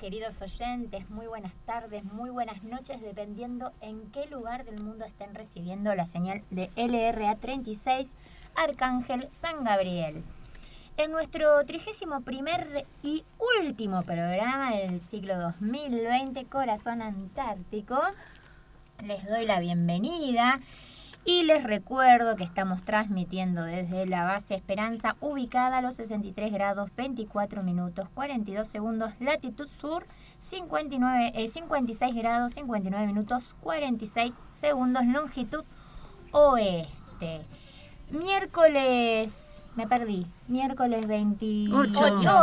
Queridos oyentes, muy buenas tardes, muy buenas noches, dependiendo en qué lugar del mundo estén recibiendo la señal de LRA 36 Arcángel San Gabriel. En nuestro trigésimo primer y último programa del ciclo 2020 Corazón Antártico, les doy la bienvenida y les recuerdo que estamos transmitiendo desde la base Esperanza, ubicada a los 63 grados 24 minutos 42 segundos, latitud sur, 59, eh, 56 grados 59 minutos 46 segundos, longitud oeste. Miércoles, me perdí, miércoles 28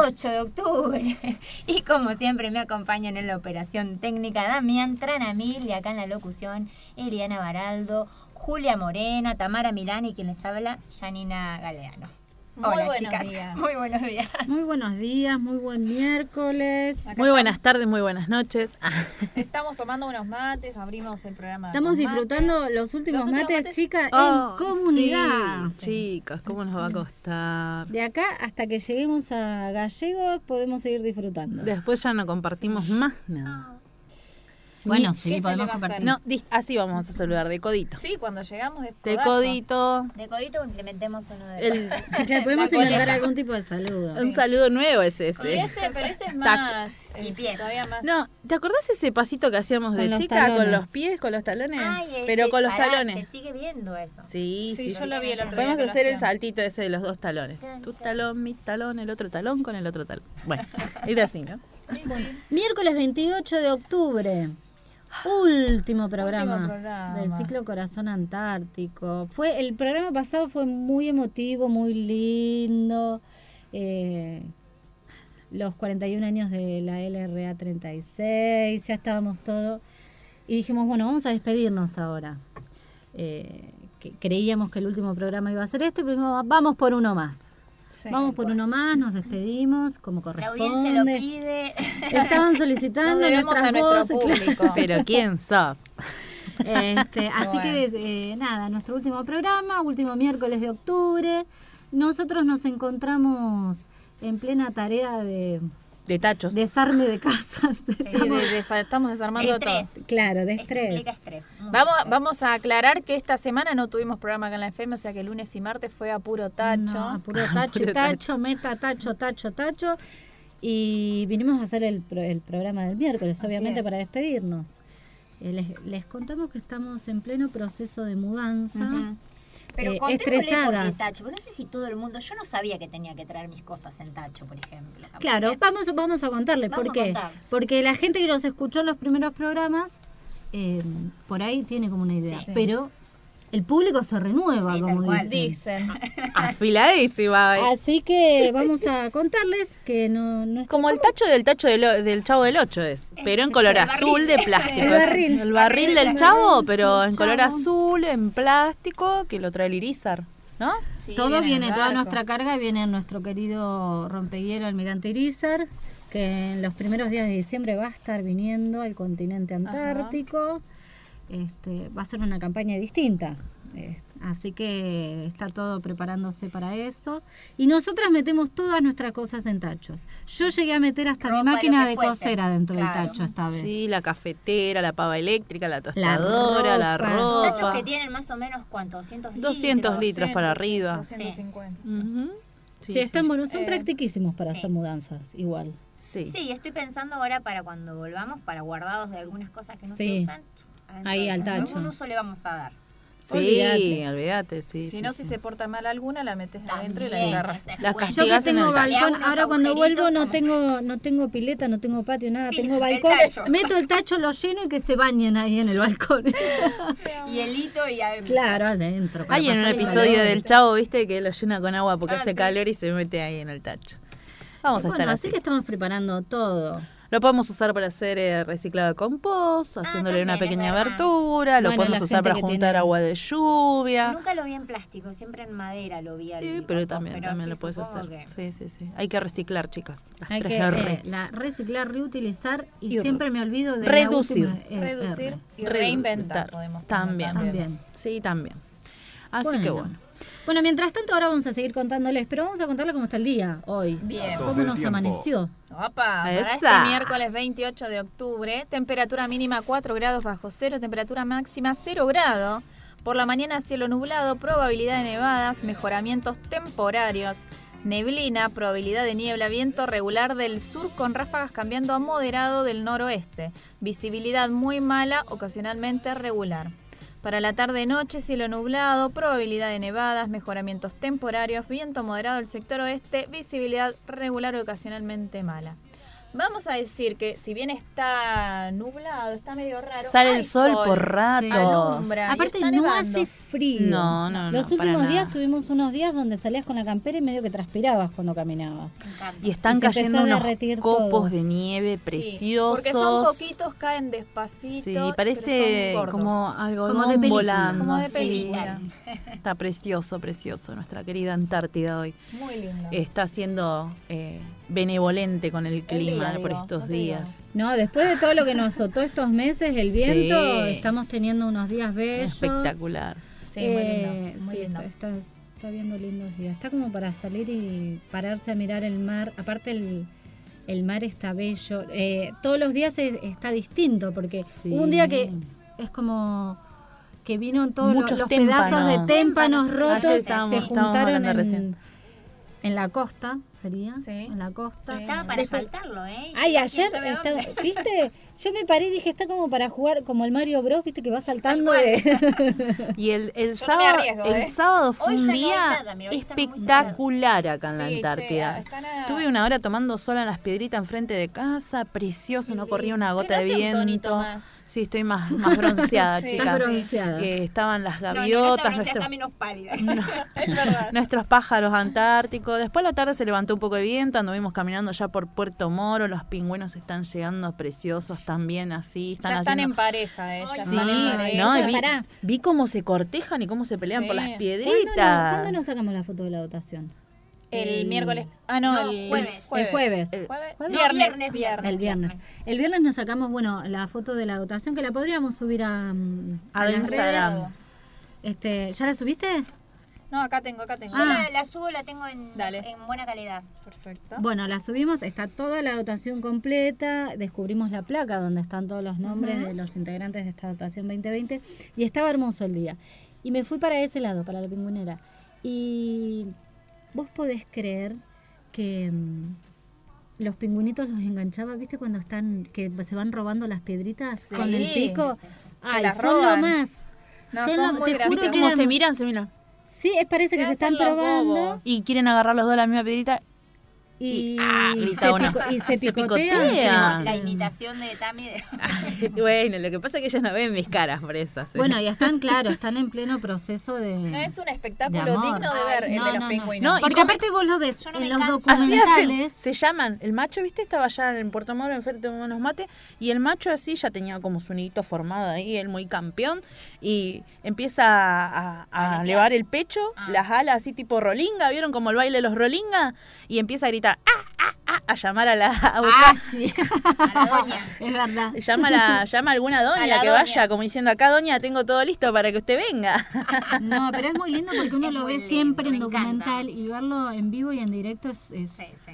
8 de octubre. Y como siempre me acompañan en la operación técnica Damián Tranamil y acá en la locución Eliana Baraldo, Julia Morena, Tamara Milán y quien les habla, Janina Galeano. Muy Hola buenos chicas, días. muy buenos días. Muy buenos días, muy buen miércoles. Muy buenas tardes, muy buenas noches. Ah, Estamos tomando unos mates, abrimos el programa. Estamos disfrutando los últimos Los últimos mates, mates. chicas, oh, en comunidad. sí, chicas, ¿cómo nos va a costar? De acá hasta que lleguemos a Gallegos podemos seguir disfrutando. Después ya no compartimos más nada. Bueno, ¿Qué sí, podemos compartir. No, así vamos a saludar, de codito. Sí, cuando llegamos es De codazo. codito. De codito implementemos uno de El, podemos inventar algún tipo de saludo. un saludo nuevo es ese. Y ese, pero ese es más. Y eh, pie. Todavía más. No, ¿te acordás ese pasito que hacíamos Con de chica con los pies, con los talones? Ay, ese- pero con los pará, talones. Se sigue viendo eso. Sí, Sí, sí, yo lo vi el otro día. Podemos hacer el saltito ese de los dos talones. Tu talón, mi talón, el otro talón con el otro talón. Bueno, ir así, ¿no? Sí, sí. Miércoles 28 de octubre. Último programa, programa. del ciclo Corazón Antártico. Fue el programa pasado fue muy emotivo, muy lindo. Eh, los 41 años de la LRA 36, ya estábamos todos. Y dijimos, bueno, vamos a despedirnos ahora. Eh, que creíamos que el último programa iba a ser este, pero dijimos, vamos por uno más. Sí. Vamos por uno más, nos despedimos como La audiencia lo corresponde. pide. Estaban solicitando nuestras a nuestro voces, público. Pero ¿quién sos? Este, así Bueno. que eh, nada, nuestro último programa, último miércoles de octubre. Nosotros nos encontramos en plena tarea de De tachos. desarme de casas. Sí, de- de- estamos desarmando todo. Estrés. claro, de Esto estrés. implica estrés. mucho Vamos, estrés. vamos a aclarar que esta semana no tuvimos programa acá en la FM, o sea que lunes y martes fue a puro tacho. No, puro tacho, y Puro tacho, meta, tacho, tacho, tacho. Y vinimos a hacer el, pro- el programa del miércoles, Así obviamente es. para despedirnos. Eh, les, les contamos que estamos en pleno proceso de mudanza. Pero eh, por estresadas. tacho, no sé si todo el mundo, yo no sabía que tenía que traer mis cosas en tacho, por ejemplo. Claro, vamos, vamos a contarles Vamos por qué. contar. Porque la gente que los escuchó en los primeros programas, eh, por ahí tiene como una idea. Sí. Pero el público se renueva, Sí, como dicen. Dicen. Afiladísima. eh. Así que vamos a contarles que no, no es Como el tacho del tacho del, chavo del 8 es, pero en color azul de plástico. El barril. El barril del chavo, pero en color azul, en plástico, que lo trae el Irizar, ¿no? Sí, Todo viene viene, en toda nuestra carga viene en nuestro querido rompehielo Almirante Irizar, que en los primeros días de diciembre va a estar viniendo al continente antártico. Este, va a ser una campaña distinta. Eh, Así que está todo preparándose para eso. Y nosotras metemos todas nuestras cosas en tachos. Yo llegué a meter hasta mi máquina de fuese. coser adentro Claro. del tacho esta vez. Sí, la cafetera, la pava eléctrica, la tostadora, la ropa. ropa. Tachos que tienen más o menos, ¿cuánto? 200 litros. 200 litros para arriba. 250. Ujú. Sí, están buenos, son Eh, practiquísimos para hacer mudanzas, igual. Sí. Sí, estoy pensando ahora para cuando volvamos, para guardados de algunas cosas que no Sí. se usan. Ahí al tacho. Algún uso le vamos a dar. Sí, Olvídate. olvídate, sí. Si sí, no, sí. si se porta mal alguna, la metes adentro y la También, encerras. ese es La bueno. Yo que tengo balcón, ahora cuando vuelvo no como- tengo no tengo pileta, no tengo patio, nada, tengo balcón. Meto el tacho, lo lleno y que se bañen ahí en el balcón. Y el hito y adentro. claro, adentro. Hay en un episodio del Chavo, viste, que lo llena con agua porque Ah, hace sí. calor y se mete ahí en el tacho. Vamos a Bueno, estar así así. que estamos preparando todo. Lo podemos usar para hacer eh, reciclado de compost, haciéndole una Ah, también, pequeña abertura, lo Bueno, podemos usar para juntar tiene- agua de lluvia. Nunca lo vi en plástico, siempre en madera lo vi al Sí, compost, pero también, pero también sí, lo puedes hacer. que- Sí, sí, sí. Hay que reciclar, chicas. Las Hay tres que R. eh, la reciclar, reutilizar y, Y siempre me olvido de reducir. la última, eh, Reducir R. y reinventar. podemos También. También. Sí, también. Así que bueno. Bueno, mientras tanto ahora vamos a seguir contándoles, pero vamos a contarles cómo está el día hoy. Bien. ¿Cómo nos amaneció? Opa, para Esa. este miércoles 28 de octubre, temperatura mínima 4 grados bajo cero, temperatura máxima 0 grado. Por la mañana cielo nublado, probabilidad de nevadas, mejoramientos temporarios, neblina, probabilidad de niebla, viento regular del sur con ráfagas cambiando a moderado del noroeste, visibilidad muy mala, ocasionalmente regular. Para la tarde-noche, cielo nublado, probabilidad de nevadas, mejoramientos temporarios, viento moderado del sector oeste, visibilidad regular o ocasionalmente mala. Vamos a decir que si bien está nublado, está medio raro. Sale el sol por ratos. Alumbra y Aparte no nevando. hace frío. No, no, no, Los para últimos nada. días tuvimos unos días donde salías con la campera y medio que transpirabas cuando caminabas. Y están Y cayendo a unos copos todo. de nieve Sí, preciosos. porque son poquitos, caen despacito. Sí, parece como algodón Como de película. volando. Como de película. Está precioso, precioso. Nuestra querida Antártida hoy Muy lindo. está siendo eh, benevolente con el clima día, por estos días. No, después de todo lo que nos azotó estos meses, el viento, Sí. estamos teniendo unos días bellos. Espectacular. Sí, muy Eh, lindo. Muy sí, lindo. Está, está, está viendo lindos días. Está como para salir y pararse a mirar el mar. Aparte el, el mar está bello. Eh, todos los días es- está distinto porque Sí. un día que es como que vino todos los, Muchos los pedazos de témpanos. rotos, ayer se juntaron en, recién. En la costa, sería. Sí. En la costa. Sí. Estaba para Después- ¿eh? Ay, ¿Quién ayer, estaba-? ¿viste? Yo me paré y dije, está como para jugar como el Mario Bros, ¿viste? Que va saltando de... Y el, el no sábado, arriesgo, el ¿eh? sábado fue un no día nada, mira, espectacular acá en la Sí, che, Antártida. a- Tuve una hora tomando sol en las piedritas enfrente de casa, precioso, no corría una gota de un viento. más. Sí, estoy más, más bronceada, Sí. chicas. Bronceada. Que estaban las No, gaviotas, bronce nuestros, está menos pálida. Es verdad. nuestros pájaros antárticos. Después a la tarde se levantó un poco de viento, anduvimos caminando ya por Puerto Moro, los pingüinos están llegando preciosos también así, están ya están haciendo... en pareja ellas. Sí, pareja. no, vi, vi cómo se cortejan y cómo se pelean por las ¿Cuándo, piedritas. no- cuándo nos sacamos la foto de la dotación? El, El- miércoles. Ah, no, No, el jueves. El jueves. El- Jueves. ¿Jueves? Viernes, Viernes, viernes. El viernes. El viernes nos sacamos, bueno, la foto de la dotación que la podríamos subir a, mm, A las Instagram. redes. Este, ¿Ya la subiste? No, acá tengo, acá tengo. Yo Ah. la, la subo, la tengo en, Dale. en buena calidad. Perfecto. Bueno, la subimos, está toda la dotación completa, descubrimos la placa donde están todos los nombres de los integrantes de esta dotación 2020 y estaba hermoso el día. Y me fui para ese lado, para la pingüinera. Y vos podés creer que mm, los pingüinitos los enganchaba, ¿viste? Cuando están, que se van robando las piedritas con el Sí. pico. Ay, las son lo roban. más. No, Yo son no- muy te juro graciosos. ¿Viste que cómo eran- se miran? Se miran. Sí, es, parece que se están probando. bobos. Y quieren agarrar los dos la misma piedrita. Y, ah, se, pico- y se Se picotean. La imitación de Tami. De... bueno, lo que pasa es que ellos no ven mis caras por eso. sí. Bueno, y están, claro, están en pleno proceso de. No es un espectáculo de digno de ver Ay, el no, de los no, no. pingüinos. Porque aparte vos lo ves Yo no en los canso. Así hacen, documentales. se llaman. El macho, viste, estaba allá en Puerto Moro, enfrente de unos mates, y el macho así ya tenía como su nidito formado ahí, él muy campeón, y empieza a, a elevar el pecho, Ah. las alas así tipo rolinga, ¿vieron como el baile de los rolinga? Y empieza a gritar, ¡ah, ah, ah! a llamar a la a Ah, buscar- sí. A la doña. Es verdad. Llama a, la, llama a alguna doña A la que doña. vaya, como diciendo, acá doña, tengo todo listo para que usted venga. No, pero es muy lindo porque uno Es lo ve lindo, siempre en encanta. documental y verlo en vivo y en directo es... es- Sí, sí.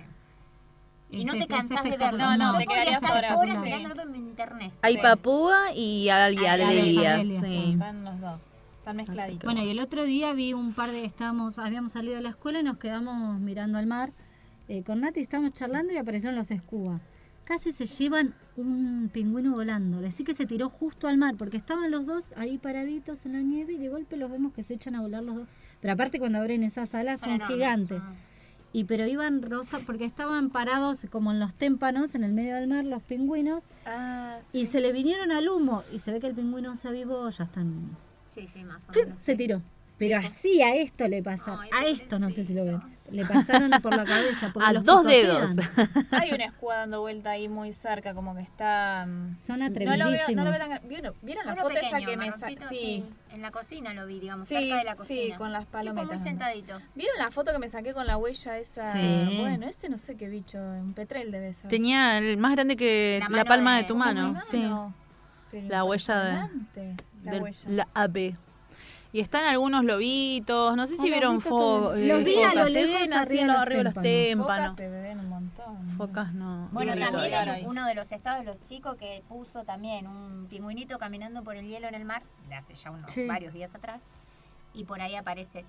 Y no te cansás de verlo. No, no, Yo te quedarías estar horas, horas sí. mirándolo en internet. Hay Sí. Papúa y Ali Ay, Adelia. Adelia, Sí. Están los dos. Están mezcladitos. Bueno, y el otro día vi un par de, estábamos, habíamos salido de la escuela y nos quedamos mirando al mar. Eh, con Nati estábamos charlando y aparecieron los escuba. Casi se llevan un pingüino volando. Decir que se tiró justo al mar, porque estaban los dos ahí paraditos en la nieve y de golpe los vemos que se echan a volar los dos. Pero aparte cuando abren esas alas son, gigantes. Ah. Y pero iban rosa, porque estaban parados como en los témpanos, en el medio del mar, los pingüinos, Ah, y se le vinieron al humo. Y se ve que el pingüino se avivó, ya están Sí, sí, más o menos. se tiró. Pero así a esto le pasa. Ay, a esto no sé si lo ven. Le pasaron por la cabeza. A los dos picotean. dedos. Hay una escuadra dando vuelta ahí muy cerca, como que está. mm, Son No lo veo, no atrevidísimos. lo veo ¿Vieron, ¿vieron la Uno foto esa que me marroncito, Sí, En la cocina lo vi, digamos, Sí, cerca de la sí, cocina. con las palomitas. muy sentadito. ¿Vieron la foto que me saqué con la huella esa? Sí. Bueno, ese no sé qué bicho, un petrel debe ser. Tenía el más grande que La palma de- de, tu sí, mano. Sí, Sí. La huella de- la del- huella. la AB. Y están algunos lobitos, no sé si Ah, vieron lobitos fo también. eh, Los vi a lo focas, se lejos ven así arriba los los- arriba de los témpanos. Focas se ven un montón. Focas no. Bueno, también hay uno de los estados de los chicos que puso también un pingüinito caminando por el hielo en el mar, de hace ya unos Sí. varios días atrás, y por ahí aparece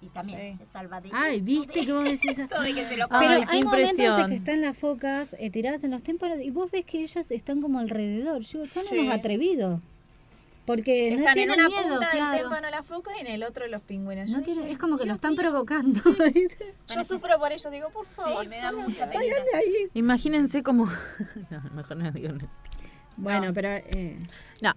y también Sí. se salva de Ay, viste de- que vos decís. esto de que se lo Ay, Pero hay momentos en impresión. que están las focas eh, tiradas en los témpanos y vos ves que ellas están como alrededor. Yo, son Sí. unos atrevidos. Porque no Están en tienen una miedo, punta del claro. témpano la foca y en el otro los pingüinos. No dije, es como que lo están provocando. Yo sufro por ellos, digo, por favor. Sí, me da mucha de ahí. Imagínense como. no, mejor no digo nada. bueno, pero eh, No.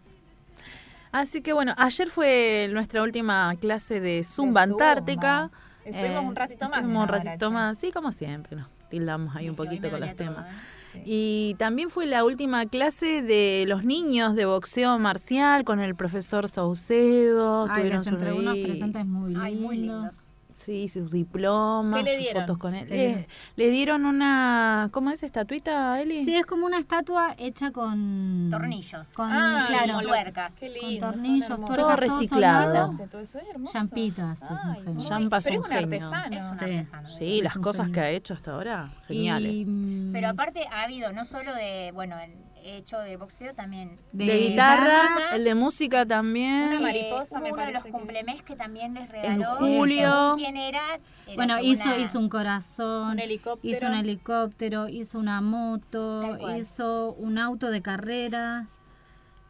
Así que bueno, ayer fue nuestra última clase de Zumba, Zumba. Antártica. Estuvimos un ratito más. Estuvimos un ratito más, sí, como siempre, nos tildamos ahí Sí, un poquito con los temas. todo, ¿eh? Sí. Y también fue la última clase de los niños de boxeo marcial con el profesor Saucedo. ay, tuvieron entregó unos presentes muy lindos. Ay, muy lindos. Sí, sus diplomas, ¿Qué le sus dieron? fotos con él. Le Le, dieron. una, ¿cómo es estatuita, Eli? Sí, es como una estatua hecha con Tornillos. Con, Ah, claro, tuercas. Qué con tornillos, tuercas, Todo reciclado. todo eso, es hermoso. Champitas, es un Ay, genio. muy- Champa es pero un es un artesano. Es un Sí. artesano. Sí, las Es un cosas genio. que ha hecho hasta ahora, geniales. Y, mm, Pero aparte ha habido no solo de, bueno, el hecho de boxeo también. de, de guitarra, música. el de música también. Una mariposa, me uno de los que- cumplemés que también les regaló. julio. según ¿Quién era? Era bueno, hizo, la- hizo un corazón, Un helicóptero. hizo un helicóptero, hizo una moto, hizo un auto de carrera.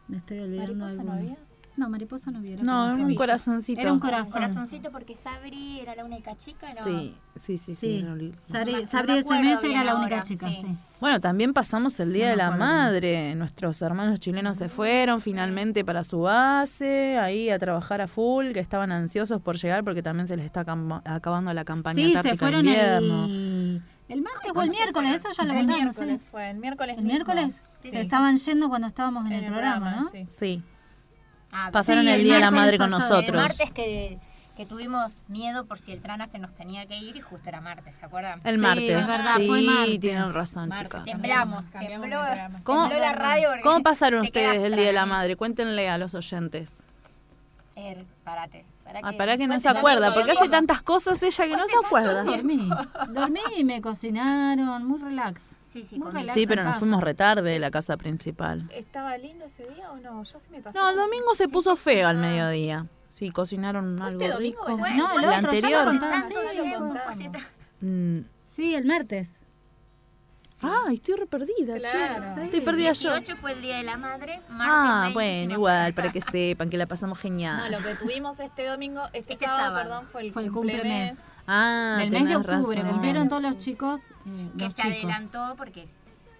Me estoy olvidando ¿Mariposa no había? No, mariposa no era No, corazón. un corazoncito. Era un corazón. corazoncito porque Sabri era la única chica, ¿no? Sí, sí, sí, sí. Sí, era Sabri, No Sabri ese mes era la ahora, única chica, sí. sí. Bueno, también pasamos el Día No de la. Madre. Nuestros hermanos chilenos se fueron finalmente para su base, ahí a trabajar a full, que estaban ansiosos por llegar porque también se les está acabando la campaña Sí, se fueron invierno. el, el martes o el ¿Cuándo se miércoles, eso ya lo El contamos, miércoles sí. fue, el miércoles ¿El mismo. miércoles? Sí, se sí. estaban yendo cuando estábamos en, En el programa, ¿no? sí. Sí, Ah, pasaron Sí, el el Día de la Madre con pasado. El nosotros. martes que, que tuvimos miedo por si el Trana se nos tenía que ir y justo era martes, ¿se acuerdan? El Sí, martes. es verdad, fue sí, martes. tienen razón, Martes. chicas. Temblamos, tembló, el programa. ¿Cómo- tembló la radio. ¿Cómo pasaron te ustedes el Día de la. Madre? Cuéntenle a los oyentes. Er, parate. Para Ah, que, para que no se acuerda, porque hace tantas cosas ella que no se acuerda. Dormí. Dormí y me cocinaron, muy relax. Sí, sí, Muy con relax Sí, pero nos casa. fuimos retarde de la casa principal. ¿Estaba lindo ese día o no? Ya se me pasó. No, el domingo se Sí. puso feo al Ah. mediodía. Sí, cocinaron algo Este domingo rico. fue- No, el El otro, ya lo anterior. contaron, Tanto sí, tan- Mm. Sí, el martes. Ay, estoy re perdida, che. Claro. Estoy perdida yo. 18 fue el Día de la Madre, martes Ah, 20 bueno, igual, para que sepan que la pasamos genial. No, lo que tuvimos este domingo, este Ese sábado, sábado. perdón, fue el Fue el cumplemes. cumplemes. Ah, Del mes de octubre. razón. Cumplieron todos los chicos. eh, que los se chicos. adelantó porque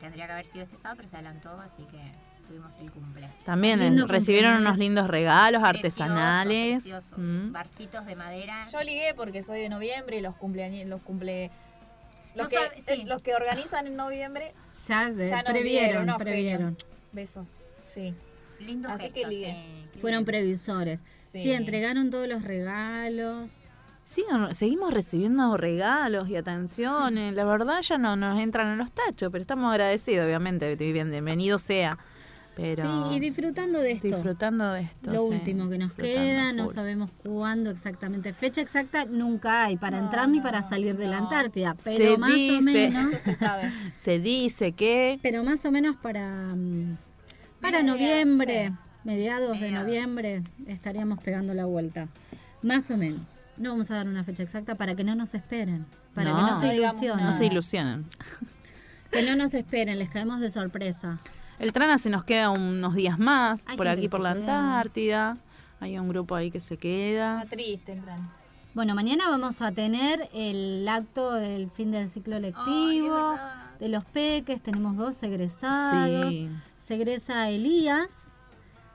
tendría que haber sido este sábado, pero se adelantó, así que tuvimos el cumple. También Lindo recibieron cumpleaños. unos lindos regalos Preciosos, artesanales. Preciosos, Mm. barcitos de madera. Yo ligué porque soy de noviembre y los cumpleaños, los cumple... Los, No que, sabe- sí. eh, los que organizan en noviembre, Ya, de- Ya nos previeron, vieron, no, previeron. besos. Sí. Lindos Así que sí. Qué Fueron lindo. previsores. Sí. Sí. entregaron todos los regalos. sigan- seguimos recibiendo regalos y atenciones. La verdad ya no nos entran en los tachos, pero estamos agradecidos, obviamente. Bien, bienvenido sea. Pero Sí, y disfrutando de esto. disfrutando de esto. Lo sí, último que nos queda, no sabemos cuándo exactamente. Fecha exacta nunca hay para entrar ni para salir de la Antártida, pero Se más o menos. Eso se sabe. Se dice que Pero más o menos para, mm, para noviembre, sí. mediados de noviembre, estaríamos pegando la vuelta. Más o menos. No vamos a dar una fecha exacta para que no nos esperen. Para que No. se ilusionen. no se ilusionen. Que no nos esperen, les caemos de sorpresa. El Trana se nos queda unos días más, Hay por aquí por la queda. Antártida. Hay un grupo ahí que se queda. Está triste, entran. Bueno, mañana vamos a tener el acto del fin del ciclo lectivo, de los peques, tenemos dos egresados. Sí. Se egresa Elías,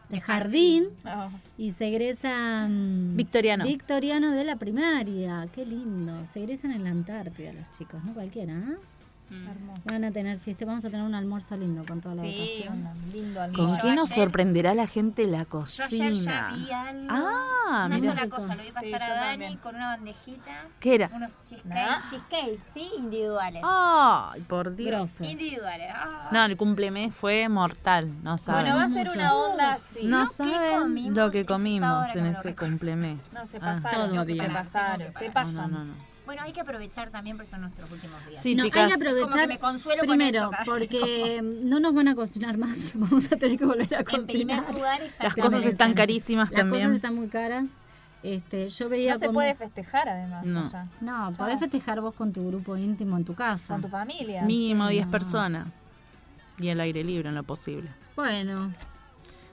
de jardín, Oh. y se egresa mm, Victoriano. Victoriano de la primaria. Qué lindo. Se egresan en la Antártida los chicos, no cualquiera. Hermoso. Van a tener fiesta, vamos a tener un almuerzo lindo con toda la Sí, votación. un lindo ¿Con qué nos ayer- sorprenderá la gente la Yo cocina? ayer ya vi algo. Ah, una mira. sola cosa, lo vi pasar Sí, a yo Dani también. con una bandejita. ¿Qué era? Unos cheesecake, ¿No? cheesecake, sí, individuales. Ay, por Dios. Grosos. Individuales. No, el cumplemes fue mortal, no saben. Bueno, va a ser una onda así. no lo que saben comimos lo que comimos en ese cumplemes. No, se Ah. pasaron. se pasaron, se No, pasan. no, no, no. Bueno, hay que aprovechar también porque son nuestros últimos días. Sí, no, chicas. hay que Como aprovechar que me consuelo con primero eso porque no nos van a cocinar más, vamos a tener que volver a En primer cocinar. lugar, Las cosas están carísimas Las también. cosas están muy caras. Este, yo veía No se como- puede festejar además No. allá. No, podés festejar vos con tu grupo íntimo en tu casa. Con tu familia. Mínimo 10 no. personas. Y el aire libre en lo posible. Bueno,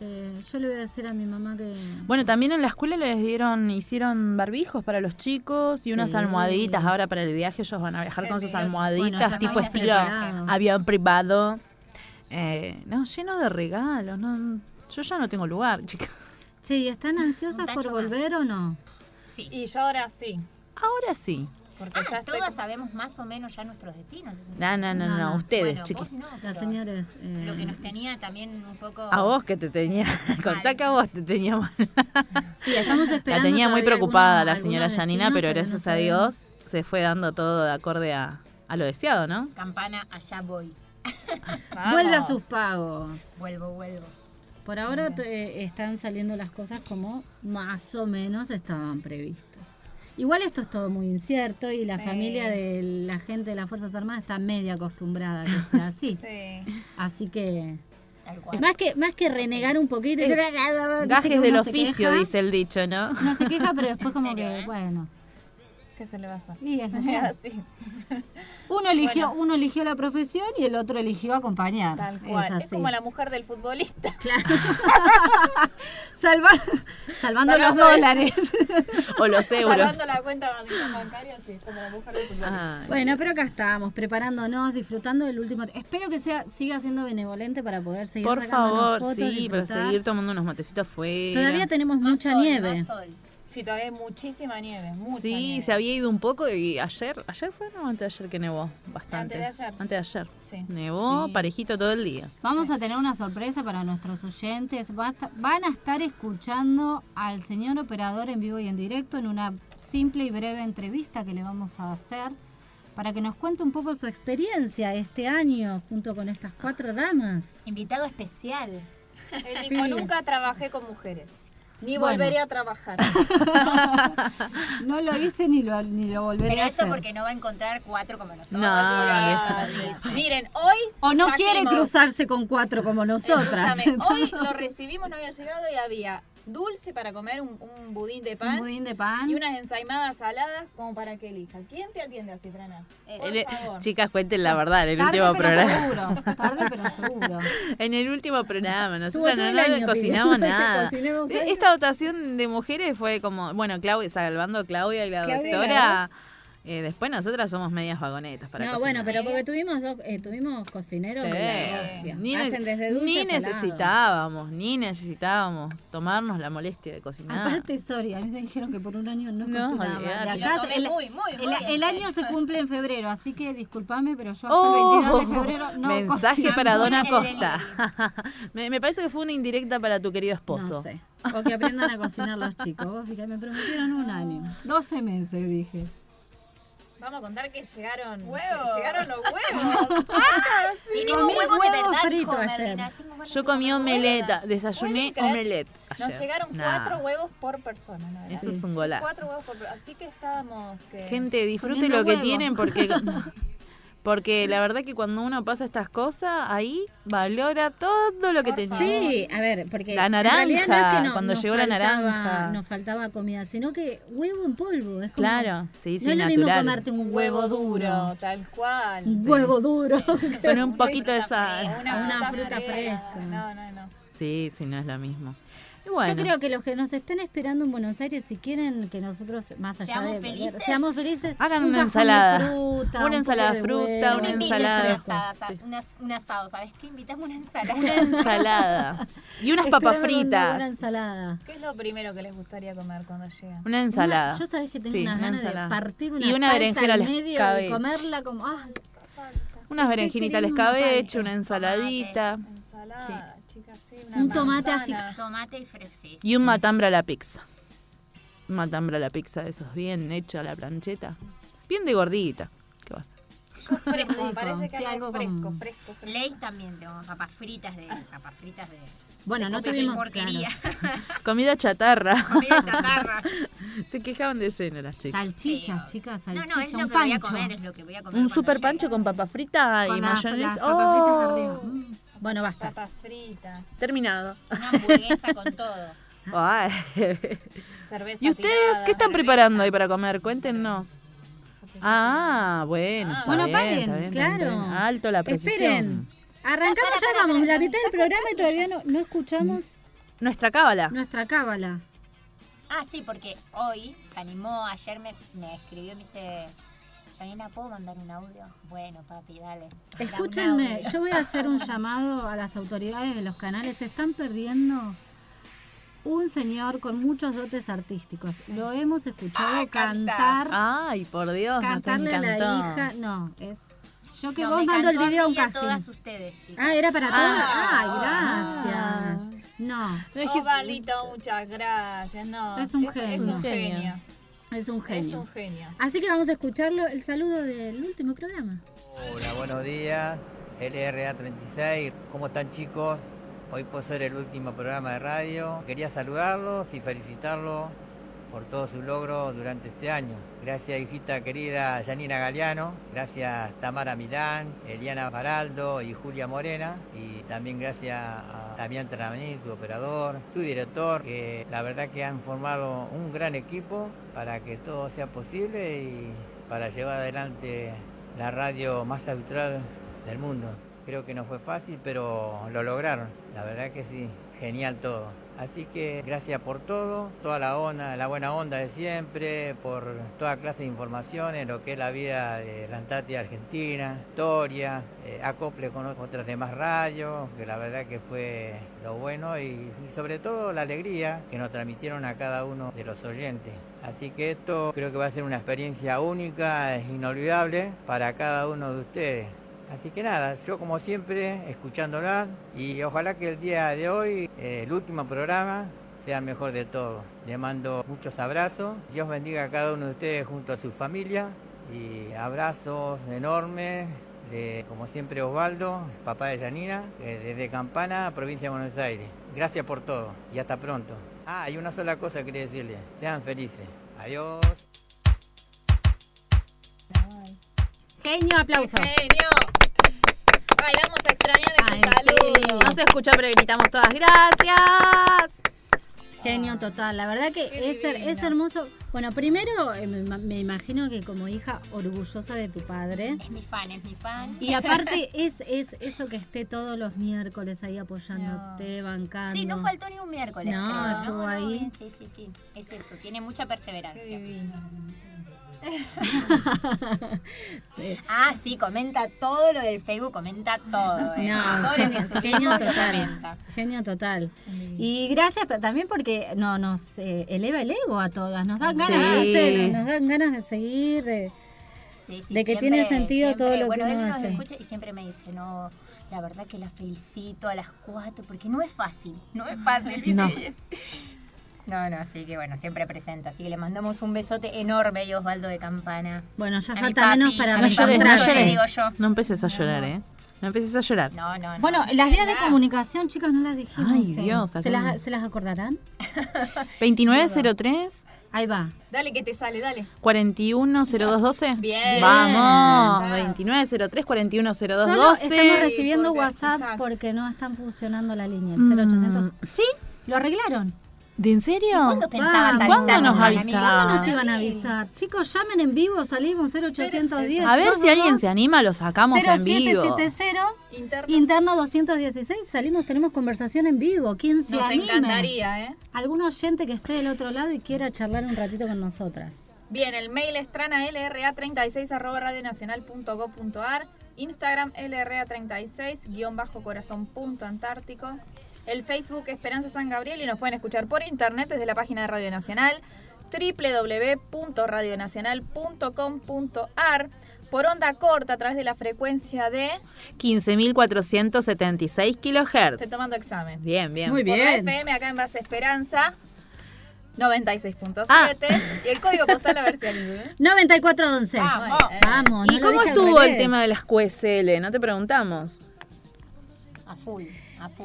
eh, yo le voy a decir a mi mamá que... Bueno, también en la escuela les dieron, hicieron barbijos para los chicos y unas almohaditas. Ahora para el viaje ellos van a viajar con sus almohaditas, tipo estamos estilo preparados. avión privado. Eh, no, lleno de regalos. No, yo ya no tengo lugar, chicas. Che, ¿y están ansiosas por más. volver o no? Sí. Y yo ahora sí. Ahora sí. Porque ya Ah, estoy. todas sabemos más o menos ya nuestros destinos. No, no, no, No, ustedes, Bueno, chicas. vos no, Las señores... eh, Lo que nos tenía también un poco... A vos que te tenía, contá que a vos te tenía mal. Sí, estamos La esperando tenía muy preocupada la señora Yanina, pero no gracias a. Dios se fue dando todo de acorde a, a lo deseado, ¿no? Campana, allá voy. Vuelve a sus pagos. Vuelvo, vuelvo. Por ahora eh, están saliendo las cosas como más o menos estaban previstas. Igual esto es todo muy incierto y la Sí. familia de la gente de las Fuerzas Armadas está media acostumbrada a que sea así. Sí. Así que Tal cual. más que más que renegar un poquito, y "Ah, ah, ah", Gajes del oficio, queja, dice el dicho, ¿no? Uno se queja, pero después como serio, que, eh? bueno. ¿Qué se le va a hacer? y es. Así. Uno eligió, uno eligió la profesión y el otro eligió acompañar. Tal Es cual. Es, así. como la mujer del futbolista. Salva- salvando los Salvando dólares. O los euros. Salvando la cuenta bancaria, sí, como la mujer del futbolista. Ay. Bueno, pero acá estamos, preparándonos, disfrutando del último. Espero que sea siga siendo benevolente para poder seguir Por sacándonos favor, fotos, sí, para seguir tomando unos matecitos fuera. Todavía tenemos Más mucha sol, nieve. más sol. Sí, todavía hay muchísima nieve. Mucha Sí, nieve. se había ido un poco y ayer, ayer fue no, antes de ayer que nevó bastante. Antes de ayer. Antes de ayer. Sí. Nevó Sí. parejito todo el día. Vamos a tener una sorpresa para nuestros oyentes. Van a estar escuchando al señor operador en vivo y en directo en una simple y breve entrevista que le vamos a hacer para que nos cuente un poco su experiencia este año junto con estas cuatro damas. Invitado especial. Él dijo, nunca trabajé con mujeres. Ni Bueno. volveré a trabajar. No lo hice ni lo, ni lo volveré Pero a eso hacer. porque no va a encontrar cuatro como nosotros. No, Miren, hoy. O no trajimos- quiere cruzarse con cuatro como nosotras. Escúchame, hoy lo recibimos, no había llegado y había dulce para comer, un, un budín de pan. Un budín de pan. Y unas ensaimadas saladas como para que elija. ¿Quién te atiende así, Trana? Por El- favor. chicas, cuenten la verdad, en el Tarde último pero programa. seguro. Tarde pero seguro. En el último programa, nosotros no, no año cocinamos nada. Esta dotación de mujeres fue como, bueno, Claudia, salvando a Claudia y la Claudia doctora, Eh, después nosotras somos medias vagonetas para no, cocinar. bueno, pero porque tuvimos dos, eh, tuvimos cocineros de la hostia. Ni, Hacen desde dulce ni necesitábamos, ni necesitábamos tomarnos la molestia de cocinar. Aparte, sorry, a mí me dijeron que por un año no, No, cocinaba. De acá, el, muy, muy, el- muy el año se cumple en febrero, así que discúlpame, pero yo hasta Oh, el 22 de febrero no mensaje para Dona Costa. me, me parece que fue una indirecta para tu querido esposo. No sé. O que aprendan a cocinar los chicos. Vos fíjate, me prometieron un año. 12 meses, dije. Vamos a contar que llegaron. Huevos. Llegaron los huevos. Tenemos Comí huevos de verdad, frito ayer. Yo comí omeleta, desayuné omelette. Nos ayer. llegaron Nah. cuatro huevos por persona. ¿no? Eso Sí. es un golazo. Cuatro huevos por persona. Así que estábamos. Que... Gente, disfrute Poniendo lo que huevo. tienen porque porque la verdad que cuando uno pasa estas cosas, ahí valora todo lo que tenía. Sí, a ver, porque. La en realidad no es naranja, que no- cuando nos llegó la faltaba- naranja. Nos faltaba comida, sino que huevo en polvo. Es como, Claro, sí, No sí, es lo mismo comerte un huevo duro. Tal cual. Un sí. huevo duro. Con un poquito de fruta sal. fresca, Una fruta fresca. fresca. No, no, no. Sí, sí, no es lo mismo. Bueno, Yo creo que los que nos estén esperando en Buenos Aires, si quieren que nosotros, más allá Seamos de felices. seamos felices, Hagan un una ensalada. fruta, Una un ensalada de fruta, huevo, una ensalada. un asado, ¿sabes qué? Invitamos una ensalada. una ensalada. Y unas papas con Una fritas. ensalada. ¿Qué es lo primero que les gustaría comer cuando llegan? Una ensalada. Una- yo sabés que tengo Sí, unas una ganas ensalada. de partir una Y una berenjena al medio y comerla como ah, Unas berenjenitas al queriendo una escabeche, palta. una ensaladita. Ensalada, chicas, sí. Un una tomate así. Tomate y fresís. Y un matambre a la pizza. Un matambre a la pizza de esos bien hecho a la plancheta. Bien de gordita. ¿Qué va a ser? Fresco, me parece que sí, algo fresco, con- fresco, fresco. Ley también tengo papas fritas de papas fritas de Bueno, de no tuvimos porquería. Comida chatarra. Comida chatarra. Se quejaban de cena las chicas. salchichas, Sí. chicas, No, salchicha, no, es lo un que voy a pancho. comer, es lo que voy a comer. Un super llegue. pancho con papa frita y Con mayonesa. las papas fritas ¡Oh! Bueno, basta. Papas fritas, Terminado. Una hamburguesa con todo. Ay. cerveza ¿Y ustedes tirada. qué están preparando ahí para comer? Cuéntenos. Ah, bueno. Ah, bueno, bien, paren, bien, claro. está bien. Alto la precisión. Esperen. Arrancamos para, ya, vamos, la mitad del programa y todavía no, no escuchamos Nuestra cábala. nuestra cábala. Ah, sí, porque hoy se animó, ayer me, me escribió y me dice, Janina, ¿puedo mandar un audio? Bueno, papi, dale. Escúchenme, audio". yo voy a hacer un llamado a las autoridades de los canales. Se están perdiendo un señor con muchos dotes artísticos. Lo hemos escuchado cantar, Ay, por Dios, nos cantarle a la hija. No, es. Yo que No, vos mando el video a un mí y a casting. todas ustedes, chicas. Ah, era para Ah. todas. Ay, gracias. No, Osvaldito, muchas gracias. No, Es un Es genio. un genio. Es un Es genio. un genio. Así que vamos a escucharlo, el saludo del último programa. Hola, buenos días. LRA 36, ¿cómo están chicos? Hoy por ser el último programa de radio, quería saludarlos y felicitarlos por todo su logro durante este año. Gracias hijita querida Janina Galeano, gracias Tamara Milán, Eliana Faraldo y Julia Morena y también gracias a Damián Tramení, tu operador, tu director, que la verdad que han formado un gran equipo para que todo sea posible y para llevar adelante la radio más austral del mundo. Creo que no fue fácil, pero lo lograron. La verdad que sí, genial todo. Así que gracias por todo, toda la onda, la buena onda de siempre, por toda clase de informaciones, lo que es la vida de la Antártida Argentina, historia, eh, acople con otras demás radios, que la verdad que fue lo bueno y, y sobre todo la alegría que nos transmitieron a cada uno de los oyentes. Así que esto creo que va a ser una experiencia única, es inolvidable para cada uno de ustedes. Así que nada, yo como siempre escuchándola y ojalá que el día de hoy, eh, el último programa, sea el mejor de todos. Le mando muchos abrazos, Dios bendiga a cada uno de ustedes junto a su familia y abrazos enormes de, como siempre, Osvaldo, papá de Janina, eh, desde Campana, provincia de Buenos Aires. Gracias por todo y hasta pronto. Ah, y una sola cosa quería decirles, sean felices. Adiós. Genio, aplauso. Genio. Ay, vamos a extrañar Ay, ese saludo. No se escucha, pero gritamos todas gracias. Genio total, la verdad que Qué es, her- es divina. hermoso. Bueno, primero eh, me, me imagino que como hija orgullosa de tu padre. Es mi fan, es mi fan. Y aparte es, es eso que esté todos los miércoles ahí apoyándote, bancando. Sí, no faltó ni un miércoles. No, creo, estuvo ahí. Sí, sí, sí. Es eso, tiene mucha perseverancia. Qué Ah, sí, comenta todo lo del Facebook, comenta todo. eh. No, genio total. Genio total. Y gracias también porque no, nos eh, eleva el ego a todas. Nos dan ganas de Sí. hacer, nos dan ganas de seguir, de, que siempre- tiene sentido todo lo bueno, que él uno nos hace. escucha y siempre me dice, no, la verdad que la felicito a las cuatro, porque no es fácil, no es fácil. No. No, no, así que bueno, siempre presenta. Así que le mandamos un besote enorme a Osvaldo de Campana. Bueno, ya A falta papi, menos para No no empeces a llorar, ¿eh? No empieces a llorar. No, no, no. Bueno, las vías de comunicación, chicas, no las dijimos. Ay, eh. Dios, ¿Se las, ¿Se las acordarán? 2903 Ahí va. Dale que te sale, dale. 410212. Bien. Vamos. Exacto. 2903 Solo 410212. estamos recibiendo porque- WhatsApp exacto. porque no están funcionando la línea, el Mm. 0800. Sí, lo arreglaron. ¿De en serio? ¿Cuándo pensabas Vamos. ¿Cuándo avisarnos, nos Dani? avisaron? ¿Cuándo nos iban a avisar? Chicos, llamen en vivo, salimos 0810. A ver si alguien se anima, lo sacamos en vivo. 0770 Interno. interno 216, salimos, tenemos conversación en vivo. ¿Quién se Nos anime? encantaría, ¿eh? Algún oyente que esté del otro lado y quiera charlar un ratito con nosotras. Bien, el mail es tranalra36 arroba radionacional.gov.ar, Instagram lra36 guion bajo corazón punto antártico, el Facebook Esperanza San Gabriel y nos pueden escuchar por internet desde la página de Radio Nacional www.radionacional.com.ar por onda corta a través de la frecuencia de 15.476 Estoy kilohertz. tomando examen. Bien, bien. Muy Por la bien. FM acá en Base Esperanza 96.7 Ah. y el código postal a ver si alguien. 9411. Vamos. Vamos. ¿Y cómo estuvo el tema de las QSL? No te preguntamos. A full.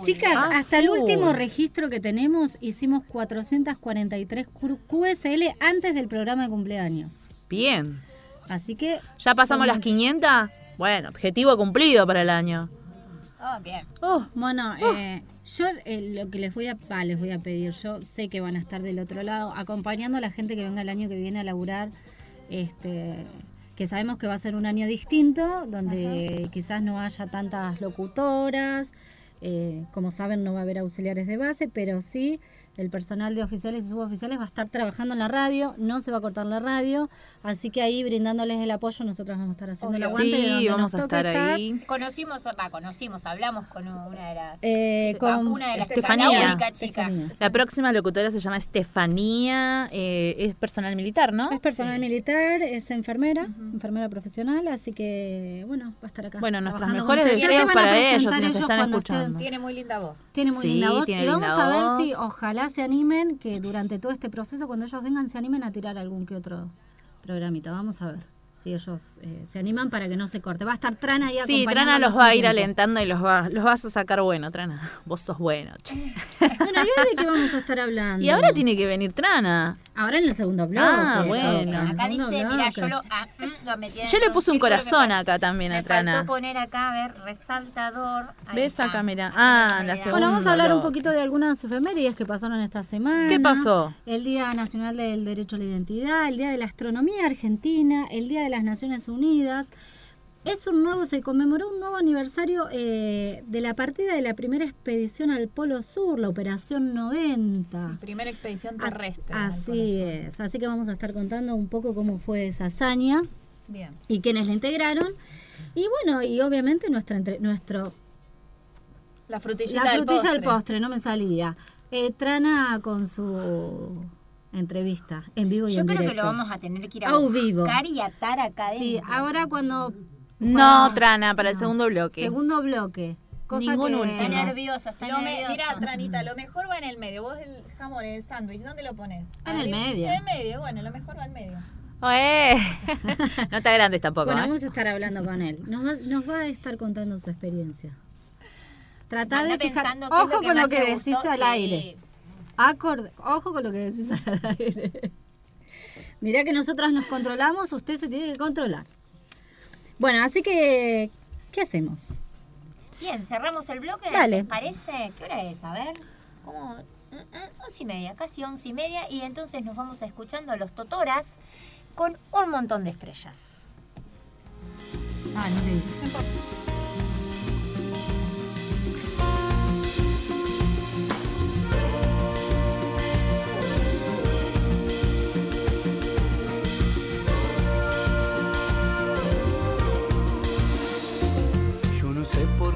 Chicas, Ah, hasta el último registro que tenemos hicimos 443 Q- QSL antes del programa de cumpleaños. Bien. Así que ¿Ya pasamos las 500? Bueno, objetivo cumplido para el año. Oh, bien. Oh, Bueno, eh, yo eh, lo que les voy a les voy a pedir, yo sé que van a estar del otro lado, acompañando a la gente que venga el año que viene a laburar, este, que sabemos que va a ser un año distinto, donde quizás no haya tantas locutoras, eh, como saben no va a haber auxiliares de base, pero sí el personal de oficiales y suboficiales va a estar trabajando en la radio, no se va a cortar la radio, así que ahí brindándoles el apoyo nosotros vamos a estar haciendo el aguante de sí, donde vamos nos a estar ahí. Conocimos, va, conocimos, hablamos con una de las. Eh, con una de las Estefanía. la única chica. Estefanía. La próxima locutora se llama Estefanía, eh, es personal militar, ¿no? Es personal militar, es enfermera, enfermera profesional, así que bueno, va a estar acá. Bueno, nuestros mejores deseos para ellos si nos están escuchando. estén- Tiene muy linda voz. Tiene muy Sí, linda voz. tiene y vamos a ver si ojalá se animen, que durante todo este proceso, cuando ellos vengan, se animen a tirar algún que otro programita. Vamos a ver si ellos eh, se animan para que no se corte. Va a estar Trana ahí Sí, Trana los va a ir alentando y los, va, los vas a sacar bueno, Trana. Vos sos bueno. che. Bueno, ¿y hoy de qué vamos a estar hablando? Y ahora tiene que venir Trana. Ahora en el segundo bloque. Ah, bueno. Acá dice, mira, yo lo, ah, mm, lo metí en Yo le puse un me corazón acá también a Me Trana. faltó poner acá, a ver, resaltador. Ahí ¿Ves está. acá, mira? Ah, la segunda. Bueno, vamos a hablar un poquito de algunas efemérides que pasaron esta semana. ¿Qué pasó? El Día Nacional del Derecho a la Identidad, el Día de la Astronomía Argentina, el Día de las Naciones Unidas. Es un nuevo, se conmemoró un nuevo aniversario eh, de la partida de la primera expedición al Polo Sur, la Operación 90. Primera expedición terrestre. Así es, así que vamos a estar contando un poco cómo fue esa hazaña Bien. y quiénes la integraron. Y bueno, y obviamente nuestra entre- nuestro La frutillita, la frutilla del postre. postre, no me salía. Eh, Trana con su entrevista en vivo y Yo en creo que lo vamos a tener que ir a vivo. buscar y atar acá Sí, adentro. ahora cuando No, Trana, para el segundo bloque. segundo bloque, cosa Ningún que último. Está nervioso, está Lo me- nervioso. mira, Tranita, lo mejor va en el medio. Vos el jamón en el sándwich, ¿dónde lo pones? En el medio. En el medio, bueno, lo mejor va al medio. Oe. no te agrandes tampoco. bueno, ¿eh? vamos a estar hablando con él. Nos va, nos va a estar contando su experiencia. Tratá Anda de fijar, ojo con lo que decís gustó, al sí. aire. Acorde, ojo con lo que decís al aire. Mirá que nosotros nos controlamos, usted se tiene que controlar. Bueno, así que, ¿qué hacemos? Bien, cerramos el bloque. Dale. ¿Les parece? ¿Qué hora es? A ver. ¿Cómo? Mm, mm, Once y media, casi once y media. Y entonces nos vamos a escuchando a los Totoras con un montón de estrellas. Ah, no leí.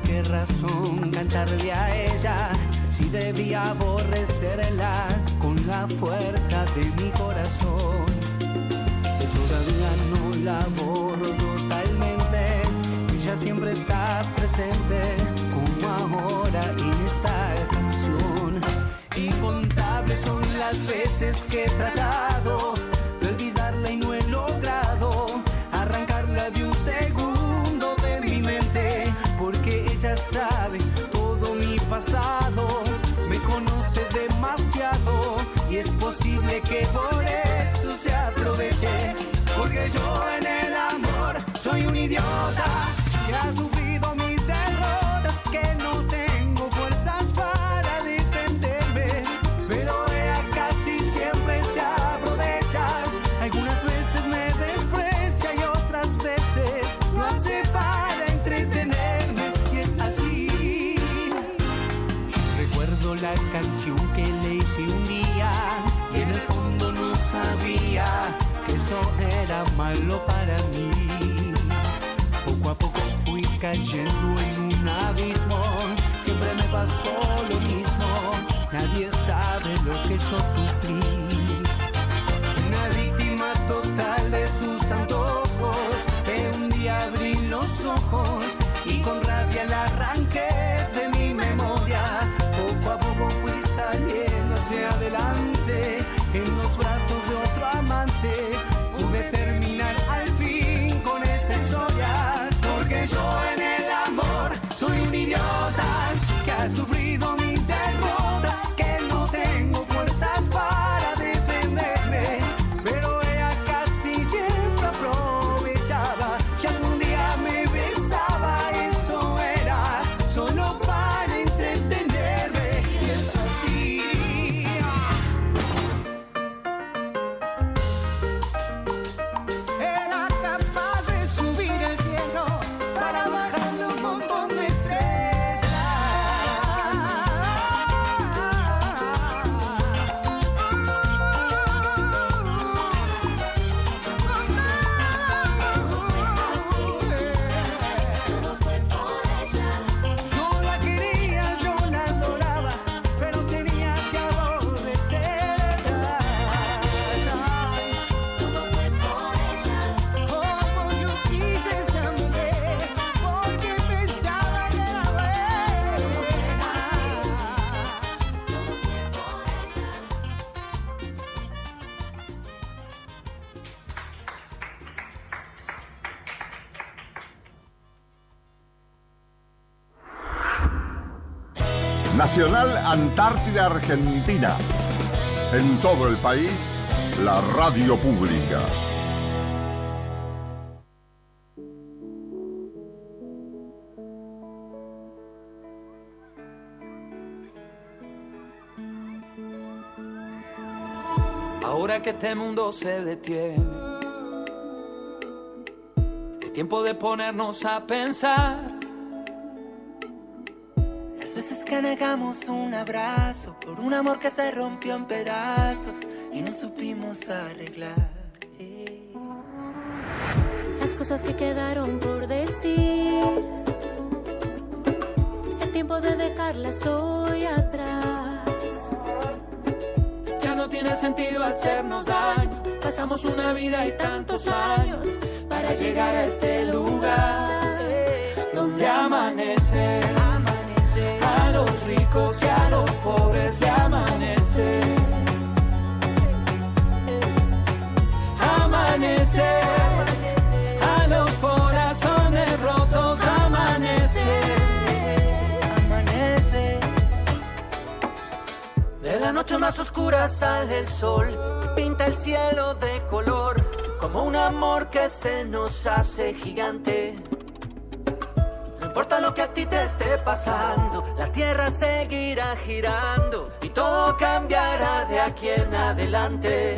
Qué razón cantarle a ella si debía aborrecerla con la fuerza de mi corazón. Que todavía no la abordo totalmente, ella siempre está presente como ahora en esta canción. Incontables son las veces que he me conoce demasiado y es posible que por eso se aproveche, porque yo en el amor soy un idiota que malo para mí. Poco a poco fui cayendo en un abismo, siempre me pasó lo mismo, nadie sabe lo que yo sufrí. Nacional Antártida Argentina. En todo el país, la radio pública. Ahora que este mundo se detiene, es tiempo de ponernos a pensar. Que negamos un abrazo por un amor que se rompió en pedazos y no supimos arreglar. Las cosas que quedaron por decir. Es tiempo de dejarlas hoy atrás. Ya no tiene sentido hacernos daño. Pasamos una vida y tantos años para llegar a este lugar donde amanece. Ricos y a los pobres le amanece. Amanece. A los corazones rotos amanece. Amanece. De la noche más oscura sale el sol, pinta el cielo de color, como un amor que se nos hace gigante. Importa lo que a ti te esté pasando, la tierra seguirá girando y todo cambiará de aquí en adelante.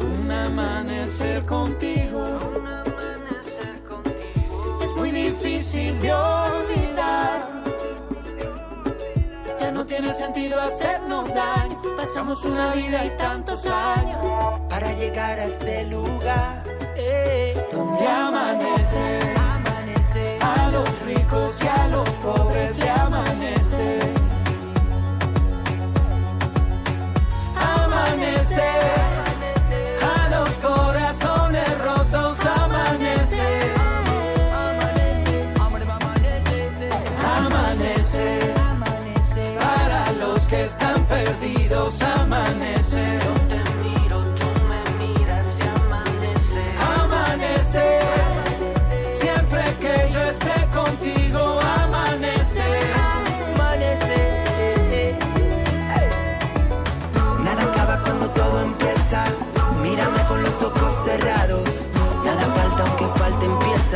Un amanecer contigo, es muy difícil de olvidar. Ya no tiene sentido hacernos daño. Pasamos una vida y tantos años para llegar a este lugar eh, donde amanece. A los ricos y a los pobres le amanece. Amanece.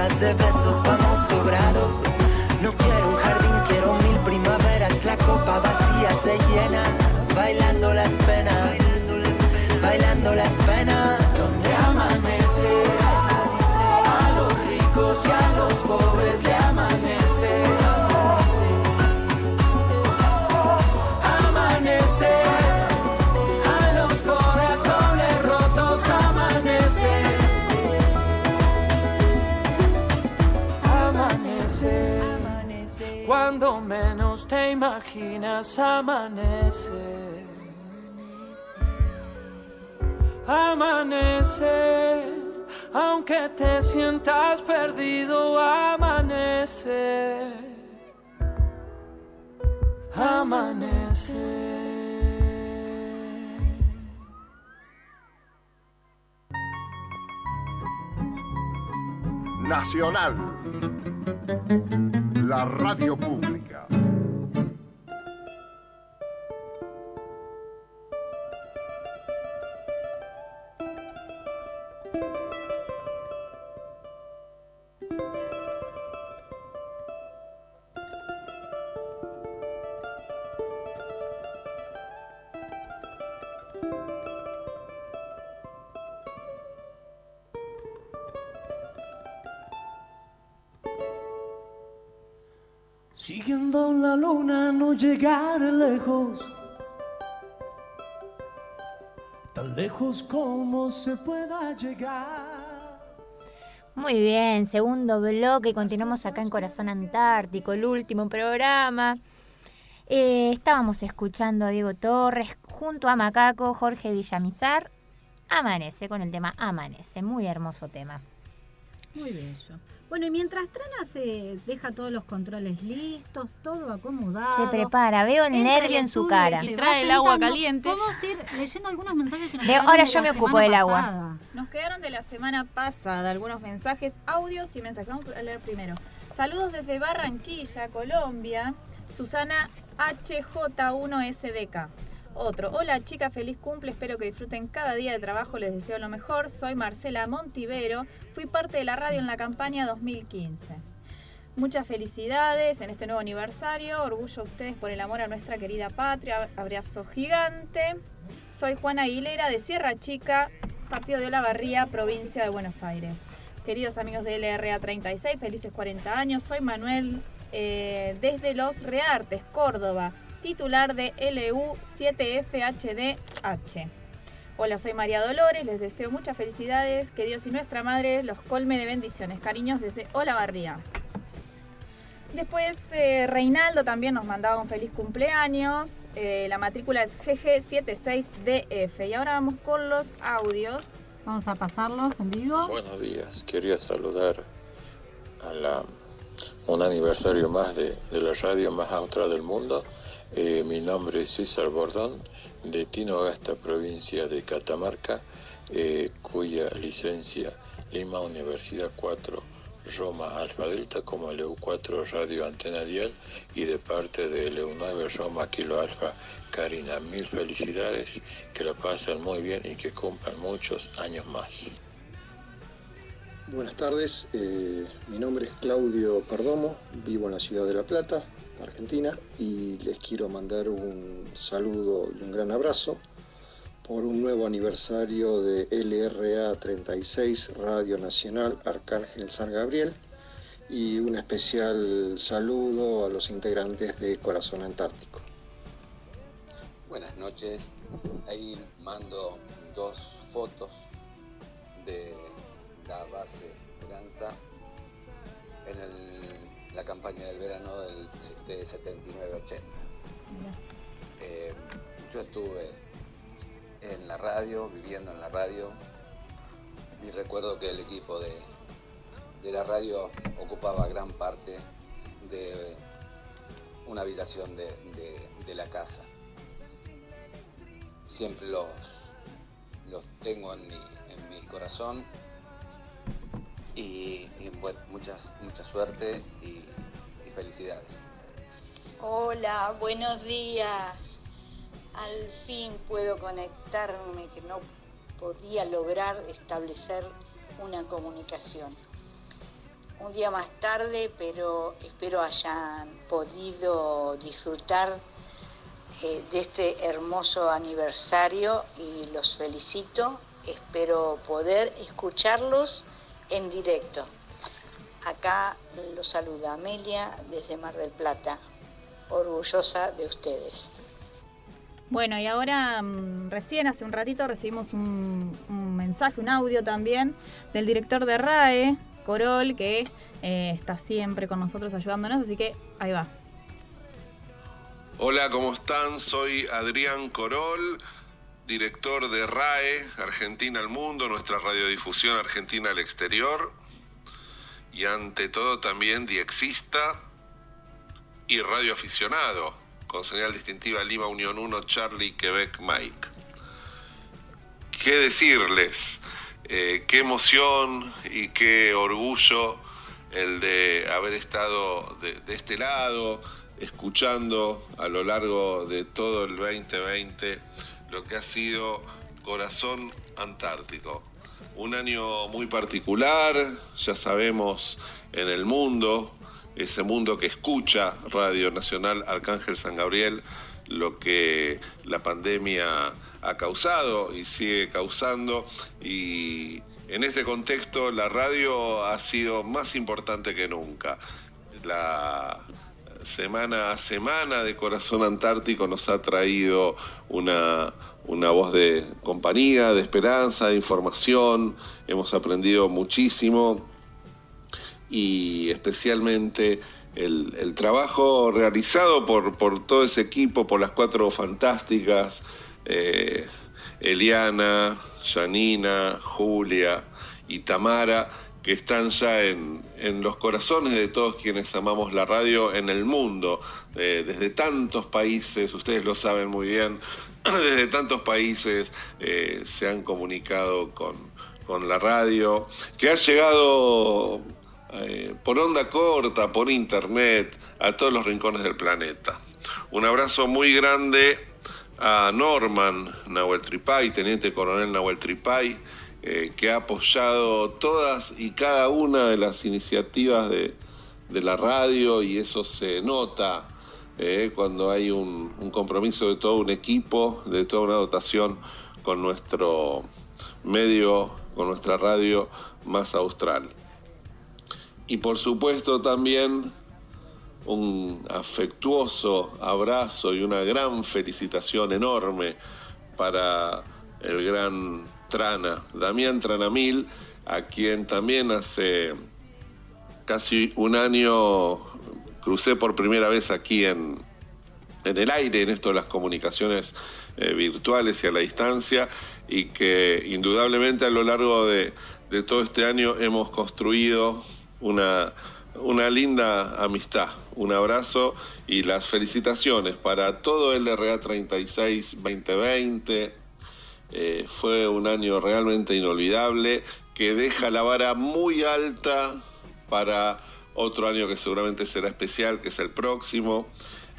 De besos. Vamos sobrados. No quiero un jardín, quiero mil primaveras. La copa vacía se llena. Bailando amanece. Amanece. Aunque te sientas perdido, amanece. Amanece. Nacional. La radio pública. Siguiendo la luna no llegaré lejos, tan lejos como se pueda llegar. Muy bien, segundo bloque, continuamos acá en Corazón Antártico, el último programa. Eh, estábamos escuchando a Diego Torres junto a Macaco, Jorge Villamizar. Amanece con el tema Amanece, muy hermoso tema. Muy bello. Bueno, y mientras Trana se deja todos los controles listos, todo acomodado. Se prepara, veo el nervio en su cara. se Y trae el agua caliente. Vamos a ir leyendo algunos mensajes que nos ahora de yo la me ocupo del agua. pasada. Nos quedaron de la semana pasada algunos mensajes, audios y mensajes. Vamos a leer primero. Saludos desde Barranquilla, Colombia. Susana HJ1SDK. Otro. Hola chica, feliz cumple. Espero que disfruten cada día de trabajo. Les deseo lo mejor. Soy Marcela Montivero. Fui parte de la radio en la campaña 2015. Muchas felicidades en este nuevo aniversario. Orgullo a ustedes por el amor a nuestra querida patria. Abrazo gigante. Soy Juana Aguilera de Sierra Chica, partido de Olavarría, provincia de Buenos Aires. Queridos amigos de LRA 36, felices 40 años. Soy Manuel eh, desde Los Reartes, Córdoba, titular de LU 7FHDH. Hola, soy María Dolores, les deseo muchas felicidades, que Dios y nuestra Madre los colme de bendiciones. Cariños desde Olavarría. Después eh, Reinaldo también nos mandaba un feliz cumpleaños. Eh, la matrícula es GG76DF. Y ahora vamos con los audios. Vamos a pasarlos en vivo. Buenos días, quería saludar a la, un aniversario más de, de la radio más austral del mundo. Eh, mi nombre es César Bordón, de Tinogasta, provincia de Catamarca, eh, cuya licencia Lima Universidad 4, Roma Alfa Delta, como LU4 Radio Antena Dial, y de parte de LU9 Roma Kilo Alfa Karina. Mil felicidades, que la pasen muy bien y que cumplan muchos años más. Buenas tardes, eh, mi nombre es Claudio Perdomo, vivo en la ciudad de La Plata, Argentina, y les quiero mandar un saludo y un gran abrazo por un nuevo aniversario de LRA 36 Radio Nacional Arcángel San Gabriel y un especial saludo a los integrantes de Corazón Antártico. Buenas noches. Ahí mando dos fotos de la base Esperanza. En el la campaña del verano del, de 79-80. Eh, yo estuve en la radio, viviendo en la radio, y recuerdo que el equipo de, de la radio ocupaba gran parte de una habitación de, de- de la casa. Siempre los, los tengo en mi, en mi corazón y, bueno, muchas, mucha suerte y, y felicidades. Hola, buenos días. Al fin puedo conectarme, que no podía lograr establecer una comunicación. Un día más tarde, pero espero hayan podido disfrutar eh, de este hermoso aniversario y los felicito. Espero poder escucharlos en directo. Acá los saluda Amelia desde Mar del Plata, orgullosa de ustedes. Bueno, y ahora mm, recién hace un ratito recibimos un, un mensaje, un audio también del director de RAE, Corol, que eh, está siempre con nosotros ayudándonos, así que ahí va. Hola, ¿cómo están? Soy Adrián Corol, director de RAE, Argentina al Mundo, nuestra radiodifusión Argentina al Exterior, y ante todo también diexista y radioaficionado, con señal distintiva Lima Unión 1, Charlie, Quebec, Mike. ¿Qué decirles? Eh, qué emoción y qué orgullo el de haber estado de, de este lado, escuchando a lo largo de todo el 2020 lo que ha sido Corazón Antártico. Un año muy particular, ya sabemos, en el mundo, ese mundo que escucha Radio Nacional Arcángel San Gabriel, lo que la pandemia ha causado y sigue causando. Y en este contexto la radio ha sido más importante que nunca. La semana a semana de Corazón Antártico nos ha traído una, una voz de compañía, de esperanza, de información. Hemos aprendido muchísimo y especialmente el, trabajo realizado por, por, todo ese equipo, por las cuatro fantásticas, eh, Eliana, Janina, Julia y Tamara, que están ya en, en, los corazones de todos quienes amamos la radio en el mundo, eh, desde tantos países, ustedes lo saben muy bien, desde tantos países eh, se han comunicado con, con la radio, que ha llegado eh, por onda corta, por internet, a todos los rincones del planeta. Un abrazo muy grande a Norman Nahuel Tripay, Teniente Coronel Nahuel Tripay, eh, que ha apoyado todas y cada una de las iniciativas de, de la radio y eso se nota eh, cuando hay un, un compromiso de todo un equipo, de toda una dotación con nuestro medio, con nuestra radio más austral. Y por supuesto también un afectuoso abrazo y una gran felicitación enorme para el gran Trana, Damián Tranamil, a quien también hace casi un año crucé por primera vez aquí en, en el aire, en esto de las comunicaciones eh, virtuales y a la distancia, y que indudablemente a lo largo de, de todo este año hemos construido una, una linda amistad. Un abrazo y las felicitaciones para todo el RA 36 2020. Eh, fue un año realmente inolvidable que deja la vara muy alta para otro año que seguramente será especial, que es el próximo,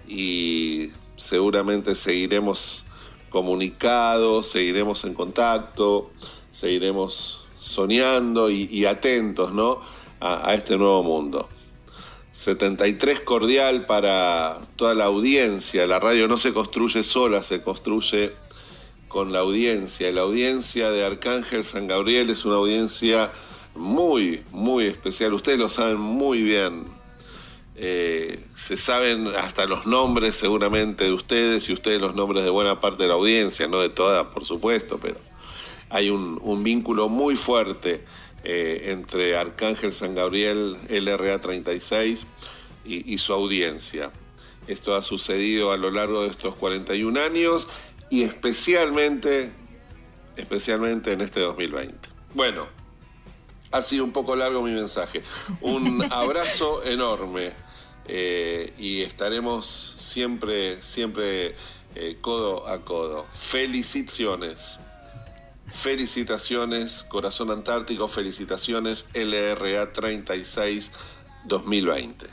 y seguramente seguiremos comunicados, seguiremos en contacto, seguiremos soñando y, atentos, ¿no? a este nuevo mundo. 73 cordial para toda la audiencia. La radio no se construye sola, se construye con la audiencia. La audiencia de Arcángel San Gabriel es una audiencia muy, muy especial. Ustedes lo saben muy bien. Eh, se saben hasta los nombres seguramente de ustedes y ustedes los nombres de buena parte de la audiencia, no de toda, por supuesto, pero hay un, un vínculo muy fuerte eh, entre Arcángel San Gabriel, LRA 36, y, y su audiencia. Esto ha sucedido a lo largo de estos 41 años y especialmente, especialmente en este 2020. Bueno, ha sido un poco largo mi mensaje. Un abrazo enorme eh, y estaremos siempre, siempre eh, codo a codo. Felicitaciones. Felicitaciones, Corazón Antártico, felicitaciones, LRA 36 2020.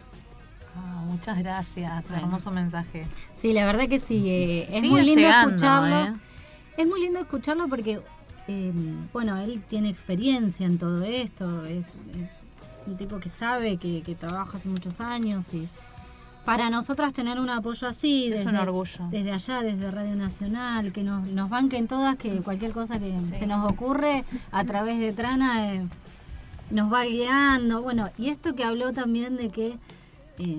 Ah, muchas gracias, hermoso mensaje. Sí, la verdad que sí. eh, es Sigue muy lindo llegando, escucharlo. ¿eh? Es muy lindo escucharlo porque, eh, bueno, él tiene experiencia en todo esto. Es, es un tipo que sabe, que, que trabaja hace muchos años y para nosotras tener un apoyo así, Es desde, un orgullo. desde allá, desde Radio Nacional, que nos, nos banquen todas, que cualquier cosa que se nos ocurre a través de Trana eh, nos va guiando. Bueno, y esto que habló también de que eh,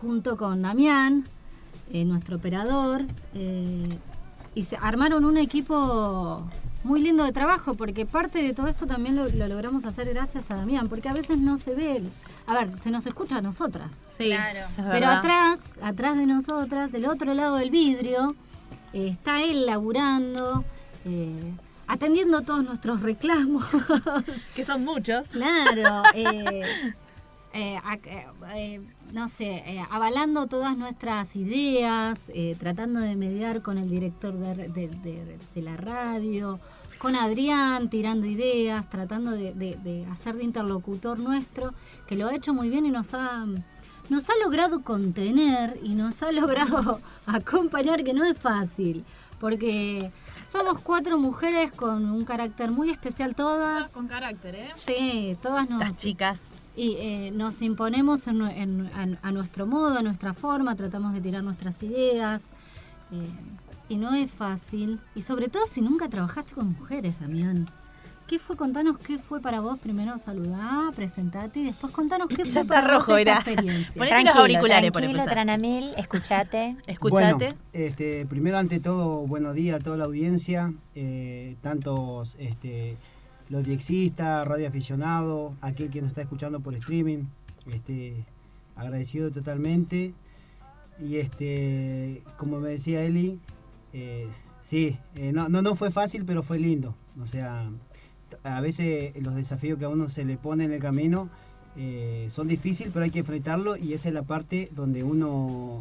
junto con Damián, eh, nuestro operador, eh, y se armaron un equipo muy lindo de trabajo, porque parte de todo esto también lo, lo logramos hacer gracias a Damián, porque a veces no se ve, a ver, se nos escucha a nosotras. Sí, claro. Pero atrás, atrás de nosotras, del otro lado del vidrio, eh, está él laburando, eh, atendiendo todos nuestros reclamos. que son muchos. Claro. eh, eh, eh, eh, no sé, eh, avalando todas nuestras ideas, eh, tratando de mediar con el director de, de- de- de la radio, con Adrián, tirando ideas, tratando de, de- de hacer de interlocutor nuestro, que lo ha hecho muy bien y nos ha, nos ha logrado contener y nos ha logrado acompañar, que no es fácil, porque somos cuatro mujeres con un carácter muy especial todas. Con carácter, ¿eh? Sí, todas nos... Las chicas. Y eh, nos imponemos en a, a nuestro modo, a nuestra forma, tratamos de tirar nuestras ideas. eh, y no es fácil. Y sobre todo si nunca trabajaste con mujeres, Damián. ¿Qué fue? Contanos qué fue para vos. Primero saludá, presentate y después contanos qué fue Ya para está vos rojo, esta era. experiencia. Ponete los auriculares por tranquilo, empezar. Tranamil, escuchate. Escuchate. Bueno, este, primero ante todo, buenos días a toda la audiencia, eh, tantos este, los diexistas, radio aficionado, aquel que nos está escuchando por streaming, este, agradecido totalmente. Y este, como me decía Eli, eh, sí, eh, no, no, no fue fácil, pero fue lindo. O sea, a veces los desafíos que a uno se le pone en el camino eh, son difíciles, pero hay que enfrentarlo y esa es la parte donde uno,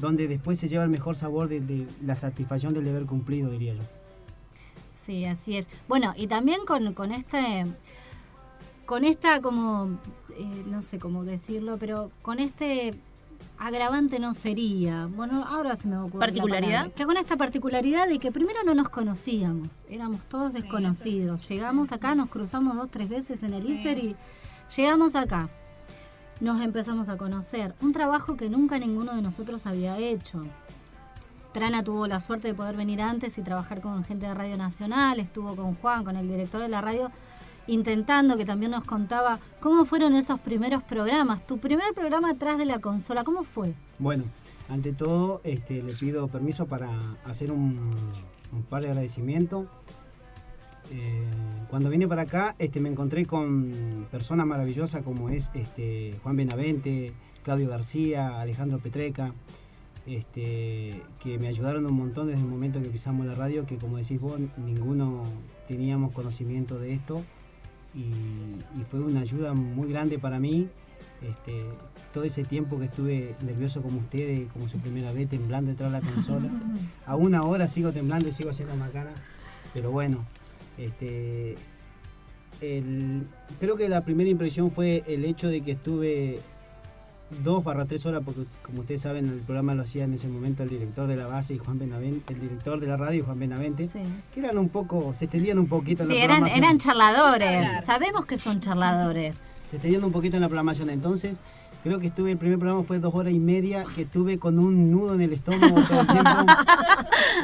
donde después se lleva el mejor sabor de, de la satisfacción del deber cumplido, diría yo. Sí, así es. Bueno, y también con, con este, con esta como, eh, no sé cómo decirlo, pero con este agravante no sería. Bueno, ahora se me ocurre. la ¿Particularidad? Que con esta particularidad de que primero no nos conocíamos, éramos todos desconocidos. Llegamos acá, nos cruzamos dos, tres veces en el Sí. ISER y llegamos acá. Nos empezamos a conocer. Un trabajo que nunca ninguno de nosotros había hecho. Trana tuvo la suerte de poder venir antes y trabajar con gente de Radio Nacional, estuvo con Juan, con el director de la radio, intentando que también nos contaba cómo fueron esos primeros programas. Tu primer programa atrás de la consola, ¿cómo fue? Bueno, ante todo este, le pido permiso para hacer un, par de agradecimientos. Eh, cuando vine para acá este, me encontré con personas maravillosas como es este, Juan Benavente, Claudio García, Alejandro Petreca, este, que me ayudaron un montón desde el momento que pisamos la radio, que como decís vos, ninguno teníamos conocimiento de esto y, y fue una ayuda muy grande para mí. Este, todo ese tiempo que estuve nervioso como ustedes, como su primera vez, temblando detrás de la consola. Aún ahora sigo temblando y sigo haciendo macana, pero bueno, este, el- creo que la primera impresión fue el hecho de que estuve dos barra tres horas, porque como ustedes saben, el programa lo hacía en ese momento el director de la base y Juan Benavente, el director de la radio Juan Benavente, que eran un poco, se extendían un poquito en la Sí, eran, programación. eran charladores. Sabemos que son charladores. se extendiendo un poquito en la programación. Entonces, creo que estuve, el primer programa fue dos horas y media, que estuve con un nudo en el estómago todo el tiempo.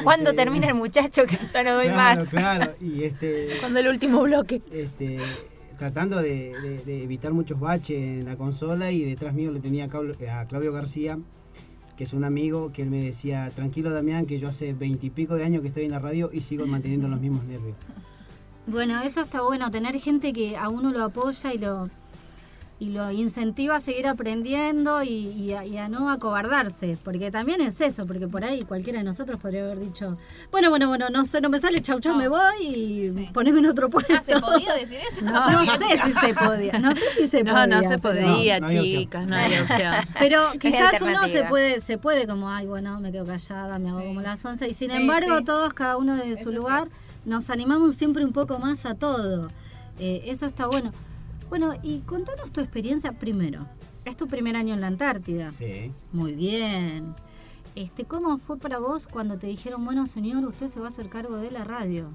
¿Cuándo Este, termina el muchacho que ya no doy claro, más? Claro, y este... Cuando el último bloque. Este, tratando de, evitar muchos baches en la consola y detrás mío le tenía a Claudio García, que es un amigo, que él me decía, tranquilo Damián, que yo hace veintipico de años que estoy en la radio y sigo manteniendo los mismos nervios. Bueno, eso está bueno, tener gente que a uno lo apoya y lo, y lo incentiva a seguir aprendiendo y, y a, y a no acobardarse, porque también es eso, porque por ahí cualquiera de nosotros podría haber dicho, bueno, bueno, bueno, no sé, no me sale, chau, chau, me voy y poneme en otro puesto. Ah, ¿se podía decir eso? No, no sé si se podía, no sé si se No, podía. no se pero- podía, chicas, no había opción. Pero quizás uno se puede, se puede como, ay, bueno, me quedo callada, me hago como las once. Y sin Sí, embargo, sí. todos, cada uno de su lugar, nos animamos siempre un poco más a todo. Eh, eso está bueno. Bueno, y contanos tu experiencia primero. Es tu primer año en la Antártida. Sí. Muy bien. Este, ¿Cómo fue para vos cuando te dijeron, bueno, señor, usted se va a hacer cargo de la radio?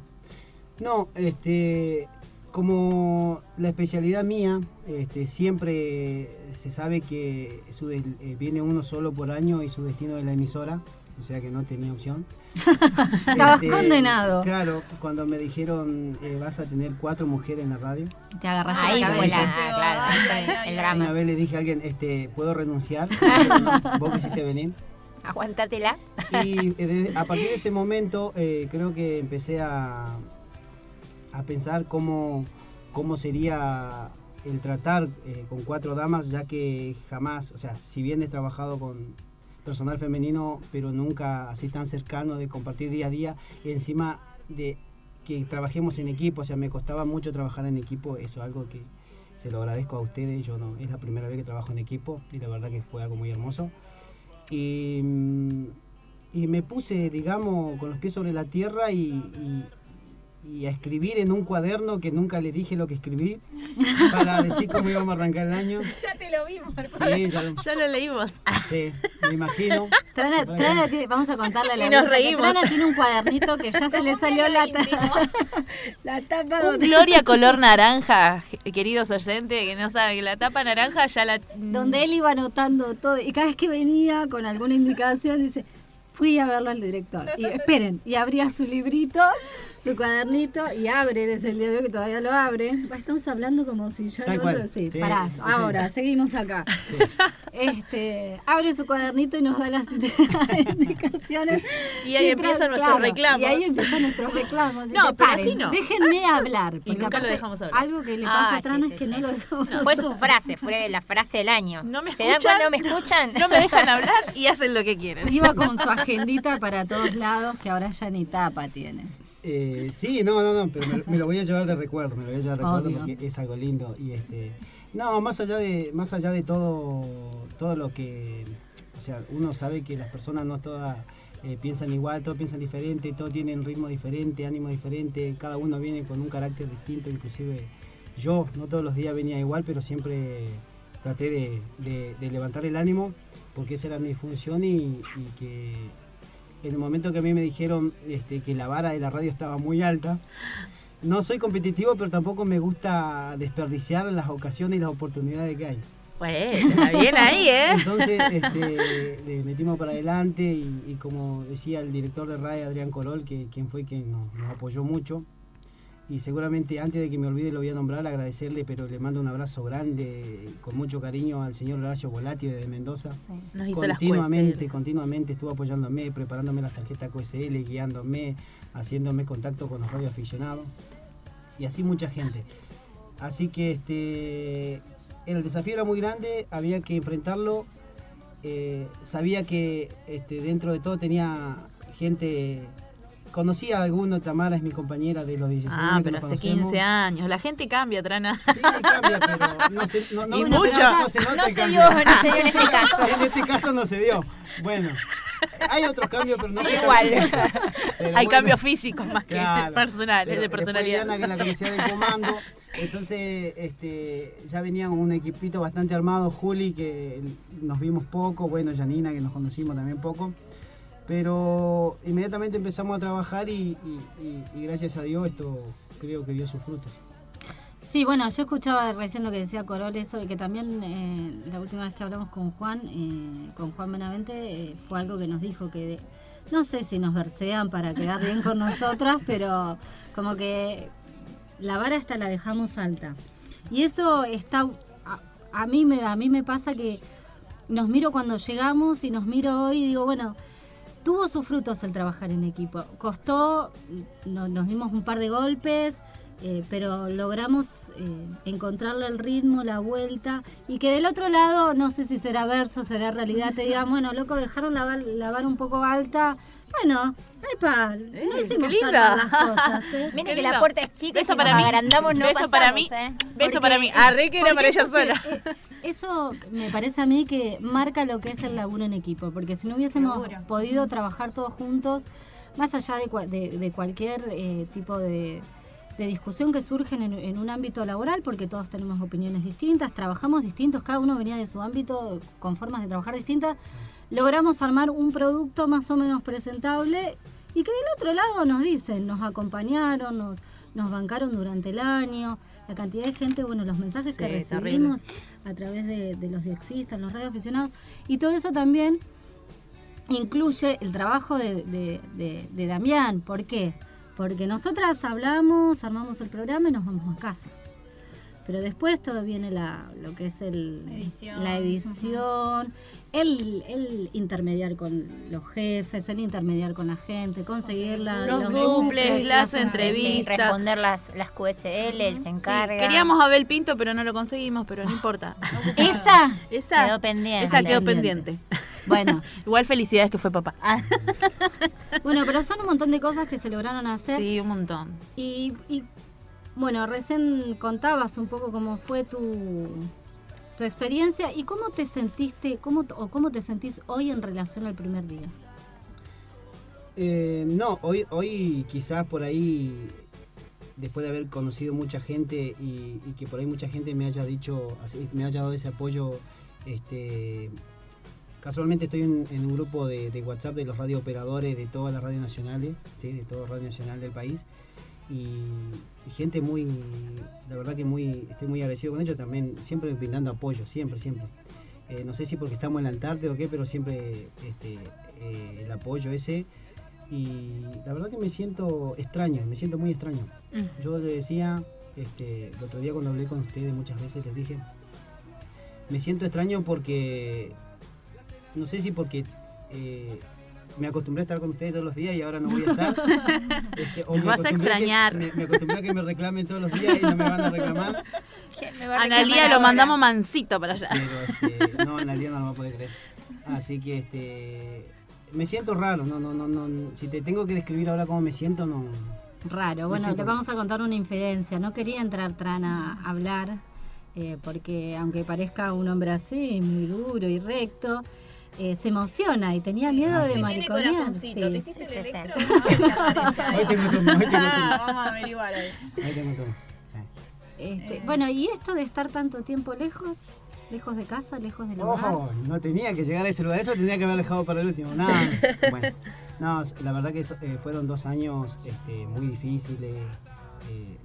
No, este, como la especialidad mía, este, siempre se sabe que su eh, viene uno solo por año y su destino es la emisora, o sea que no tenía opción. Estabas condenado. Claro, cuando me dijeron eh, vas a tener cuatro mujeres en la radio. Te agarraste Ahí la fue cabeza. la, claro, ahí fue el drama. Una vez le dije a alguien, este, ¿puedo renunciar? Vos quisiste venir. Aguantatela. Y eh, a partir de ese momento eh, creo que empecé a, a pensar cómo, cómo sería el tratar eh, con cuatro damas, ya que jamás, o sea, si bien he trabajado con personal femenino, pero nunca así tan cercano de compartir día a día, y encima de que trabajemos en equipo, o sea, me costaba mucho trabajar en equipo, eso es algo que se lo agradezco a ustedes, yo no, es la primera vez que trabajo en equipo y la verdad que fue algo muy hermoso. Y, mm, y me puse, digamos, con los pies sobre la tierra y, y- y a escribir en un cuaderno que nunca le dije lo que escribí para decir cómo íbamos a arrancar el año. Ya te lo vimos, Sí, ya lo, Ya lo leímos. sí, me imagino. Trana, Trana tiene- vamos a contarle a la Y nos reímos. Trana tiene un cuadernito que ya se le salió la, ta- la tapa. Un donde- Gloria color naranja, queridos oyentes, que no saben que la tapa naranja ya la... donde él iba anotando todo y cada vez que venía con alguna indicación dice fui a verlo al director y esperen y abría su librito su cuadernito y abre desde el día de hoy que todavía lo abre Va, estamos hablando como si ya Tal no cual. sí, Sí, pará, sí. ahora seguimos acá este abre su cuadernito y nos da las indicaciones Y ahí empiezan nuestros reclamos. y ahí empiezan nuestros reclamos No, Dice, pero "Paren, así no". déjenme hablar Y porque nunca lo dejamos hablar. algo que le pasa Ah, a Trana sí, es sí, que no sí. lo dejamos Fue su hablar. frase, fue la frase del año. No me ¿Se dan escuchan? cuando me escuchan? No me dejan hablar y hacen lo que quieren. Iba con su agendita para todos lados que ahora ya ni tapa tiene. Eh, sí, no, no, no, pero me, me lo voy a llevar de recuerdo, me lo voy a llevar de recuerdo Obvio. porque es algo lindo y este, no, más allá de, más allá de todo, todo lo que, o sea, uno sabe que las personas no todas eh, piensan igual, todos piensan diferente, todos tienen ritmo diferente, ánimo diferente, cada uno viene con un carácter distinto, inclusive yo no todos los días venía igual, pero siempre traté de, de- de levantar el ánimo porque esa era mi función y, y que en el momento que a mí me dijeron este, que la vara de la radio estaba muy alta, no soy competitivo, pero tampoco me gusta desperdiciar las ocasiones y las oportunidades que hay. Pues, está bien ahí, ¿eh? Entonces este, le metimos para adelante y, y como decía el director de RAE, Adrián Corol, que quien fue quien nos, nos apoyó mucho, y seguramente antes de que me olvide lo voy a nombrar, agradecerle, pero le mando un abrazo grande, con mucho cariño al señor Horacio Volati de Mendoza. Nos hizo las continuamente, continuamente estuvo apoyándome, preparándome las tarjetas QSL, guiándome, haciéndome contacto con los radioaficionados y así mucha gente. Así que este el desafío era muy grande, había que enfrentarlo. eh, sabía que este, dentro de todo tenía gente. Conocía a alguno, Tamara es mi compañera de los 16 Ah, años. que pero hace conocemos. 15 años. La gente cambia, Trana. Sí, cambia, pero no se, no, no- Y no se- mucho. no se nota se dio, no se dio en este caso. En este caso no se dio. Bueno, hay otros cambios, pero no Sí, igual. Pero Hay bueno, cambios físicos más que claro. personales, de personalidad. Diana, que la conocía del comando. Entonces, este, ya venía un equipito bastante armado. Juli, que nos vimos poco. Bueno, Janina, que nos conocimos también poco. Pero inmediatamente empezamos a trabajar y, y- y- y gracias a Dios esto creo que dio sus frutos. Sí, bueno, yo escuchaba recién lo que decía Corol eso y que también eh, la última vez que hablamos con Juan, eh, con Juan Benavente, eh, fue algo que nos dijo que de- no sé si nos versean para quedar bien con nosotras, pero como que la vara esta la dejamos alta. Y eso está a, a mí me a mí me pasa que nos miro cuando llegamos y nos miro hoy y digo, bueno, tuvo sus frutos el trabajar en equipo. Costó, no- nos dimos un par de golpes, eh, pero logramos eh, encontrarle el ritmo, la vuelta, y que del otro lado, no sé si será verso, será realidad, te digan, bueno, loco, dejaron lavar, lavar un poco alta. Bueno, epa, no hicimos qué linda. las cosas, ¿eh? Miren Qué que la puerta es chica y Beso si para nos mí. agrandamos no Beso para mí. ¿eh? Beso para mí. Arre que era para ella sola. eh, Eso me parece a mí que marca lo que es el laburo en equipo, porque si no hubiésemos Seguro. podido trabajar todos juntos, más allá de, cua- de- de cualquier eh, tipo de, de discusión que surge en, en un ámbito laboral, porque todos tenemos opiniones distintas, trabajamos distintos, cada uno venía de su ámbito con formas de trabajar distintas, logramos armar un producto más o menos presentable y que del otro lado nos dicen, nos acompañaron, nos, nos bancaron durante el año, la cantidad de gente, bueno, los mensajes que Sí, recibimos a través de, de los diexistas, los radioaficionados, y todo eso también incluye el trabajo de, de, de- de Damián. ¿Por qué? Porque nosotras hablamos, armamos el programa y nos vamos a casa. Pero después todo viene la, lo que es el, Edición. la edición, el, el intermediar con los jefes, el intermediar con la gente, conseguir la- Los los duples, las sí, entrevistas. responder las, las QSL, él se encarga. Queríamos a Abel Pinto, pero no lo conseguimos, pero no importa. Esa Esa quedó pendiente. Esa quedó pendiente. Bueno. Igual felicidades que fue papá. Bueno, pero son un montón de cosas que se lograron hacer. Sí, un montón. Y, y, bueno, recién contabas un poco cómo fue tu, experiencia y cómo te sentiste, cómo, o cómo te sentís hoy en relación al primer día. Eh, no, hoy, hoy quizás por ahí, después de haber conocido mucha gente y, que por ahí mucha gente me haya dicho, me haya dado ese apoyo, este, casualmente estoy en, un grupo de, WhatsApp de los radiooperadores de todas las radios nacionales, ¿sí? de todo Radio Nacional del país, y, y gente muy, la verdad que muy, estoy muy agradecido con ellos también, siempre brindando apoyo, siempre, siempre. Eh, no sé si porque estamos en la Antártida o qué, pero siempre este, eh, el apoyo ese. Y la verdad que me siento extraño, me siento muy extraño. Mm. Yo le decía, este, el otro día cuando hablé con ustedes muchas veces les dije, me siento extraño porque, no sé si porque eh, me acostumbré a estar con ustedes todos los días y ahora no voy a estar. este, Nos me vas a que- extrañar. me, me acostumbré a que me reclamen todos los días y no me van a reclamar. Analía lo mandamos mansito para allá. Pero este, no, Analia no lo va a poder creer. Así que este me siento raro, no, no, no, no. Si te tengo que describir ahora cómo me siento, no. Raro, bueno, siento- te vamos a contar una infidencia. No quería entrar Tran a hablar, eh, porque aunque parezca un hombre así, muy duro y recto, eh, se emociona y tenía miedo de Sí, tiene mariconear. corazoncito. sí. ¿Te hiciste Sí, el sí. electro? Hoy tengo tomo, hoy tengo tomo. Ah, vamos a averiguar hoy. Ahí tengo todo. Este, Bueno, ¿y esto de estar tanto tiempo lejos? ¿Lejos de casa, lejos del hogar? Ojo, no tenía que llegar a ese lugar, eso tenía que haber dejado para el último. No, bueno, no, la verdad que eso, eh, fueron dos años este, muy difíciles eh,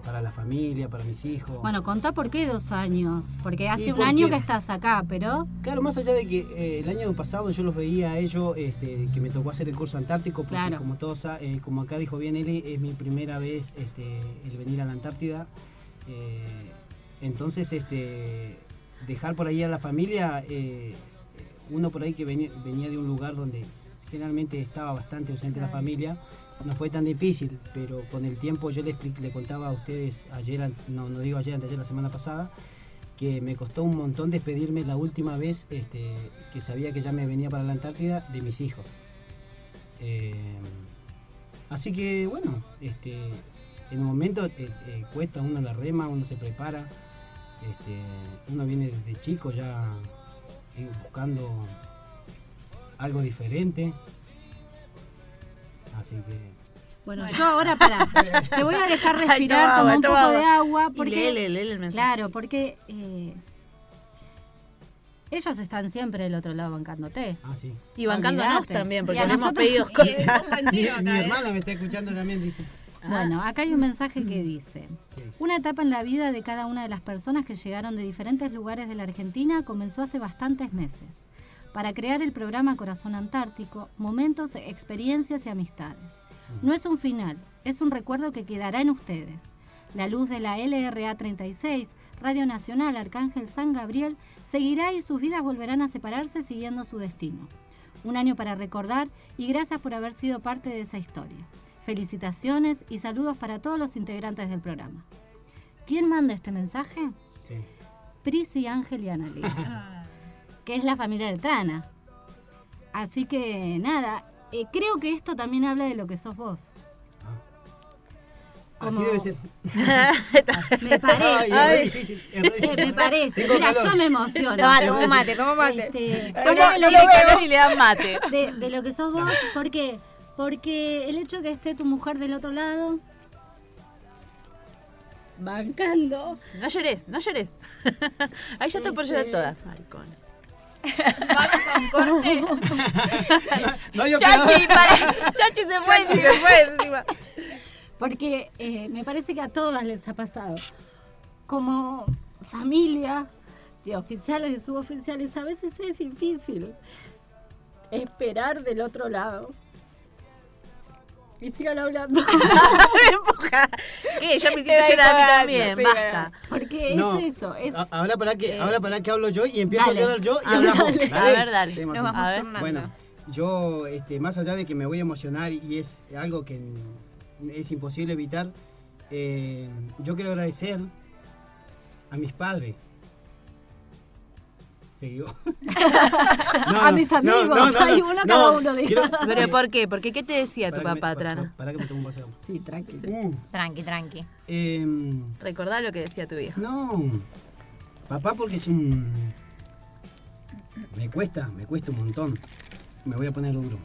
para la familia, para mis hijos. Bueno, contá por qué dos años. Porque hace un porque- año que estás acá, pero... Claro, más allá de que eh, el año pasado yo los veía a ellos, este, que me tocó hacer el curso antártico, porque Claro. como todos, eh, como acá dijo bien Eli, es mi primera vez este, el venir a la Antártida. Eh, entonces, este, dejar por ahí a la familia, eh, uno por ahí que venía, venía de un lugar donde generalmente estaba bastante ausente la familia, no fue tan difícil, pero con el tiempo yo le, le contaba a ustedes ayer, no, no digo ayer, antes de la semana pasada, que me costó un montón despedirme la última vez este, que sabía que ya me venía para la Antártida de mis hijos. Eh, así que bueno, este, en un momento eh, eh, cuesta, uno la rema, uno se prepara, este, uno viene desde chico ya buscando algo diferente. Así que... Bueno, yo ahora para... Te voy a dejar respirar, toma un poco de agua. Porque, léele, léele el mensaje. Claro, porque eh, ellos están siempre del otro lado bancándote. Ah, sí. Y bancándonos también, porque le hemos pedido cosas. Mi, ¿eh? mi hermana me está escuchando también, dice. Bueno, acá hay un mensaje que ¿Qué dice? una etapa en la vida de cada una de las personas que llegaron de diferentes lugares de la Argentina comenzó hace bastantes meses, para crear el programa Corazón Antártico, momentos, experiencias y amistades. No es un final, es un recuerdo que quedará en ustedes. La luz de la LRA 36, Radio Nacional Arcángel San Gabriel, seguirá y sus vidas volverán a separarse siguiendo su destino. Un año para recordar y gracias por haber sido parte de esa historia. felicitaciones y saludos para todos los integrantes del programa. ¿Quién manda este mensaje? Sí. Prisi, Ángel y Analí, que es la familia de Trana. Así que nada, eh, creo que esto también habla de lo que sos vos. Así Como- debe ser. Me parece. Ay, es re difícil, es re Eh, difícil. me parece. Tengo Mira, calor. yo me emociono. Toma, toma mate, toma mate. Este, de lo que- da calor y le dan mate. De, de lo que sos vos, ¿por qué? Porque el hecho que esté tu mujer del otro lado, bancando. No llores, no llores. Ahí ya está por llorar Este- toda. Maricón. Vamos a un corte. No, yo Chachi, para. Chachi se fue. Chachi se fue encima. Porque eh, me parece que a todas les ha pasado. Como familia, de oficiales, de suboficiales, a veces es difícil esperar del otro lado. Y sigan hablando. ¿Qué? Ya me hiciste llorar a mí también, basta. Porque No, es eso, es... a- Ahora para que, eh, ahora para que hablo yo y empiezo dale. a llorar yo y A ver, hablamos. dale. A ver, dale. Sí, Nos Marcelo. vamos A ver. Bueno, yo, este, más allá de que me voy a emocionar y es algo que es imposible evitar, eh, yo quiero agradecer a mis padres. Seguió. A mis amigos, hay uno cada uno, diga. ¿Pero por qué? Porque ¿qué te decía tu Para papá, para- Trana? Para que me tome un agua. Sí, tranquilo. Mm, Tranqui, tranqui. em, Recordá lo que decía tu viejo. No, papá porque es un... Me cuesta, me cuesta un montón. Me voy a poner duro.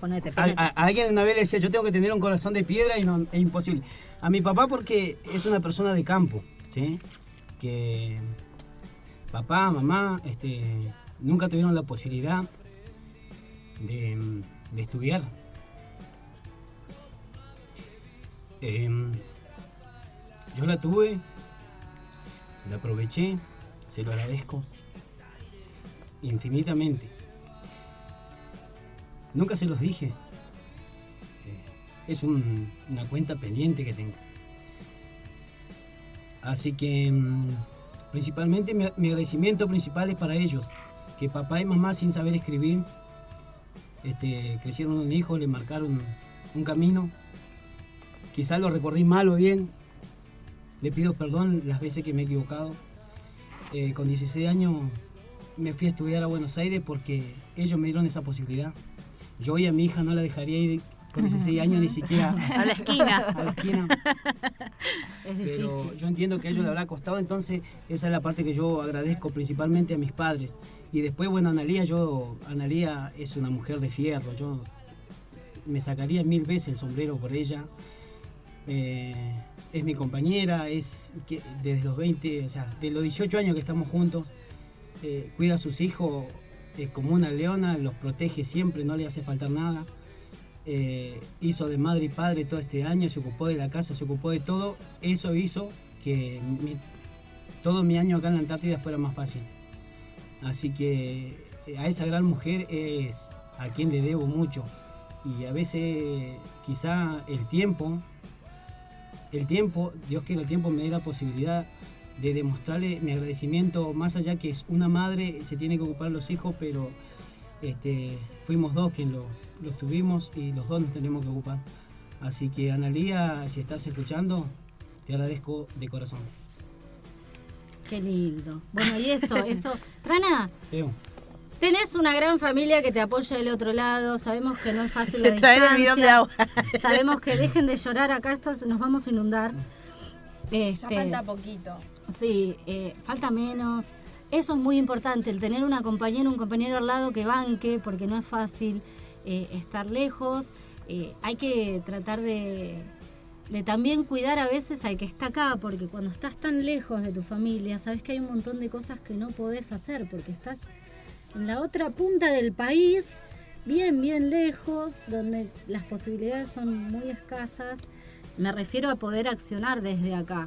Ponete, A, ponete. a- a alguien una vez le decía, yo tengo que tener un corazón de piedra y no, es imposible. A mi papá porque es una persona de campo, ¿sí? Que papá, mamá, este, nunca tuvieron la posibilidad de, estudiar. Em, yo la tuve, la aproveché, se lo agradezco infinitamente. Nunca se los dije. Eh, Es un- una cuenta pendiente que tengo. Así que mm, principalmente mi, mi agradecimiento principal es para ellos. Que papá y mamá sin saber escribir este, crecieron un hijo, le marcaron un camino. Quizás lo recorrí mal o bien. Le pido perdón las veces que me he equivocado. Eh, con 16 años me fui a estudiar a Buenos Aires porque ellos me dieron esa posibilidad. Yo hoy a mi hija no la dejaría ir con 16 años ni siquiera A la esquina. A la esquina. Es Pero yo entiendo que a ellos le habrá costado, entonces esa es la parte que yo agradezco principalmente a mis padres. Y después, bueno, Analía, yo, Analía es una mujer de fierro, yo me sacaría mil veces el sombrero por ella. Eh, es mi compañera, es que desde los 20, o sea, de los 18 años que estamos juntos, eh, cuida a sus hijos eh, como una leona, los protege siempre, no le hace faltar nada. Eh, hizo de madre y padre todo este año, se ocupó de la casa, se ocupó de todo. Eso hizo que todo mi año acá en la Antártida fuera más fácil. Así que eh, a esa gran mujer es a quien le debo mucho. Y a veces quizá el tiempo, el tiempo, Dios quiera el tiempo me dé la posibilidad de demostrarle mi agradecimiento, más allá que una madre, se tiene que ocupar los hijos, pero este, fuimos dos quienes lo, los tuvimos y los dos nos tenemos que ocupar. Así que Analía, si estás escuchando, te agradezco de corazón. Qué lindo. Bueno, y eso, eso. Rana, Teo. tenés una gran familia que te apoya del otro lado. Sabemos que no es fácil la Traer el distancia. bidón de agua. Sabemos que dejen de llorar acá, esto nos vamos a inundar. Ya Este, falta poquito. Sí, eh, falta menos. Eso es muy importante, el tener una compañera, un compañero al lado que banque, porque no es fácil eh, estar lejos. Eh, hay que tratar de, de también cuidar a veces al que está acá, porque cuando estás tan lejos de tu familia, sabes que hay un montón de cosas que no podés hacer, porque estás en la otra punta del país, bien, bien lejos, donde las posibilidades son muy escasas. Me refiero a poder accionar desde acá.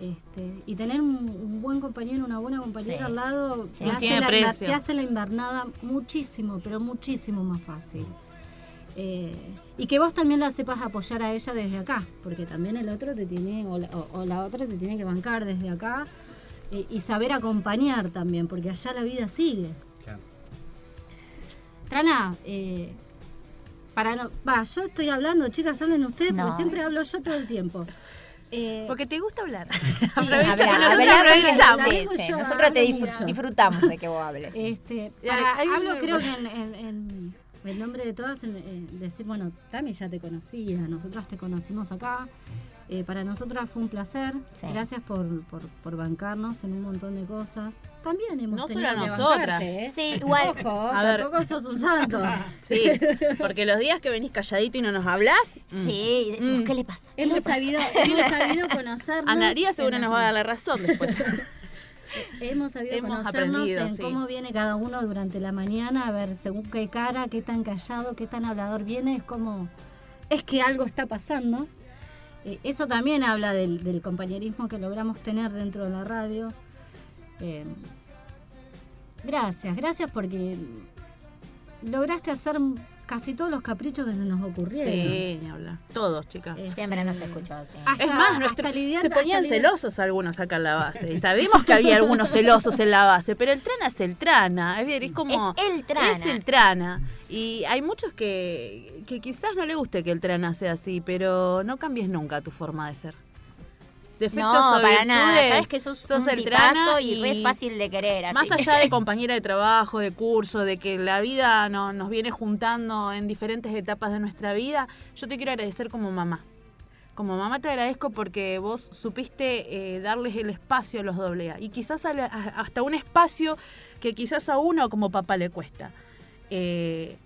Este, y tener un, un buen compañero, una buena compañera Sí. al lado, Sí. te, hace la, te hace la invernada muchísimo, pero muchísimo más fácil. Eh, y que vos también la sepas apoyar a ella desde acá, porque también el otro te tiene, o la, o- o la otra te tiene que bancar desde acá, eh, y saber acompañar también, porque allá la vida sigue. Claro. Trana, eh, para no, va, yo estoy hablando, chicas, hablen ustedes, No. porque siempre hablo yo todo el tiempo. Eh, Porque te gusta hablar. Aprovecha que nosotros aprovechamos. sí, sí, nosotros te disfr- disfrutamos de que vos hables. Este, para- hablo creo que en, en- en- en nombre de todas, en, en decir, bueno, Tami ya te conocía, nosotras te conocimos acá. Eh, para nosotras fue un placer. Gracias por, por, por bancarnos en un montón de cosas. También hemos No tenido solo a que nosotras. ¿eh? Sí, igual. Ojo, A ver. tampoco sos un santo. Sí, porque los días que venís calladito y no nos hablas. mm. Sí, y decimos, ¿qué le pasa? ¿Qué Hemos le pasa? sabido, hemos sabido conocernos. Anaría seguro nos va a dar la razón después. Hemos sabido Hemos conocernos aprendido, en sí. cómo viene cada uno durante la mañana, a ver según qué cara, qué tan callado, qué tan hablador viene, es como, es que algo está pasando. Eh, eso también habla del, del compañerismo que logramos tener dentro de la radio. Eh, gracias, gracias porque lograste hacer casi todos los caprichos que se nos ocurrieron. Sí, ni hablar. Todos, chicas. Siempre nos escuchó así. Hasta- es más, nuestro- hasta lidiar- se ponían celosos algunos acá en la base. Y sabemos que había algunos celosos en la base, pero el trana es el trana. Es, decir, es como. Es el trana. Es el trana. Y hay muchos que, que quizás no le guste que el trana sea así, pero no cambies nunca tu forma de ser. Defectos No, o para nada. Sabes que sos, sos un el trana y re fácil de querer. Así. Más allá de compañera de trabajo, de curso, de que la vida no- nos viene juntando en diferentes etapas de nuestra vida, yo te quiero agradecer como mamá. Como mamá te agradezco porque vos supiste eh, darles el espacio a los doble A. Y quizás a la- a- hasta un espacio que quizás a uno como papá le cuesta. Eh,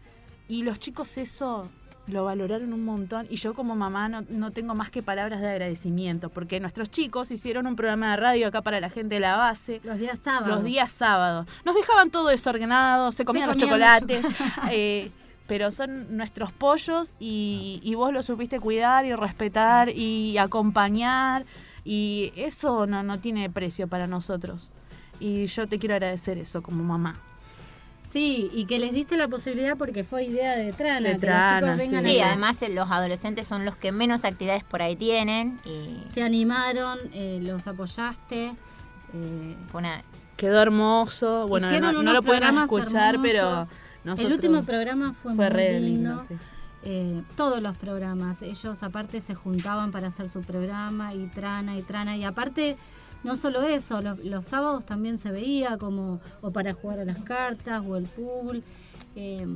y los chicos eso lo valoraron un montón y yo como mamá no, no tengo más que palabras de agradecimiento porque nuestros chicos hicieron un programa de radio acá para la gente de la base. Los días sábados. Los días sábados. Nos dejaban todo desordenado, se comían los comían los chocolates. eh, pero son nuestros pollos y, y vos los supiste cuidar y respetar y acompañar y eso no, no tiene precio para nosotros. Y yo te quiero agradecer eso como mamá. Sí, y que les diste la posibilidad porque fue idea de Trana. De que Trana, los chicos vengan Sí, además eh, los adolescentes son los que menos actividades por ahí tienen y se animaron, eh, los apoyaste. eh, fue una... Quedó hermoso. Bueno, hicieron no, lo pueden escuchar, pero nosotros... El último programa fue, fue muy re lindo. lindo, sí. Eh, todos los programas, ellos aparte se juntaban para hacer su programa y trana y trana y aparte no solo eso, lo- los sábados también se veía como o para jugar a las cartas o el pool. eh,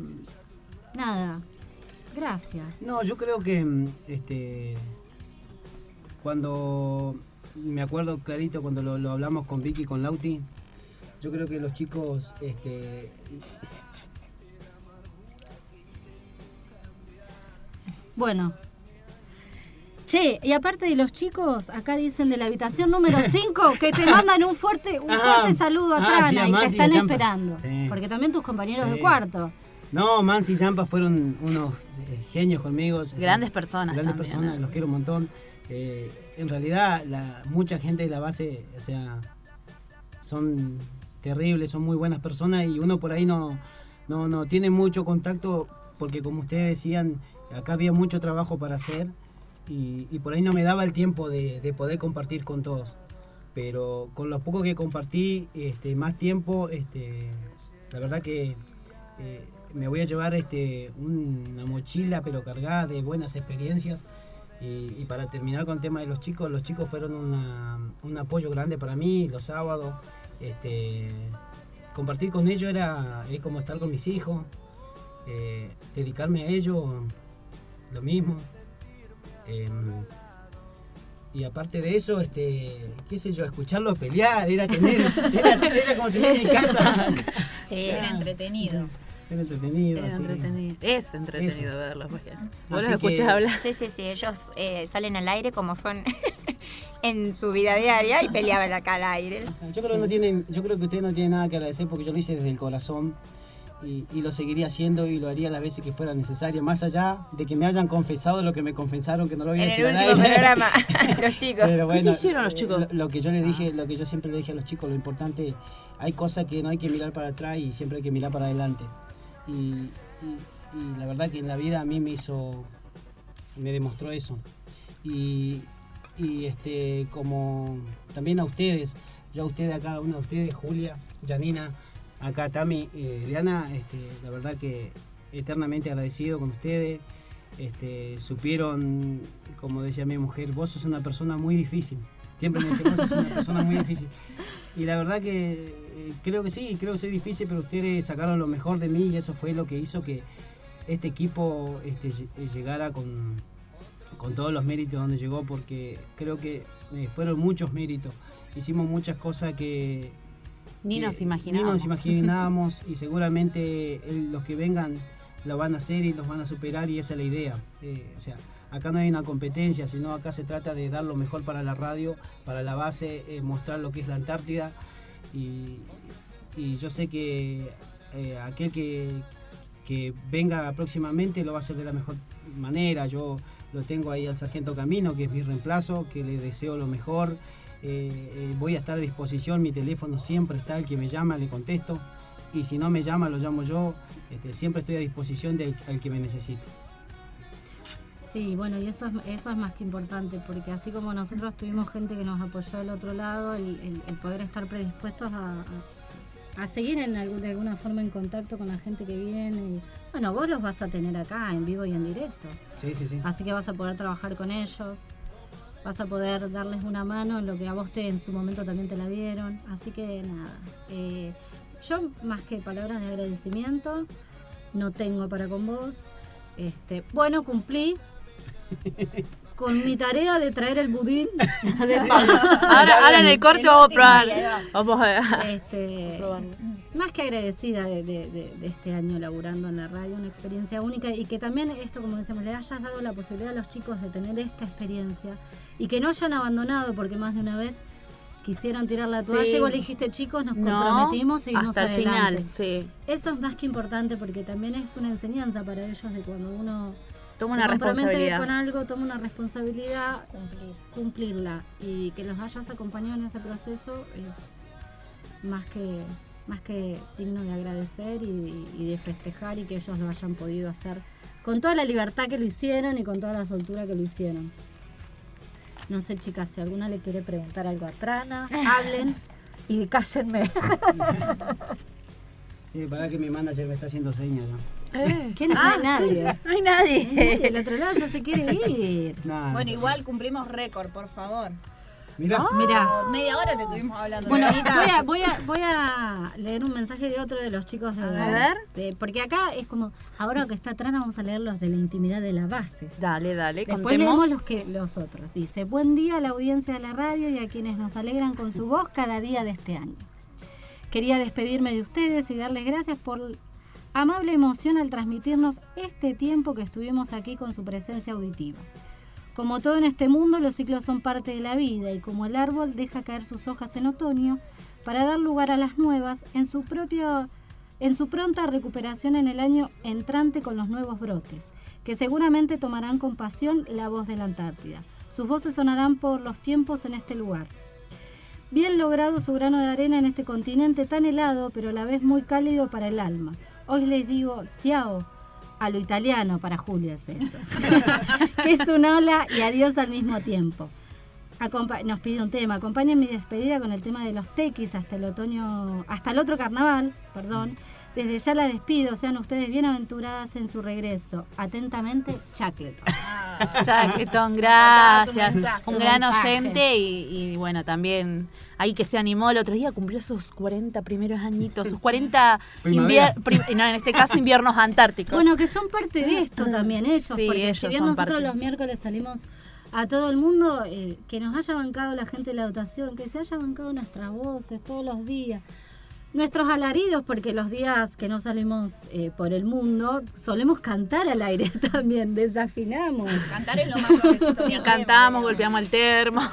nada, gracias. No, yo creo que mm, este cuando me acuerdo clarito cuando lo, lo hablamos con Vicky y con Lauti, yo creo que los chicos este Bueno. Che, y aparte de los chicos, acá dicen de la habitación número 5 que te mandan un fuerte, un Ah, fuerte saludo a ah, Trana sí, a y te están esperando. Sí. Porque también tus compañeros Sí. de cuarto. No, Mansi y Zampa fueron unos eh, genios conmigo. Grandes personas Grandes también, personas, los quiero un montón. Eh, en realidad, la, mucha gente de la base, o sea, son terribles, son muy buenas personas y uno por ahí no, no, no tiene mucho contacto porque como ustedes decían, acá había mucho trabajo para hacer y, por ahí no me daba el tiempo de, de poder compartir con todos. Pero con lo poco que compartí, este, más tiempo, este, la verdad que eh, me voy a llevar este, una mochila pero cargada de buenas experiencias. Y, para terminar con el tema de los chicos, los chicos fueron un apoyo grande para mí los sábados. Compartir con ellos era como estar con mis hijos, eh, dedicarme a ellos, lo mismo. Em, y aparte de eso, este, qué sé yo, escucharlos pelear, era tener, era, era como tener mi casa. Sí, Era entretenido. Era entretenido. Era sí. entretenido. Es entretenido Eso. verlos. Porque vos Así los escuchás que- hablar. Sí, sí, sí, ellos eh, salen al aire como son en su vida diaria y peleaban acá al aire. Yo creo, que no tienen, yo creo que ustedes no tienen nada que agradecer porque yo lo hice desde el corazón y, y lo seguiría haciendo y lo haría las veces que fuera necesario, más allá de que me hayan confesado lo que me confesaron que no lo voy a En decir el al último aire. programa, los chicos. Pero ¿Qué te bueno, hicieron los chicos? Lo, lo que yo le dije, lo que yo siempre le dije a los chicos, lo importante, hay cosas que no hay que mirar para atrás y siempre hay que mirar para adelante. Y, y- y la verdad que en la vida a mí me hizo, me demostró eso. Y, y, este, como también a ustedes, yo a ustedes, a cada una de ustedes, Julia, Janina, acá Tami, eh, Diana, este, la verdad que eternamente agradecido con ustedes. Este, supieron, como decía mi mujer, vos sos una persona muy difícil. Siempre me decía, vos sos una persona muy difícil. Y la verdad que eh, creo que sí, creo que soy difícil, pero ustedes sacaron lo mejor de mí y eso fue lo que hizo que este equipo este, lle- llegara con, con todos los méritos donde llegó, porque creo que eh, fueron muchos méritos. Hicimos muchas cosas que, Ni nos imaginábamos. Ni nos imaginábamos y seguramente los que vengan lo van a hacer y los van a superar y esa es la idea. Eh, o sea, acá no hay una competencia, sino acá se trata de dar lo mejor para la radio, para la base, eh, mostrar lo que es la Antártida y, y yo sé que eh, aquel que, que venga próximamente lo va a hacer de la mejor manera. Yo lo tengo ahí al sargento Camino, que es mi reemplazo, que le deseo lo mejor. Eh, eh, voy a estar a disposición, mi teléfono siempre está, el que me llama le contesto. Y si no me llama, lo llamo yo. Este, siempre estoy a disposición del al que me necesite. Sí, bueno, y eso es, eso es más que importante, porque así como nosotros tuvimos gente que nos apoyó del otro lado, el, el- el poder estar predispuestos a, a- a seguir en algún- de alguna forma en contacto con la gente que viene. y- bueno, vos los vas a tener acá, en vivo y en directo. Sí, sí, sí. Así que vas a poder trabajar con ellos, vas a poder darles una mano en lo que a vos te en su momento también te la dieron. Así que nada, eh, yo más que palabras de agradecimiento no tengo para con vos. Este, bueno, cumplí con mi tarea de traer el budín. Ahora, ahora en el corte vamos a probar. Vamos a Este, probarlo. más que agradecida de, de- de- de este año laburando en la radio, una experiencia única y que también esto, como decíamos, le hayas dado la posibilidad a los chicos de tener esta experiencia y que no hayan abandonado porque más de una vez quisieron tirar la toalla Sí. y vos le dijiste chicos, nos No, comprometimos, seguimos hasta el final, sí. Eso es más que importante porque también es una enseñanza para ellos de cuando uno Toma una responsabilidad. con algo, toma una responsabilidad, cumplirla y que los hayas acompañado en ese proceso es más que más que digno de agradecer y, y de festejar y que ellos lo hayan podido hacer con toda la libertad que lo hicieron y con toda la soltura que lo hicieron. No sé, chicas, si alguna le quiere preguntar algo a Trana, hablen y cállenme. Sí, para que mi manager me está haciendo señas. ¿no? ¿Quién? No hay nadie. No hay nadie. El otro lado ya se quiere ir. Bueno, igual cumplimos récord, por favor. Mirá. Mirá. Media hora te estuvimos hablando. Bueno, voy a, voy, a, voy a leer un mensaje de otro de los chicos de, A ver. de- porque acá es como, ahora que está atrás vamos a leer los de la intimidad de la base. Dale, dale, Después contemos. leemos los que los otros. Dice, buen día a la audiencia de la radio y a quienes nos alegran con su voz cada día de este año. Quería despedirme de ustedes y darles gracias por amable emoción al transmitirnos este tiempo que estuvimos aquí con su presencia auditiva. Como todo en este mundo, los ciclos son parte de la vida y como el árbol deja caer sus hojas en otoño para dar lugar a las nuevas en su propio en su pronta recuperación en el año entrante con los nuevos brotes, que seguramente tomarán con pasión la voz de la Antártida. Sus voces sonarán por los tiempos en este lugar. Bien logrado su grano de arena en este continente tan helado, pero a la vez muy cálido para el alma. Hoy les digo ciao a lo italiano para Julia es eso. que es un hola y adiós al mismo tiempo. Acompa- nos pide un tema. Acompañen mi despedida con el tema de los tequis hasta el otoño, hasta el otro carnaval, perdón. Desde ya la despido, sean ustedes bienaventuradas en su regreso. Atentamente, Chacleton. Chacleton, gracias. Un gran oyente y, y bueno, también ahí que se animó el otro día, cumplió sus 40 primeros añitos, sus 40 Primavera. invier- prim- no, en este caso inviernos antárticos. Bueno, que son parte de esto también ellos, Sí, porque ellos si bien nosotros parte. los miércoles salimos a todo el mundo, eh, que nos haya bancado la gente de la dotación, que se haya bancado nuestras voces todos los días. Nuestros alaridos, porque los días que no salimos eh, por el mundo, solemos cantar al aire también, desafinamos. Cantar es lo más Sí, que cantamos, golpeamos el termo.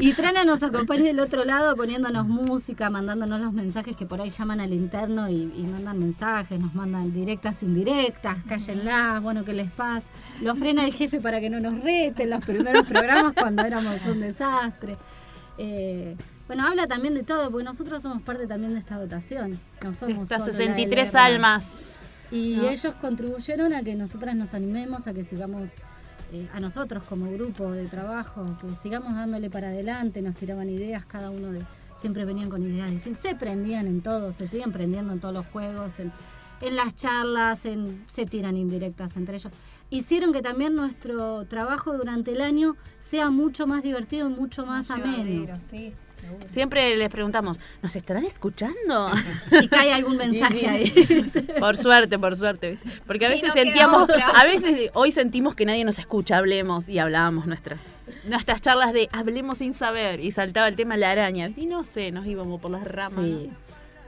Y Trana nos acompaña del otro lado poniéndonos música, mandándonos los mensajes que por ahí llaman al interno y, y mandan mensajes, nos mandan directas, indirectas, cállenlas, bueno, que les pasa. Lo frena el jefe para que no nos reten los primeros programas cuando éramos un desastre. Eh, bueno, habla también de todo, porque nosotros somos parte también de esta dotación. No somos Estas solo la 63 LRA. almas. Y ¿no? ellos contribuyeron a que nosotras nos animemos, a que sigamos, eh, a nosotros como grupo de trabajo, que sigamos dándole para adelante, nos tiraban ideas, cada uno de, siempre venían con ideas distintas, se prendían en todo, se siguen prendiendo en todos los juegos, en, en las charlas, en, se tiran indirectas entre ellos. Hicieron que también nuestro trabajo durante el año sea mucho más divertido y mucho más ameno. sí, seguro. Siempre les preguntamos, ¿nos estarán escuchando? Y cae algún mensaje ahí. Por suerte, por suerte. Porque a Sí, veces no sentíamos, a veces hoy sentimos que nadie nos escucha, hablemos y hablábamos nuestras nuestras charlas de hablemos sin saber y saltaba el tema la araña y no sé, nos íbamos por las ramas. Sí.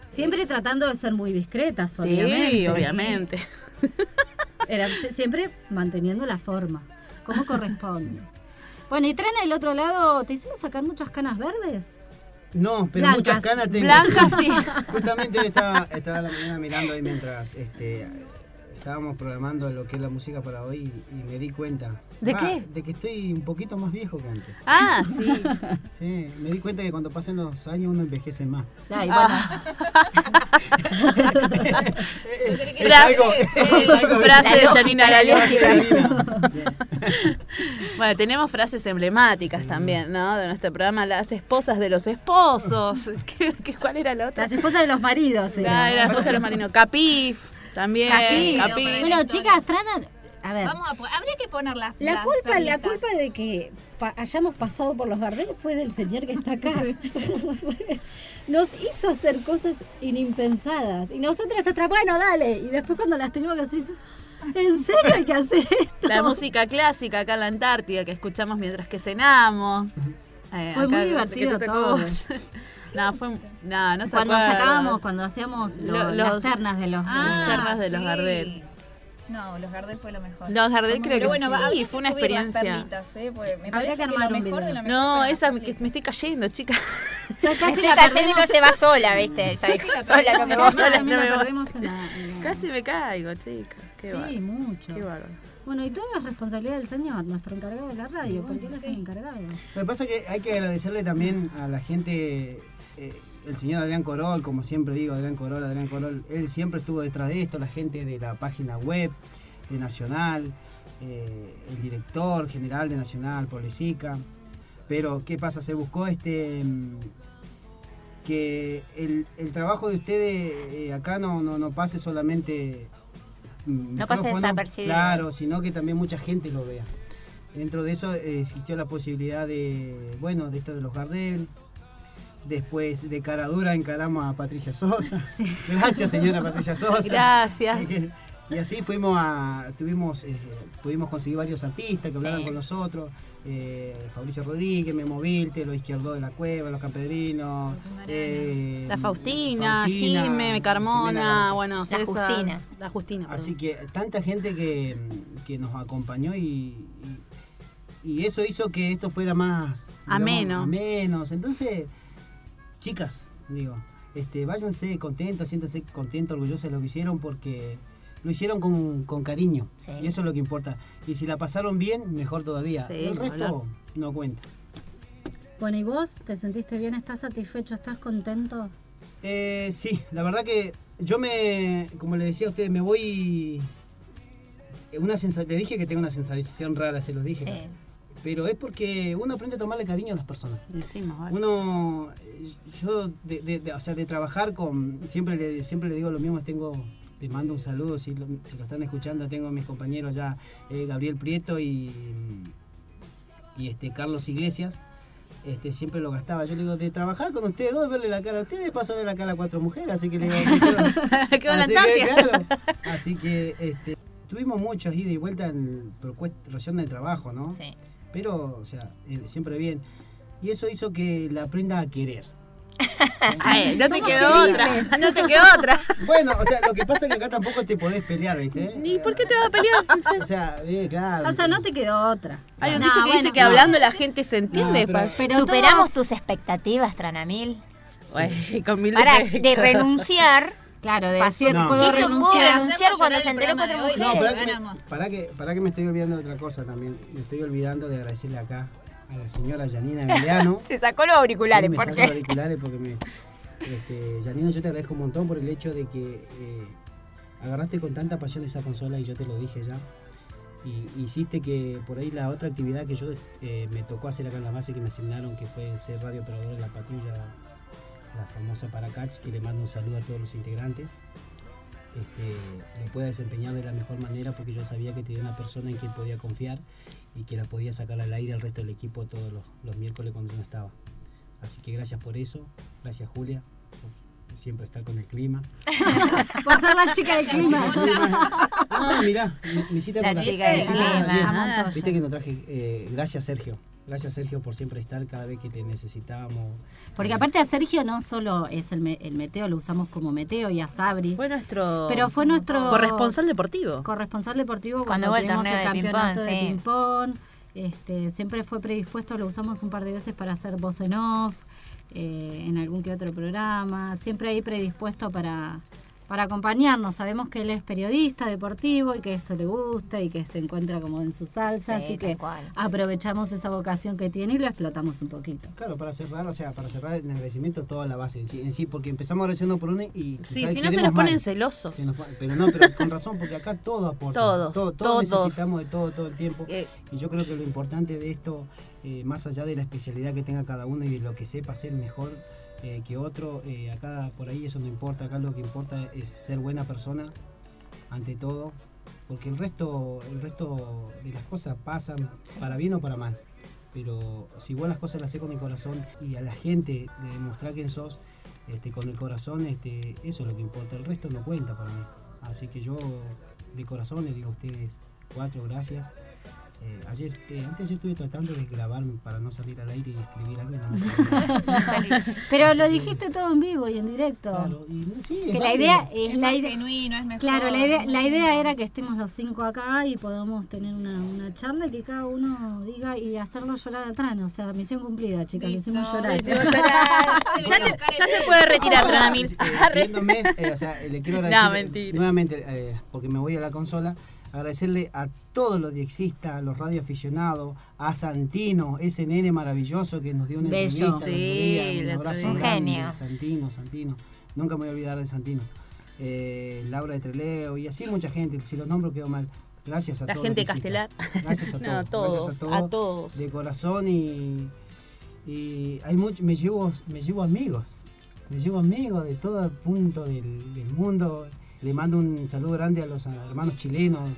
Siempre tratando de ser muy discretas, Sí, obviamente. obviamente. Era si- siempre manteniendo la forma, como corresponde. Bueno, y Trana del otro lado, ¿te hicieron sacar muchas canas verdes? No, pero Blancas. muchas canas tengo. Blancas, sí. Justamente estaba, estaba la mañana mirando ahí mientras este, estábamos programando lo que es la música para hoy y me di cuenta. ¿De Ah, qué? De que estoy un poquito más viejo que antes. Ah, sí. Sí, me di cuenta que cuando pasan los años uno envejece más. Ay, Ah. Es Fra- algo- es algo- frase de Janina la. Bueno, tenemos frases emblemáticas también, ¿no? De nuestro programa, las esposas de los esposos. ¿Qué, qué- cuál era la otra? Las esposas de los maridos. Ah, la esposa de los marinos. Capif, también. Bueno, chicas, Trana, a ver. Vamos a habría que poner las La las culpa, la culpa de que pa- hayamos pasado por los Gardel fue del señor que está acá. Nos hizo hacer cosas inimpensadas. Y nosotras atrás, bueno, dale. Y después cuando las teníamos que hacer, ¿en serio hay que hacer esto? La música clásica acá en la Antártida que escuchamos mientras que cenamos. Eh, Fue acá, muy divertido ¿qué te todo. No, fue. No, no se Cuando sacábamos, cuando hacíamos lo- Lo- las ternas de los... las ternas de los. Gardel. No, los Gardel fue lo mejor. Los Gardel creo Pero que bueno, sí, va- fue una experiencia. perlitas, ¿eh? Me parece que armar lo un mejor video. de lo mejor No, la esa me, que me estoy cayendo, chica. Ya Me estoy cayendo y no se va sola, ¿viste? Ya dijo sola, no me voy. Sola, También no la me voy. perdemos en la- en la- Casi me caigo, chica. Qué sí, mucho. Qué bárbaro. Bueno, y todo es responsabilidad del señor, nuestro encargado de la radio, porque él es el encargado. Lo que pasa es que hay que agradecerle también a la gente, eh, el señor Adrián Corol, como siempre digo, Adrián Corol, Adrián Corol, él siempre estuvo detrás de esto, la gente de la página web de Nacional, eh, el director general de Nacional, Polesica. Pero, ¿qué pasa? Se buscó este mm, que el, el trabajo de ustedes eh, acá no, no, no pase solamente mm, No pase desapercibido. Claro, sino que también mucha gente lo vea. Dentro de eso eh, existió la posibilidad de, bueno, de esto de los Gardel. Después de cara dura encaramos a Patricia Sosa. Gracias, señora Patricia Sosa. Gracias. Y así fuimos a, tuvimos, eh, pudimos conseguir varios artistas que hablaran Sí. con nosotros. eh, Fabricio Rodríguez, Memo Vilte, Los Izquierdos de la Cueva, Los Campedrinos. eh, La Faustina, Faustina, Jime, Carmona, bueno, La César, Justina. La Justina. Así que tanta gente que, que nos acompañó y, y, y eso hizo que esto fuera más Ameno. menos. Entonces, chicas, digo, este, váyanse contentas, siéntanse contentos, orgullosos de lo que hicieron porque lo hicieron con, con cariño. Sí. Y eso es lo que importa. Y si la pasaron bien, mejor todavía. Sí, El resto hablar. no cuenta. Bueno, ¿y vos te sentiste bien? ¿Estás satisfecho? ¿Estás contento? Eh, sí, la verdad que yo me, como le decía a ustedes, me voy... Una sensa- le dije que tengo una sensación rara, se los dije. Sí. Pero es porque uno aprende a tomarle cariño a las personas. Decimos, vale. Uno, eh, yo, de, de- de- o sea, de trabajar con, siempre le, siempre le digo lo mismo, tengo, te mando un saludo, si lo, si lo están escuchando, tengo a mis compañeros ya, eh, Gabriel Prieto y, y este Carlos Iglesias, este, siempre lo gastaba. Yo le digo, de trabajar con ustedes dos, verle la cara a ustedes, paso a ver la cara a cuatro mujeres, así que le digo, Qué así, que, claro, así que este, tuvimos muchos ida y vuelta en cuestión de trabajo, ¿no? Sí. Pero, o sea, eh, siempre bien. Y eso hizo que la aprenda a querer. Ay, no te quedó queribles. otra. No te quedó otra. Bueno, o sea, lo que pasa es que acá tampoco te podés pelear, ¿viste? ¿Ni por qué te vas a pelear? O sea, eh, claro. O sea, no te quedó otra. Hay un No, dicho que bueno, dice que no. hablando la gente se entiende. No, pero- Superamos todos- tus expectativas, Tranamil. Güey, con mil Para, de renunciar. Claro, de Pasó- No. puedo Quiso renunciar. renunciar cuando se enteró. No, para que, me, para, que, para que me estoy olvidando de otra cosa también. Me estoy olvidando de agradecerle acá a la señora Janina Emiliano. Se sacó los auriculares, Sí, me ¿por qué? los auriculares porque me... Este, Janina, yo te agradezco un montón por el hecho de que eh, agarraste con tanta pasión esa consola y yo te lo dije ya. Y hiciste que por ahí la otra actividad que yo eh, me tocó hacer acá en la base que me asignaron, que fue ser radio operador de la patrulla, la famosa Paracach, que le mando un saludo a todos los integrantes. este, lo pueda desempeñar de la mejor manera porque yo sabía que tenía una persona en quien podía confiar y que la podía sacar al aire al resto del equipo todos los, los miércoles cuando no estaba. Así que gracias por eso, gracias Julia, por siempre estar con el clima. Por ser la chica del clima. Ah, mirá, mi, mi cita La con la- chica del clima. Viste que no traje, eh, gracias Sergio, gracias Sergio por siempre estar cada vez que te necesitamos. Porque aparte a Sergio no solo es el, me- el meteo, lo usamos como meteo y a Sabri. Fue nuestro Pero fue nuestro corresponsal deportivo. corresponsal deportivo Cuando cuando, el el de campeonato ping-pong, de sí. ping-pong. Este, siempre fue predispuesto, lo usamos un par de veces para hacer voz en off, eh, en algún que otro programa, siempre ahí predispuesto para, para acompañarnos. Sabemos que él es periodista deportivo y que esto le gusta y que se encuentra como en su salsa, Sí, así que cual. aprovechamos esa vocación que tiene y lo explotamos un poquito. Claro, para cerrar, o sea, para cerrar en agradecimiento toda la base en sí, en sí, porque empezamos agradeciendo por una y Sí, si no se nos ponen mal. celosos. Nos pero no, pero con razón, porque acá todo aporta. Todos, todo, todos todos. necesitamos de todo todo el tiempo. Eh. y yo creo que lo importante de esto, eh, más allá de la especialidad que tenga cada uno y de lo que sepa hacer mejor eh, que otro, eh, acá por ahí eso no importa. Acá lo que importa es ser buena persona ante todo, porque el resto, el resto de las cosas pasan para bien o para mal. Pero si vos las cosas las haces con el corazón y a la gente de demostrar quién sos este, con el corazón, este, eso es lo que importa. El resto no cuenta para mí. Así que yo de corazón les digo a ustedes cuatro gracias. Eh, ayer, eh, antes yo estuve tratando de grabarme para no salir al aire y escribir algo. no. Pero Así lo que- dijiste todo en vivo y en directo. Claro, y sí, que la idea es, Es la más idea genuino, es mejor. Claro, la idea, la idea era que estemos los cinco acá y podamos tener una, una charla y que cada uno diga y hacerlo llorar a Tran. O sea, misión cumplida, chicas, lo hicimos llorar. lo hicimos llorar. ya, te- ya se puede retirar, Tranamil. Eh, eh, o sea, eh, le quiero No, agradecer mentira. nuevamente, eh, porque me voy a la consola, agradecerle a todos los diexistas, a los radioaficionados, a Santino, ese nene maravilloso que nos dio una Bello. entrevista. Sí, día, un abrazo. Un grande, genio. Santino, Santino. Nunca me voy a olvidar de Santino. Eh, Laura de Treleo y así mucha gente, si los nombro quedo mal. Gracias a La todos. gente de. Castelar. Gracias a No, todos. a todos, gracias a todos. De corazón y, y hay mucho, me llevo, me llevo amigos. Me llevo amigos de todo el punto del, del mundo. Le mando un saludo grande a los hermanos chilenos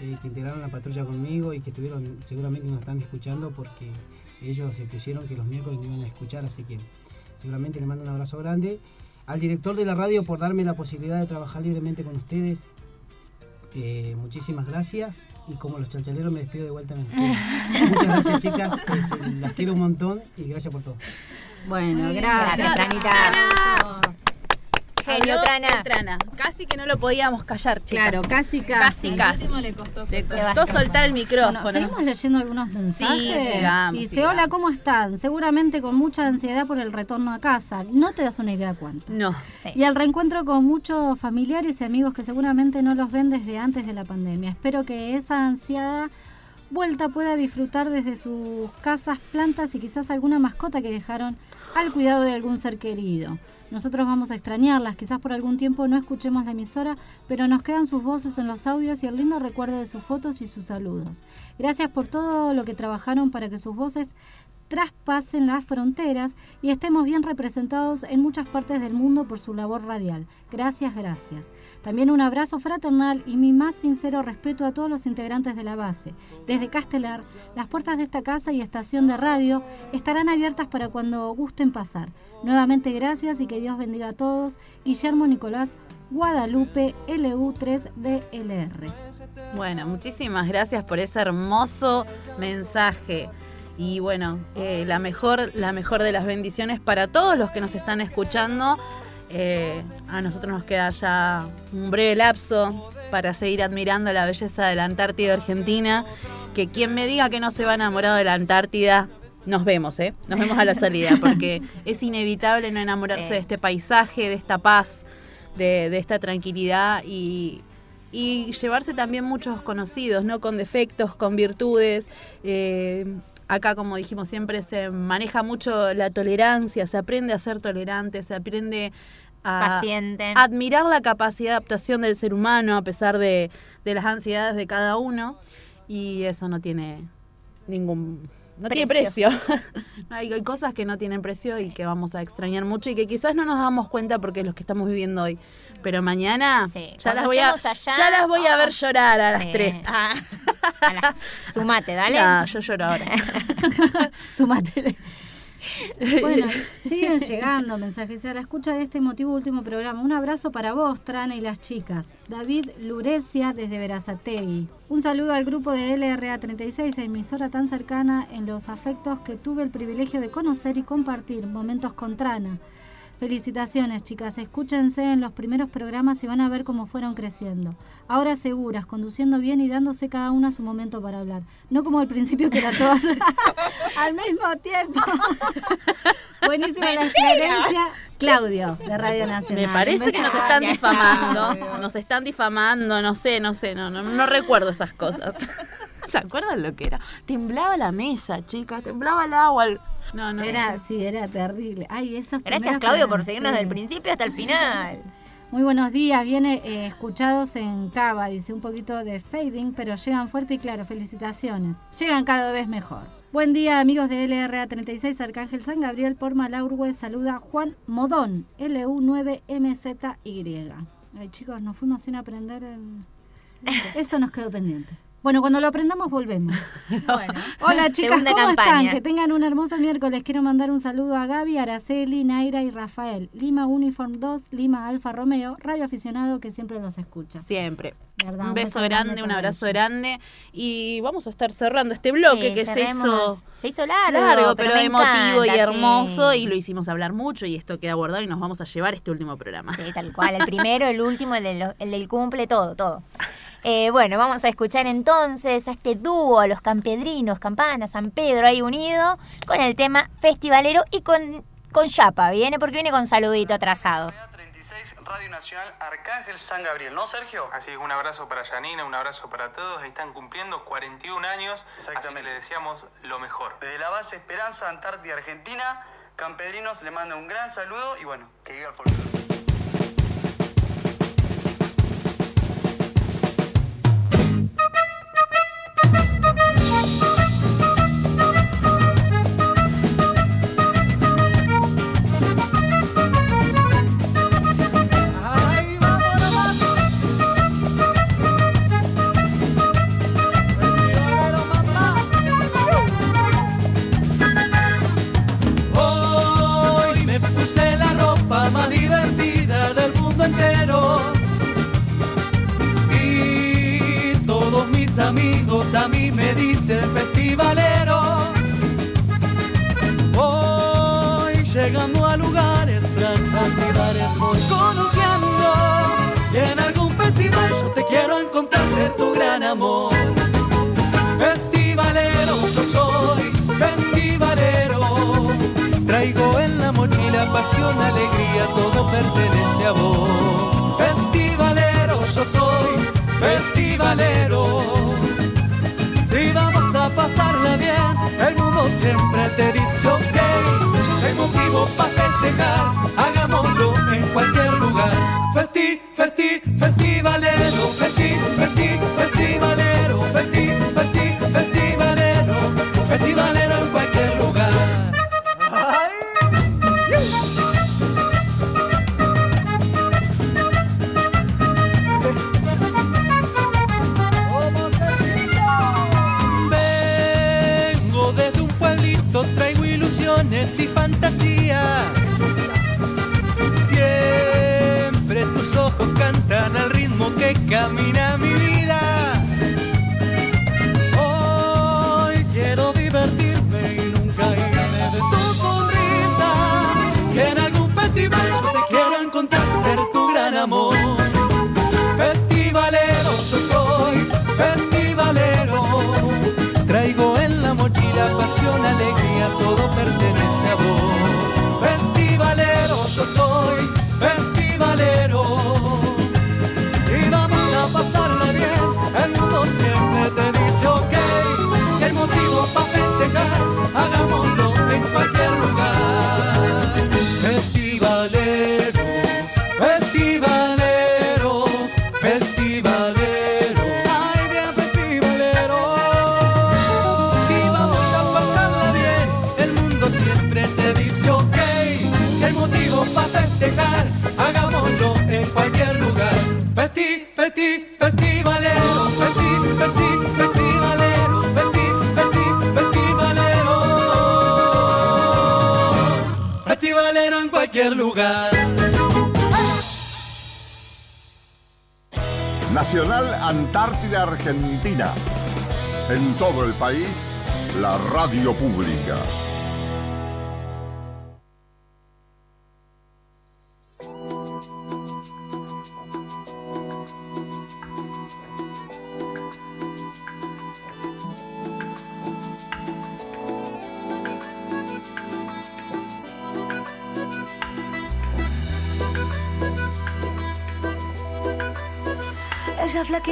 eh, que integraron la patrulla conmigo y que estuvieron, seguramente nos están escuchando porque ellos se pusieron que los miércoles me iban a escuchar, así que seguramente le mando un abrazo grande. Al director de la radio por darme la posibilidad de trabajar libremente con ustedes. Eh, muchísimas gracias y como los chanchaleros me despido de vuelta. me despido. Muchas gracias chicas, este, las quiero un montón y gracias por todo. Bueno, Gracias, gracias. Tranita. Genio, Trana. Trana. Casi que no lo podíamos callar, chicas. Claro, casi, Casi, casi. casi. le costó Le soltar. costó soltar el Bueno, micrófono. seguimos leyendo algunos mensajes. sigamos, Dice, sigamos. hola, ¿cómo están? Seguramente con mucha ansiedad por el retorno a casa. No te das una idea cuánto. No. Sí. Y al reencuentro con muchos familiares y amigos que seguramente no los ven desde antes de la pandemia. Espero que esa ansiada vuelta pueda disfrutar desde sus casas, plantas y quizás alguna mascota que dejaron al cuidado de algún ser querido. Nosotros vamos a extrañarlas, quizás por algún tiempo no escuchemos la emisora, pero nos quedan sus voces en los audios y el lindo recuerdo de sus fotos y sus saludos. Gracias por todo lo que trabajaron para que sus voces traspasen las fronteras y estemos bien representados en muchas partes del mundo por su labor radial. Gracias, gracias. También un abrazo fraternal y mi más sincero respeto a todos los integrantes de la base. Desde Castelar, las puertas de esta casa y estación de radio estarán abiertas para cuando gusten pasar. Nuevamente gracias y que Dios bendiga a todos. Guillermo Nicolás Guadalupe LU3DLR. Bueno, muchísimas gracias por ese hermoso mensaje. Y bueno, eh, la, mejor, la mejor de las bendiciones para todos los que nos están escuchando. Eh, a nosotros nos queda ya un breve lapso para seguir admirando la belleza de la Antártida Argentina. Que quien me diga que no se va enamorado de la Antártida, nos vemos, ¿eh? Nos vemos a la salida, porque es inevitable no enamorarse Sí. de este paisaje, de esta paz, de, de esta tranquilidad y, y llevarse también muchos conocidos, ¿no? Con defectos, con virtudes. Eh, acá, como dijimos siempre, se maneja mucho la tolerancia, se aprende a ser tolerante, se aprende a Paciente. admirar la capacidad de adaptación del ser humano a pesar de, de las ansiedades de cada uno. Y eso no tiene ningún no tiene precio. hay, hay cosas que no tienen precio y que vamos a extrañar mucho y que quizás no nos damos cuenta porque es lo que estamos viviendo hoy. Pero mañana ya Cuando las voy a allá, ya las voy a ver llorar a las Sí. 3. Sumate, dale. No, yo lloro ahora. Sumate. Bueno, siguen llegando mensajes a la escucha de este emotivo último programa. Un abrazo para vos, Trana y las chicas. David Lurecia desde Verazategui. Un saludo al grupo de LRA36, emisora tan cercana en los afectos que tuve el privilegio de conocer y compartir momentos con Trana. Felicitaciones, chicas. Escúchense en los primeros programas y van a ver cómo fueron creciendo. Ahora seguras, conduciendo bien y dándose cada una su momento para hablar. No como al principio que era todas al mismo tiempo. Buenísima la experiencia. Claudio, de Radio Nacional. Me parece que nos están difamando. Nos están difamando, no sé, no sé, no, no, no recuerdo esas cosas. ¿Se acuerdan lo que era? Temblaba la mesa, chicas, temblaba el agua. el- No, no. Era, sí, era terrible. Ay, esos Gracias, Claudio, por seguirnos sí. del principio hasta el final. Muy buenos días, viene eh, escuchados en Cava, dice un poquito de fading, pero llegan fuerte y claro, felicitaciones. Llegan cada vez mejor. Buen día amigos de LRA36 Arcángel San Gabriel por Malaurgue, saluda Juan Modón, LU9MZY. Ay chicos, nos fuimos sin aprender el... Eso nos quedó pendiente. Bueno, cuando lo aprendamos volvemos. Hola chicas, Segunda ¿cómo campaña. están? Que tengan un hermoso miércoles. Quiero mandar un saludo a Gaby, Araceli, Naira y Rafael. Lima Uniform 2, Lima Alfa Romeo, radio aficionado que siempre los escucha. Siempre. ¿Verdad? Un beso grande, un abrazo ellos. grande. Y vamos a estar cerrando este bloque Sí, que se hizo Se hizo largo, pero, emotivo y hermoso. sí. Y lo hicimos hablar mucho y esto queda guardado y nos vamos a llevar este último programa. Sí, tal cual. El primero, el último, el del, el del cumple, todo, todo. Eh, bueno, vamos a escuchar entonces a este dúo, a los campedrinos, Campana, San Pedro ahí unido, con el tema festivalero y con, con Chapa. Viene porque viene con saludito atrasado. 36 Radio Nacional Arcángel San Gabriel, ¿no, Sergio? Así que un abrazo para Janina, un abrazo para todos. Ahí están cumpliendo 41 años, así que le deseamos lo mejor. Desde la base Esperanza, Antártida, Argentina, Campedrinos le manda un gran saludo y bueno, que viva el folclore.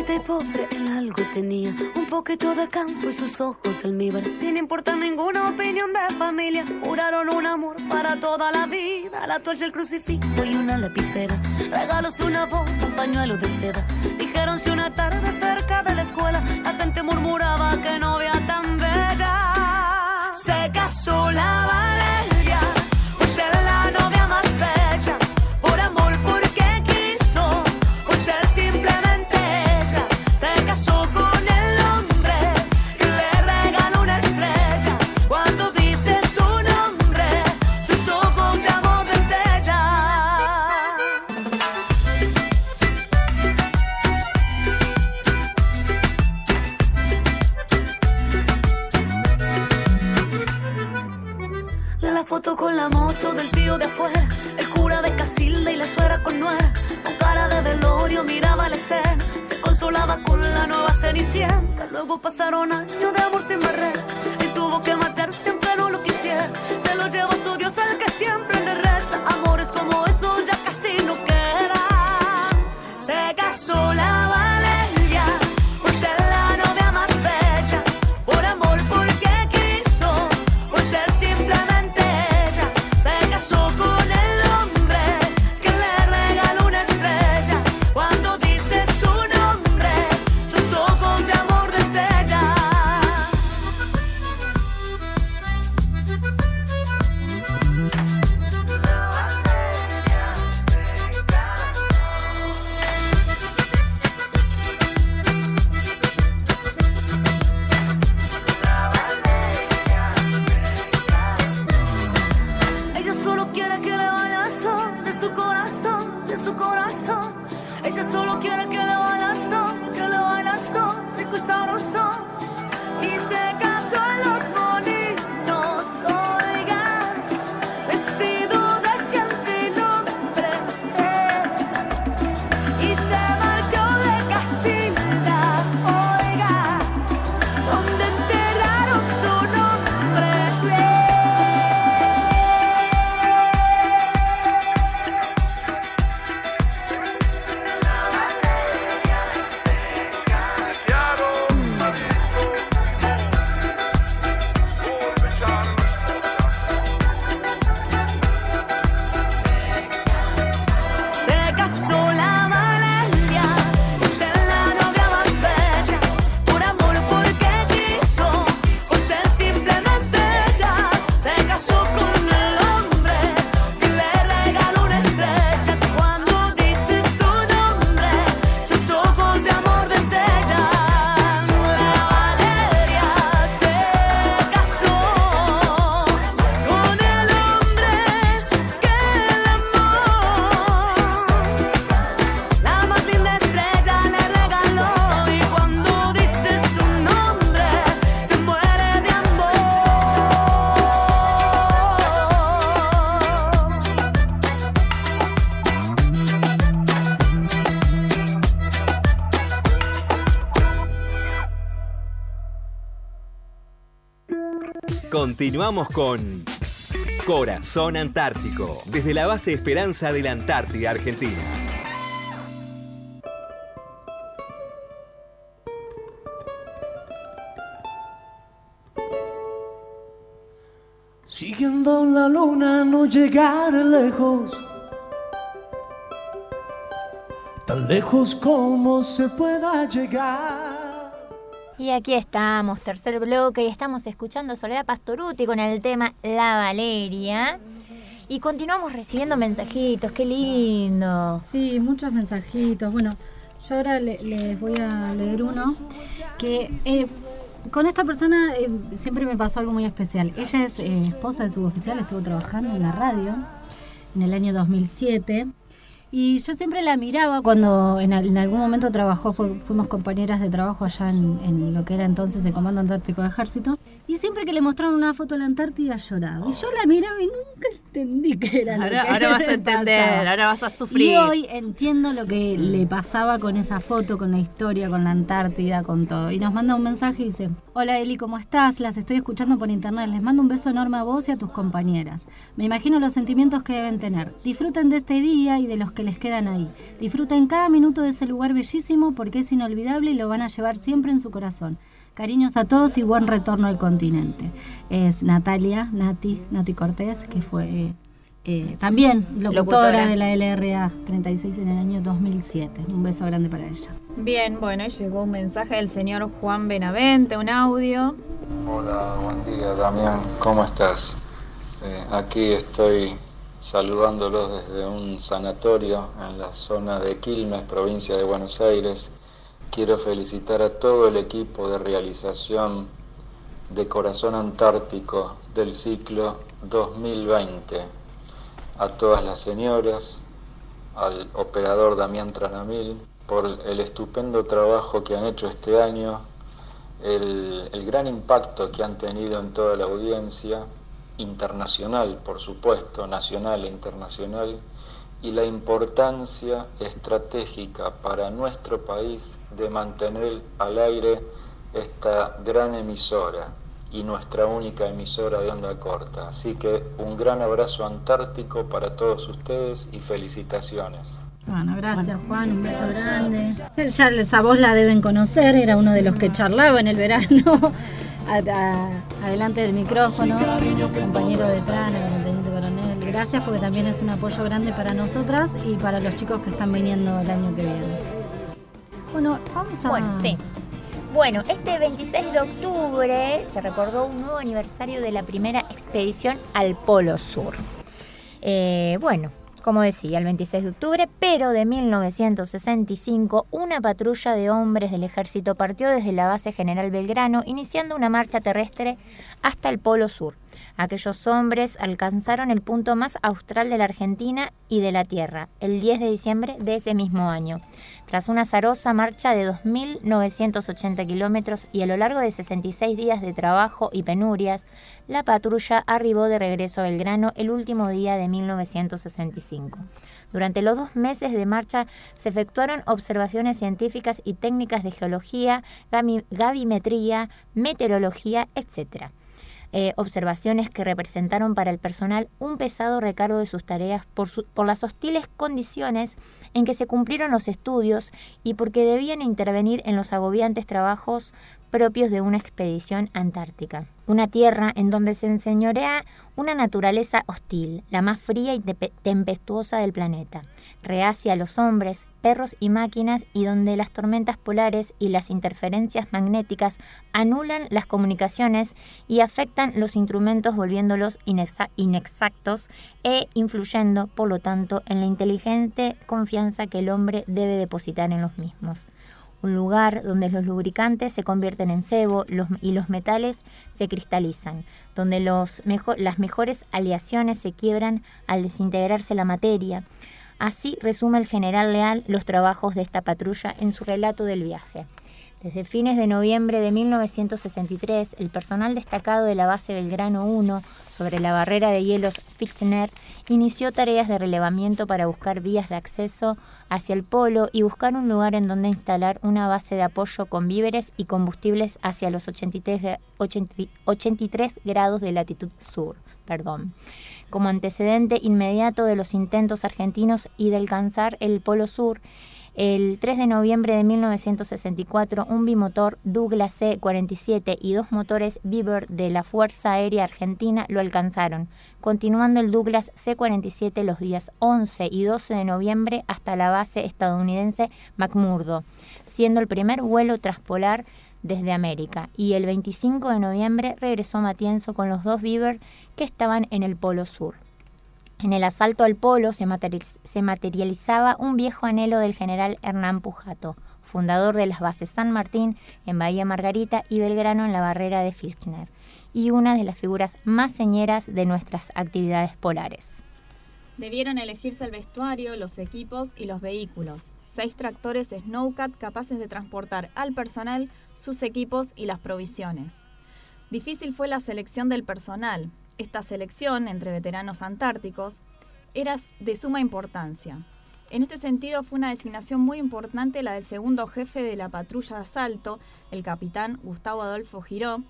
de pobre en algo tenía un poquito de campo y sus ojos de almíbar. Sin importar ninguna opinión de familia, juraron un amor para toda la vida. La toalla, el crucifijo y una lapicera. Regalos de una voz, un pañuelo de seda. Dijeron si una tarde cerca de la escuela la gente murmuraba que no nueva cenicienta. Luego pasaron años de amor sin barrera. Y tuvo que marcharse aunque no lo quisiera. Se lo llevó su Dios al que siempre le reza. Amor Continuamos con Corazón Antártico, desde la base Esperanza de la Antártida Argentina. Siguiendo la luna no llegaré lejos, tan lejos como se pueda llegar. Y aquí estamos, tercer bloque, y estamos escuchando Soledad Pastoruti con el tema La Valeria. Y continuamos recibiendo mensajitos, qué lindo. Sí, muchos mensajitos. Bueno, yo ahora les voy a leer uno que eh, con esta persona eh, siempre me pasó algo muy especial. Ella es eh, esposa de suboficial, estuvo trabajando en la radio en el año 2007. Y yo siempre la miraba cuando en, algún momento trabajó, fuimos compañeras de trabajo allá en, en, lo que era entonces el Comando Antártico de Ejército. Y siempre que le mostraron una foto de la Antártida lloraba. Y yo la miraba y nunca entendí qué era ahora, lo que Ahora vas a entender, ahora vas a sufrir. Y hoy entiendo lo que le pasaba con esa foto, con la historia, con la Antártida, con todo. Y nos manda un mensaje y dice, hola Eli, ¿cómo estás? Las estoy escuchando por internet. Les mando un beso enorme a vos y a tus compañeras. Me imagino los sentimientos que deben tener. Disfruten de este día y de los que les quedan ahí. Disfruten cada minuto de ese lugar bellísimo porque es inolvidable y lo van a llevar siempre en su corazón. Cariños a todos y buen retorno al continente. Es Natalia, Nati, Nati Cortés, que fue eh, también locutora, de la LRA 36 en el año 2007. Un beso grande para ella. Bien, bueno, y llegó un mensaje del señor Juan Benavente, un audio. Hola, buen día Damián, ¿cómo estás? Eh, aquí estoy saludándolos desde un sanatorio en la zona de Quilmes, provincia de Buenos Aires Quiero felicitar a todo el equipo de realización de Corazón Antártico del ciclo 2020, a todas las señoras, al operador Damián Tranamil, por el estupendo trabajo que han hecho este año, el, el gran impacto que han tenido en toda la audiencia, internacional, por supuesto, nacional e internacional, y la importancia estratégica para nuestro país de mantener al aire esta gran emisora y nuestra única emisora de onda corta. Así que un gran abrazo antártico para todos ustedes y felicitaciones. Bueno, gracias Juan, un beso grande. Ya esa voz la deben conocer, era uno de los que charlaba en el verano, adelante del micrófono, compañero de Trana. Gracias porque también es un apoyo grande para nosotras y para los chicos que están viniendo el año que viene. Bueno, vamos a... Bueno, sí. Bueno, este 26 de octubre se recordó un nuevo aniversario de la primera expedición al Polo Sur. Eh, bueno, como decía, el 26 de octubre, pero de 1965, una patrulla de hombres del ejército partió desde la base General Belgrano, iniciando una marcha terrestre hasta el Polo Sur. Aquellos hombres alcanzaron el punto más austral de la Argentina y de la Tierra, el 10 de diciembre de ese mismo año. Tras una azarosa marcha de 2.980 kilómetros y a lo largo de 66 días de trabajo y penurias, la patrulla arribó de regreso a Belgrano el último día de 1965. Durante los dos meses de marcha se efectuaron observaciones científicas y técnicas de geología, gavimetría, meteorología, etc. Eh, observaciones que representaron para el personal un pesado recargo de sus tareas por, por las hostiles condiciones en que se cumplieron los estudios y porque debían intervenir en los agobiantes trabajos propios de una expedición antártica. Una tierra en donde se enseñorea una naturaleza hostil, la más fría y tempestuosa del planeta, reacia a los hombres, perros y máquinas y donde las tormentas polares y las interferencias magnéticas anulan las comunicaciones y afectan los instrumentos volviéndolos inexactos e influyendo, por lo tanto, en la inteligente confianza que el hombre debe depositar en los mismos un lugar donde los lubricantes se convierten en sebo y los metales se cristalizan, donde los las mejores aleaciones se quiebran al desintegrarse la materia. Así resume el general Leal los trabajos de esta patrulla en su relato del viaje. Desde fines de noviembre de 1963, el personal destacado de la base Belgrano 1 sobre la barrera de hielos Fichtner inició tareas de relevamiento para buscar vías de acceso hacia el polo y buscar un lugar en donde instalar una base de apoyo con víveres y combustibles hacia los 83, 83 grados de latitud sur. Perdón. Como antecedente inmediato de los intentos argentinos y de alcanzar el polo sur, el 3 de noviembre de 1964, un bimotor Douglas C-47 y dos motores Beaver de la Fuerza Aérea Argentina lo alcanzaron, continuando el Douglas C-47 los días 11 y 12 de noviembre hasta la base estadounidense McMurdo, siendo el primer vuelo traspolar desde América, y el 25 de noviembre regresó Matienzo con los dos Beaver que estaban en el Polo Sur. En el asalto al polo se, materializaba un viejo anhelo del general Hernán Pujato, fundador de las bases San Martín en Bahía Margarita y Belgrano en la barrera de Filchner, y una de las figuras más señeras de nuestras actividades polares. Debieron elegirse el vestuario, los equipos y los vehículos. Seis tractores Snowcat capaces de transportar al personal, sus equipos y las provisiones. Difícil fue la selección del personal, esta selección entre veteranos antárticos era de suma importancia. En este sentido fue una designación muy importante la del segundo jefe de la patrulla de asalto, el capitán Gustavo Adolfo Giró,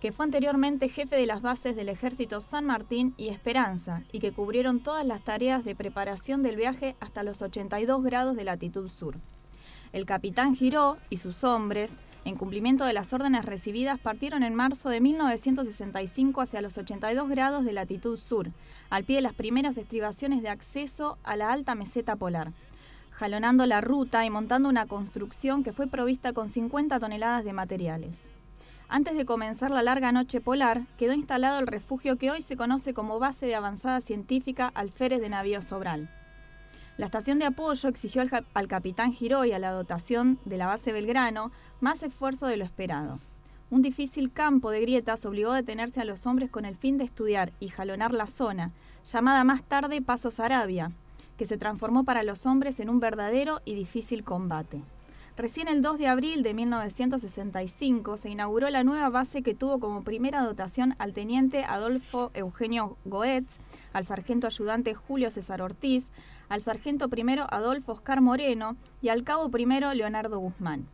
que fue anteriormente jefe de las bases del ejército San Martín y Esperanza y que cubrieron todas las tareas de preparación del viaje hasta los 82 grados de latitud sur. El capitán Giró y sus hombres en cumplimiento de las órdenes recibidas, partieron en marzo de 1965 hacia los 82 grados de latitud sur, al pie de las primeras estribaciones de acceso a la alta meseta polar, jalonando la ruta y montando una construcción que fue provista con 50 toneladas de materiales. Antes de comenzar la larga noche polar, quedó instalado el refugio que hoy se conoce como Base de Avanzada Científica Alférez de Navío Sobral. La estación de apoyo exigió al, capitán Giró y a la dotación de la base Belgrano más esfuerzo de lo esperado. Un difícil campo de grietas obligó a detenerse a los hombres con el fin de estudiar y jalonar la zona, llamada más tarde Pasos Arabia, que se transformó para los hombres en un verdadero y difícil combate. Recién el 2 de abril de 1965 se inauguró la nueva base que tuvo como primera dotación al teniente Adolfo Eugenio Goetz, al sargento ayudante Julio César Ortiz, al sargento primero Adolfo Oscar Moreno y al cabo primero Leonardo Guzmán.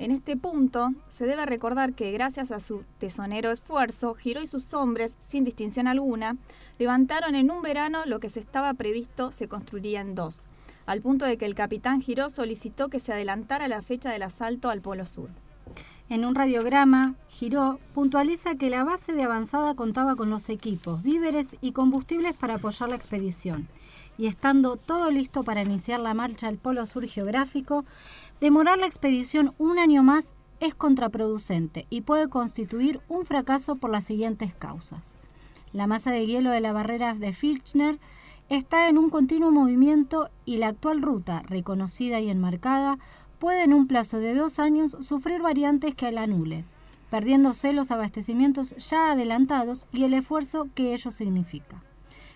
En este punto, se debe recordar que gracias a su tesonero esfuerzo, Giró y sus hombres, sin distinción alguna, levantaron en un verano lo que se estaba previsto se construiría en dos, al punto de que el capitán Giró solicitó que se adelantara la fecha del asalto al Polo Sur. En un radiograma, Giró puntualiza que la base de avanzada contaba con los equipos, víveres y combustibles para apoyar la expedición y estando todo listo para iniciar la marcha al Polo Sur geográfico, demorar la expedición un año más es contraproducente y puede constituir un fracaso por las siguientes causas. La masa de hielo de la barrera de Filchner está en un continuo movimiento y la actual ruta, reconocida y enmarcada, puede en un plazo de dos años sufrir variantes que la anulen, perdiéndose los abastecimientos ya adelantados y el esfuerzo que ello significa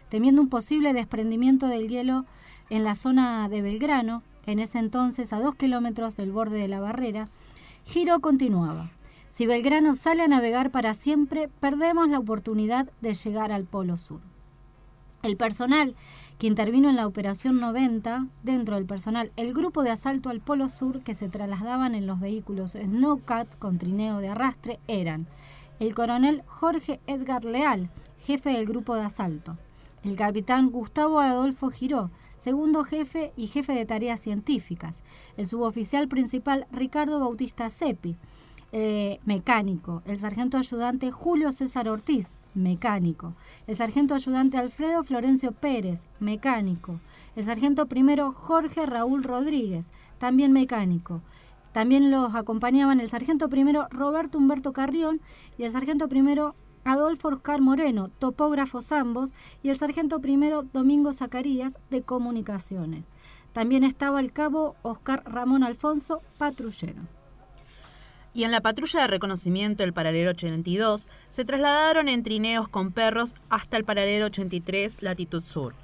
temiendo un posible desprendimiento del hielo en la zona de Belgrano, en ese entonces a dos kilómetros del borde de la barrera, Giro continuaba. Si Belgrano sale a navegar para siempre, perdemos la oportunidad de llegar al Polo Sur. El personal que intervino en la Operación 90, dentro del personal, el grupo de asalto al Polo Sur que se trasladaban en los vehículos Snowcat con trineo de arrastre eran el coronel Jorge Edgar Leal, jefe del grupo de asalto, el capitán Gustavo Adolfo Giró, segundo jefe y jefe de tareas científicas, el suboficial principal Ricardo Bautista Cepi, eh, mecánico, el sargento ayudante Julio César Ortiz, mecánico, el sargento ayudante Alfredo Florencio Pérez, mecánico, el sargento primero Jorge Raúl Rodríguez, también mecánico. También los acompañaban el sargento primero Roberto Humberto Carrión y el sargento primero Adolfo Oscar Moreno, topógrafos ambos, y el sargento primero Domingo Zacarías, de comunicaciones. También estaba el cabo Oscar Ramón Alfonso, patrullero. Y en la patrulla de reconocimiento del paralelo 82 se trasladaron en trineos con perros hasta el paralelo 83, latitud sur.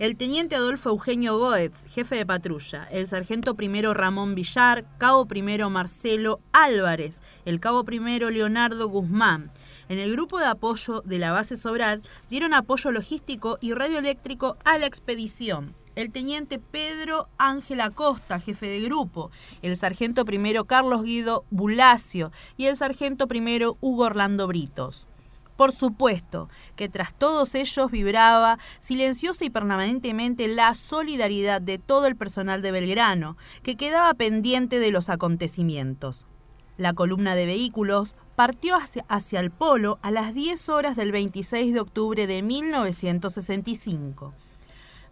El teniente Adolfo Eugenio Goetz, jefe de patrulla, el sargento primero Ramón Villar, cabo primero Marcelo Álvarez, el cabo primero Leonardo Guzmán, en el grupo de apoyo de la base Sobral dieron apoyo logístico y radioeléctrico a la expedición. El teniente Pedro Ángel Acosta, jefe de grupo, el sargento primero Carlos Guido Bulacio y el sargento primero Hugo Orlando Britos. Por supuesto que tras todos ellos vibraba silenciosa y permanentemente la solidaridad de todo el personal de Belgrano, que quedaba pendiente de los acontecimientos. La columna de vehículos partió hacia, el polo a las 10 horas del 26 de octubre de 1965.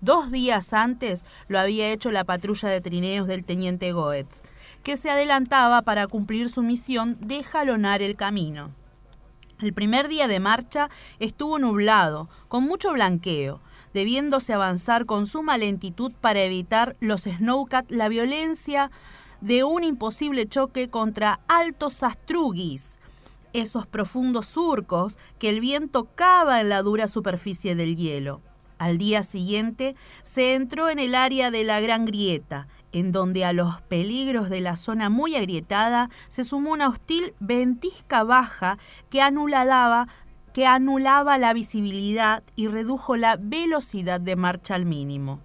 Dos días antes lo había hecho la patrulla de trineos del teniente Goetz, que se adelantaba para cumplir su misión de jalonar el camino. El primer día de marcha estuvo nublado, con mucho blanqueo. debiéndose avanzar con suma lentitud para evitar los snowcat la violencia de un imposible choque contra altos sastrugis, esos profundos surcos que el viento cava en la dura superficie del hielo. Al día siguiente se entró en el área de la Gran Grieta, en donde a los peligros de la zona muy agrietada se sumó una hostil ventisca baja que anulaba, que anulaba la visibilidad y redujo la velocidad de marcha al mínimo.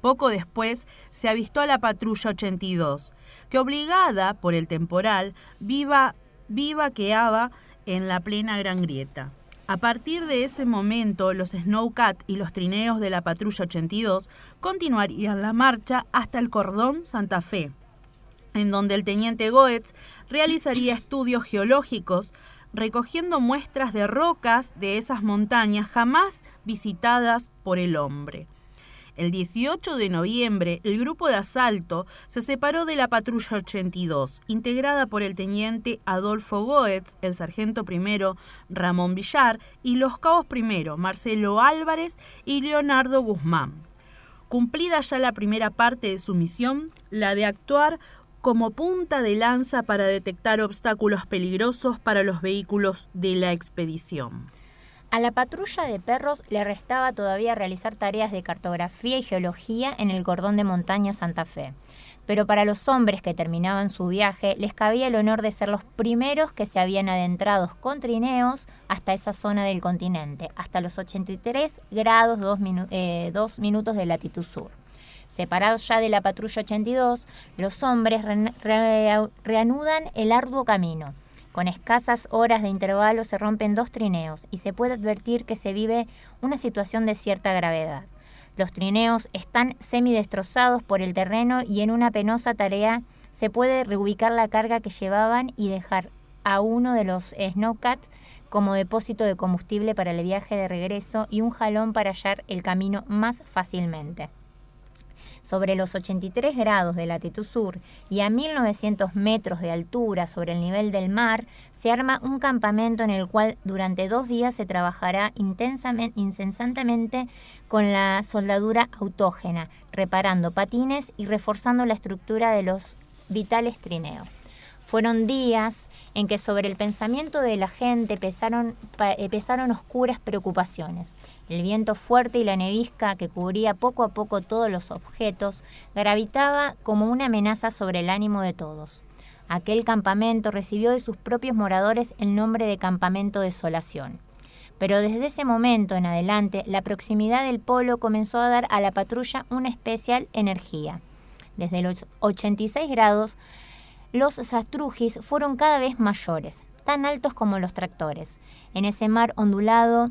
Poco después se avistó a la patrulla 82, que obligada por el temporal, viva, vivaqueaba en la plena Gran Grieta. A partir de ese momento, los Snowcat y los trineos de la patrulla 82 continuarían la marcha hasta el cordón Santa Fe, en donde el teniente Goetz realizaría estudios geológicos recogiendo muestras de rocas de esas montañas jamás visitadas por el hombre. El 18 de noviembre, el grupo de asalto se separó de la patrulla 82, integrada por el teniente Adolfo Goetz, el sargento primero Ramón Villar y los cabos primero Marcelo Álvarez y Leonardo Guzmán. Cumplida ya la primera parte de su misión, la de actuar como punta de lanza para detectar obstáculos peligrosos para los vehículos de la expedición. A la patrulla de perros le restaba todavía realizar tareas de cartografía y geología en el cordón de montaña Santa Fe. Pero para los hombres que terminaban su viaje les cabía el honor de ser los primeros que se habían adentrado con trineos hasta esa zona del continente, hasta los 83 grados 2, eh, minutos de latitud sur. Separados ya de la patrulla 82, los hombres reanudan el arduo camino con escasas horas de intervalo se rompen dos trineos y se puede advertir que se vive una situación de cierta gravedad. Los trineos están semidestrozados por el terreno y en una penosa tarea se puede reubicar la carga que llevaban y dejar a uno de los Snowcat como depósito de combustible para el viaje de regreso y un jalón para hallar el camino más fácilmente sobre los 83 grados de latitud sur y a 1900 metros de altura sobre el nivel del mar, se arma un campamento en el cual durante dos días se trabajará intensamente, incesantemente con la soldadura autógena, reparando patines y reforzando la estructura de los vitales trineos. Fueron días en que sobre el pensamiento de la gente pesaron, eh, pesaron oscuras preocupaciones. El viento fuerte y la nevisca que cubría poco a poco todos los objetos gravitaba como una amenaza sobre el ánimo de todos. Aquel campamento recibió de sus propios moradores el nombre de Campamento Desolación. Pero desde ese momento en adelante, la proximidad del polo comenzó a dar a la patrulla una especial energía. Desde los 86 grados, los sastrujis fueron cada vez mayores, tan altos como los tractores. En ese mar ondulado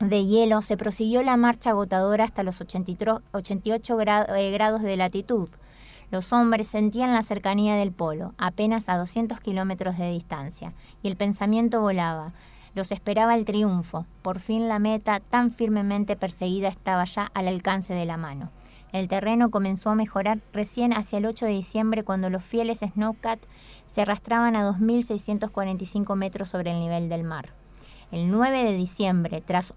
de hielo se prosiguió la marcha agotadora hasta los 88 eh, grados de latitud. Los hombres sentían la cercanía del polo, apenas a 200 kilómetros de distancia, y el pensamiento volaba. Los esperaba el triunfo. Por fin la meta, tan firmemente perseguida, estaba ya al alcance de la mano. El terreno comenzó a mejorar recién hacia el 8 de diciembre cuando los fieles Snowcat se arrastraban a 2.645 metros sobre el nivel del mar. El 9 de diciembre, tras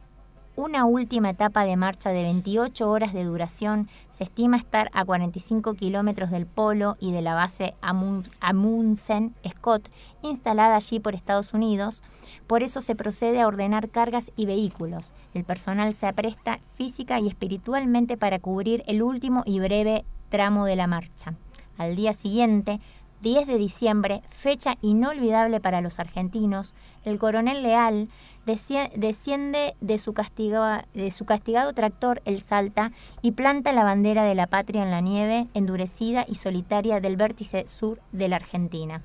una última etapa de marcha de 28 horas de duración se estima estar a 45 kilómetros del polo y de la base Amundsen Scott, instalada allí por Estados Unidos. Por eso se procede a ordenar cargas y vehículos. El personal se apresta física y espiritualmente para cubrir el último y breve tramo de la marcha. Al día siguiente, 10 de diciembre, fecha inolvidable para los argentinos, el coronel Leal desciende de su, castigado tractor El Salta y planta la bandera de la patria en la nieve endurecida y solitaria del vértice sur de la Argentina.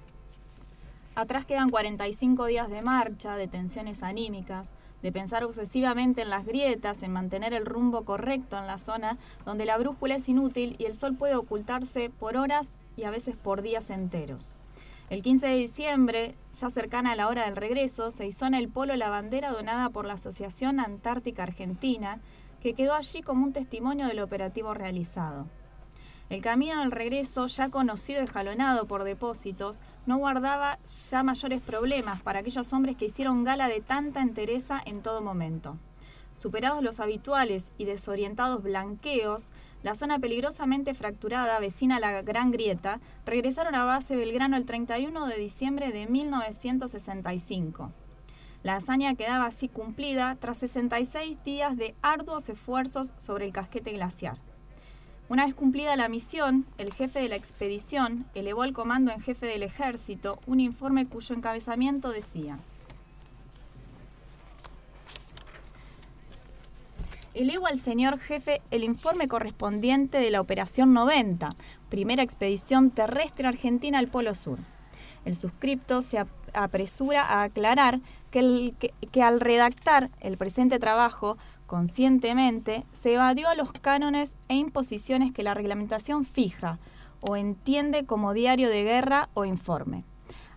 Atrás quedan 45 días de marcha, de tensiones anímicas, de pensar obsesivamente en las grietas, en mantener el rumbo correcto en la zona donde la brújula es inútil y el sol puede ocultarse por horas y a veces por días enteros. El 15 de diciembre, ya cercana a la hora del regreso, se izó en el polo la bandera donada por la Asociación Antártica Argentina, que quedó allí como un testimonio del operativo realizado. El camino del regreso, ya conocido y jalonado por depósitos, no guardaba ya mayores problemas para aquellos hombres que hicieron gala de tanta entereza en todo momento. Superados los habituales y desorientados blanqueos, la zona peligrosamente fracturada, vecina a la Gran Grieta, regresaron a base Belgrano el 31 de diciembre de 1965. La hazaña quedaba así cumplida tras 66 días de arduos esfuerzos sobre el casquete glaciar. Una vez cumplida la misión, el jefe de la expedición elevó al comando en jefe del ejército un informe cuyo encabezamiento decía Elevo al señor jefe el informe correspondiente de la Operación 90, primera expedición terrestre argentina al Polo Sur. El suscripto se apresura a aclarar que, que al redactar el presente trabajo conscientemente, se evadió a los cánones e imposiciones que la reglamentación fija o entiende como diario de guerra o informe.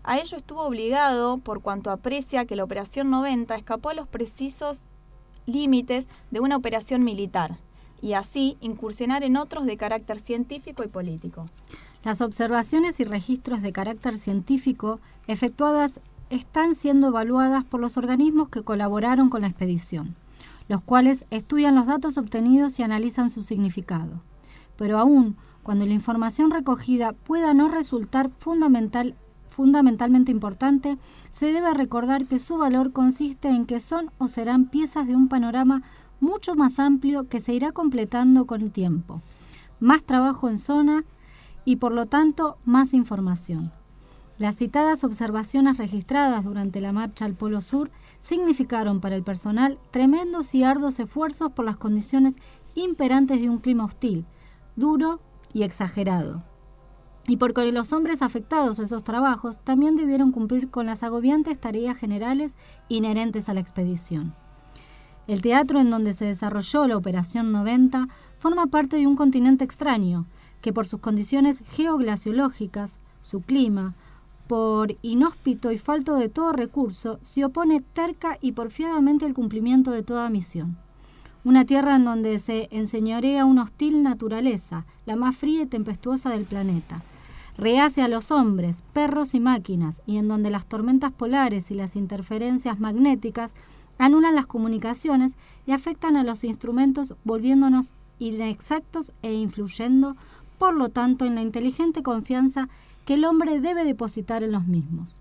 A ello estuvo obligado por cuanto aprecia que la Operación 90 escapó a los precisos límites de una operación militar y así incursionar en otros de carácter científico y político. Las observaciones y registros de carácter científico efectuadas están siendo evaluadas por los organismos que colaboraron con la expedición los cuales estudian los datos obtenidos y analizan su significado. Pero aún cuando la información recogida pueda no resultar fundamental, fundamentalmente importante, se debe recordar que su valor consiste en que son o serán piezas de un panorama mucho más amplio que se irá completando con el tiempo. Más trabajo en zona y por lo tanto más información. Las citadas observaciones registradas durante la marcha al Polo Sur significaron para el personal tremendos y arduos esfuerzos por las condiciones imperantes de un clima hostil, duro y exagerado. Y porque los hombres afectados a esos trabajos también debieron cumplir con las agobiantes tareas generales inherentes a la expedición. El teatro en donde se desarrolló la Operación 90 forma parte de un continente extraño, que por sus condiciones geoglaciológicas, su clima, por inhóspito y falto de todo recurso, se opone terca y porfiadamente al cumplimiento de toda misión. Una tierra en donde se enseñorea una hostil naturaleza, la más fría y tempestuosa del planeta. Rehace a los hombres, perros y máquinas, y en donde las tormentas polares y las interferencias magnéticas anulan las comunicaciones y afectan a los instrumentos volviéndonos inexactos e influyendo, por lo tanto, en la inteligente confianza que el hombre debe depositar en los mismos.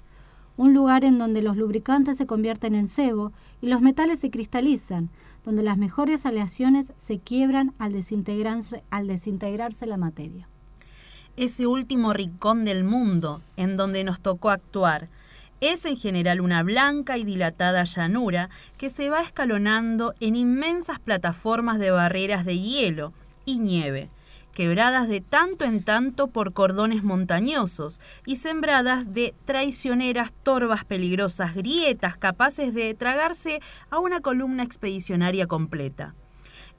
Un lugar en donde los lubricantes se convierten en sebo y los metales se cristalizan, donde las mejores aleaciones se quiebran al desintegrarse, al desintegrarse la materia. Ese último rincón del mundo en donde nos tocó actuar, es en general una blanca y dilatada llanura que se va escalonando en inmensas plataformas de barreras de hielo y nieve, quebradas de tanto en tanto por cordones montañosos y sembradas de traicioneras torvas peligrosas, grietas capaces de tragarse a una columna expedicionaria completa.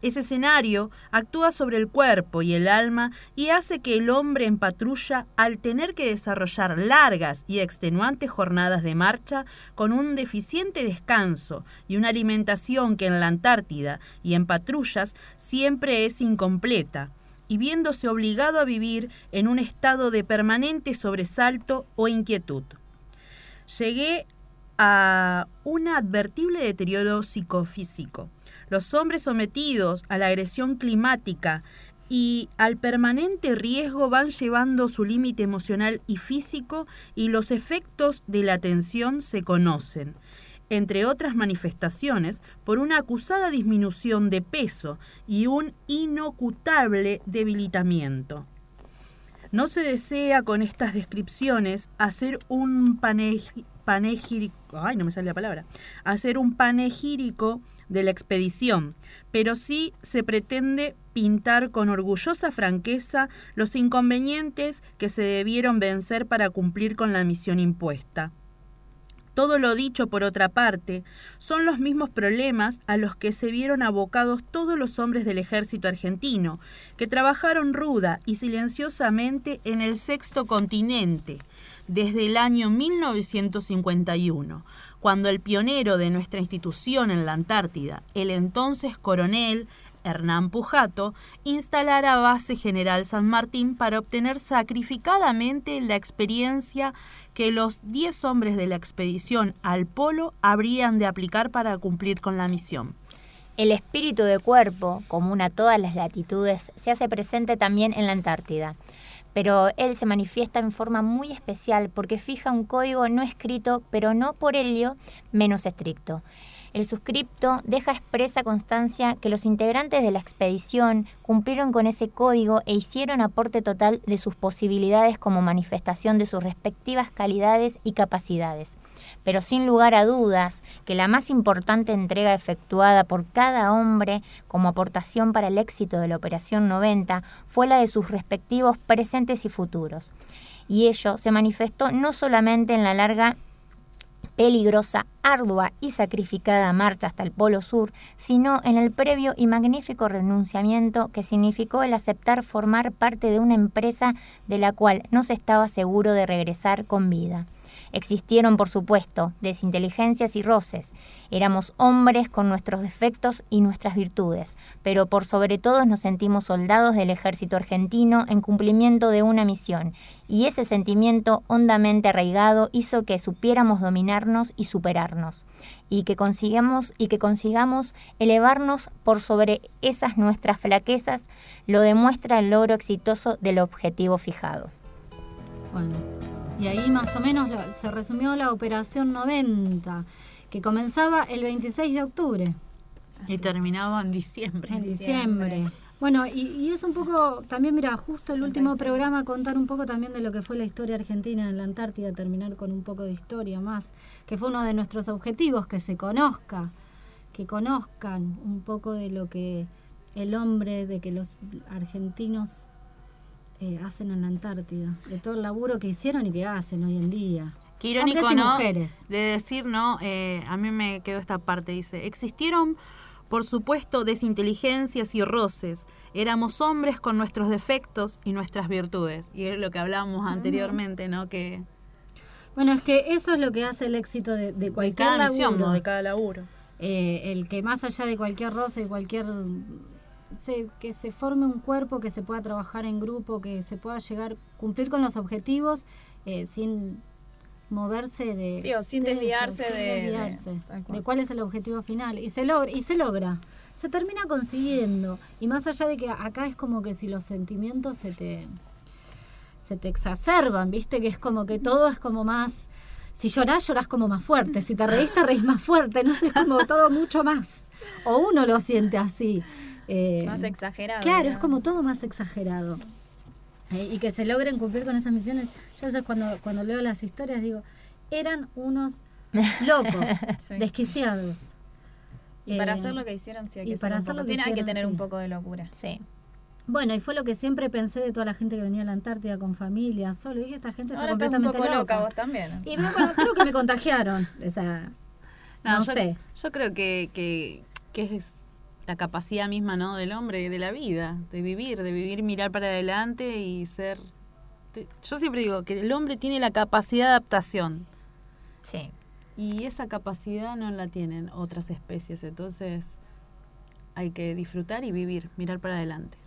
Ese escenario actúa sobre el cuerpo y el alma y hace que el hombre en patrulla, al tener que desarrollar largas y extenuantes jornadas de marcha, con un deficiente descanso y una alimentación que en la Antártida y en patrullas siempre es incompleta, y viéndose obligado a vivir en un estado de permanente sobresalto o inquietud. Llegué a un advertible deterioro psicofísico. Los hombres sometidos a la agresión climática y al permanente riesgo van llevando su límite emocional y físico y los efectos de la tensión se conocen entre otras manifestaciones, por una acusada disminución de peso y un inocutable debilitamiento. No se desea con estas descripciones hacer un panegírico, ay, no me sale la palabra, hacer un panegírico de la expedición, pero sí se pretende pintar con orgullosa franqueza los inconvenientes que se debieron vencer para cumplir con la misión impuesta. Todo lo dicho, por otra parte, son los mismos problemas a los que se vieron abocados todos los hombres del ejército argentino, que trabajaron ruda y silenciosamente en el sexto continente desde el año 1951, cuando el pionero de nuestra institución en la Antártida, el entonces coronel Hernán Pujato, instalara base General San Martín para obtener sacrificadamente la experiencia que los 10 hombres de la expedición al polo habrían de aplicar para cumplir con la misión. El espíritu de cuerpo, común a todas las latitudes, se hace presente también en la Antártida. Pero él se manifiesta en forma muy especial porque fija un código no escrito, pero no por ello menos estricto. El suscripto deja expresa constancia que los integrantes de la expedición cumplieron con ese código e hicieron aporte total de sus posibilidades como manifestación de sus respectivas calidades y capacidades. Pero sin lugar a dudas que la más importante entrega efectuada por cada hombre como aportación para el éxito de la Operación 90 fue la de sus respectivos presentes y futuros. Y ello se manifestó no solamente en la larga peligrosa, ardua y sacrificada marcha hasta el Polo Sur, sino en el previo y magnífico renunciamiento que significó el aceptar formar parte de una empresa de la cual no se estaba seguro de regresar con vida. Existieron, por supuesto, desinteligencias y roces. Éramos hombres con nuestros defectos y nuestras virtudes, pero por sobre todo nos sentimos soldados del ejército argentino en cumplimiento de una misión, y ese sentimiento hondamente arraigado hizo que supiéramos dominarnos y superarnos, y que consigamos y que consigamos elevarnos por sobre esas nuestras flaquezas, lo demuestra el logro exitoso del objetivo fijado. Y ahí más o menos lo- se resumió la operación 90, que comenzaba el 26 de octubre. Y terminaba en diciembre. En diciembre. Bueno, y, y es un poco, también mira, justo el último programa contar un poco también de lo que fue la historia argentina en la Antártida, terminar con un poco de historia más, que fue uno de nuestros objetivos, que se conozca, que conozcan un poco de lo que el hombre, de que los argentinos eh, hacen en la Antártida, de todo el laburo que hicieron y que hacen hoy en día. Qué irónico, ¿no? mujeres. De decir, ¿no? Eh, a mí me quedó esta parte, dice, existieron, por supuesto, desinteligencias y roces. Éramos hombres con nuestros defectos y nuestras virtudes. Y es lo que hablábamos anteriormente, ¿no? Que Bueno, es que eso es lo que hace el éxito de, de cualquier cada misión, laburo. ¿no? De cada laburo. Eh, el que más allá de cualquier roce, de cualquier... se- que se forme un cuerpo, que se pueda trabajar en grupo, que se pueda llegar, cumplir con los objetivos eh, sin moverse de... Sí, o sin de desviarse de- desviarse, de cuál es el objetivo final. Y se logra, y se logra. Se termina consiguiendo. Y más allá de que acá es como que si los sentimientos se te se te exacerban, ¿viste? Que es como que todo es como más... Si llorás, llorás como más fuerte. Si te reís, te reís más fuerte. No sé, es como todo mucho más. O uno lo siente así. Eh, Más exagerado. Claro, es como todo más exagerado. Eh, y que se logren cumplir con esas misiones. Yo a veces cuando, cuando leo las historias digo, eran unos locos, Sí. desquiciados. Y para Eh, hacer lo que hicieron, sí hay y que ser para hacer lo que tiene- hay que hicieron, tener un poco de locura. Sí. Bueno, y fue lo que siempre pensé de toda la gente que venía a la Antártida con familia, solo. Y dije, esta gente está Ahora estás un completamente poco loca loca. vos también. Y me- bueno, creo que me contagiaron. O sea, no, yo, sé. Yo creo que, que, que es la capacidad misma, ¿no? Del hombre, de la vida, de vivir, de vivir, mirar para adelante y ser... Yo siempre digo que el hombre tiene la capacidad de adaptación. Sí. Y esa capacidad no la tienen otras especies, entonces hay que disfrutar y vivir, mirar para adelante.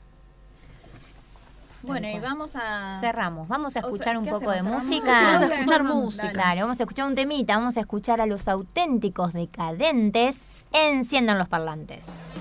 Bueno, y vamos a... Cerramos. Vamos a O sea, escuchar un ¿qué poco de música. Vamos a escuchar música. Claro, vamos a escuchar un temita. Vamos a escuchar a los auténticos decadentes. Enciendan los parlantes.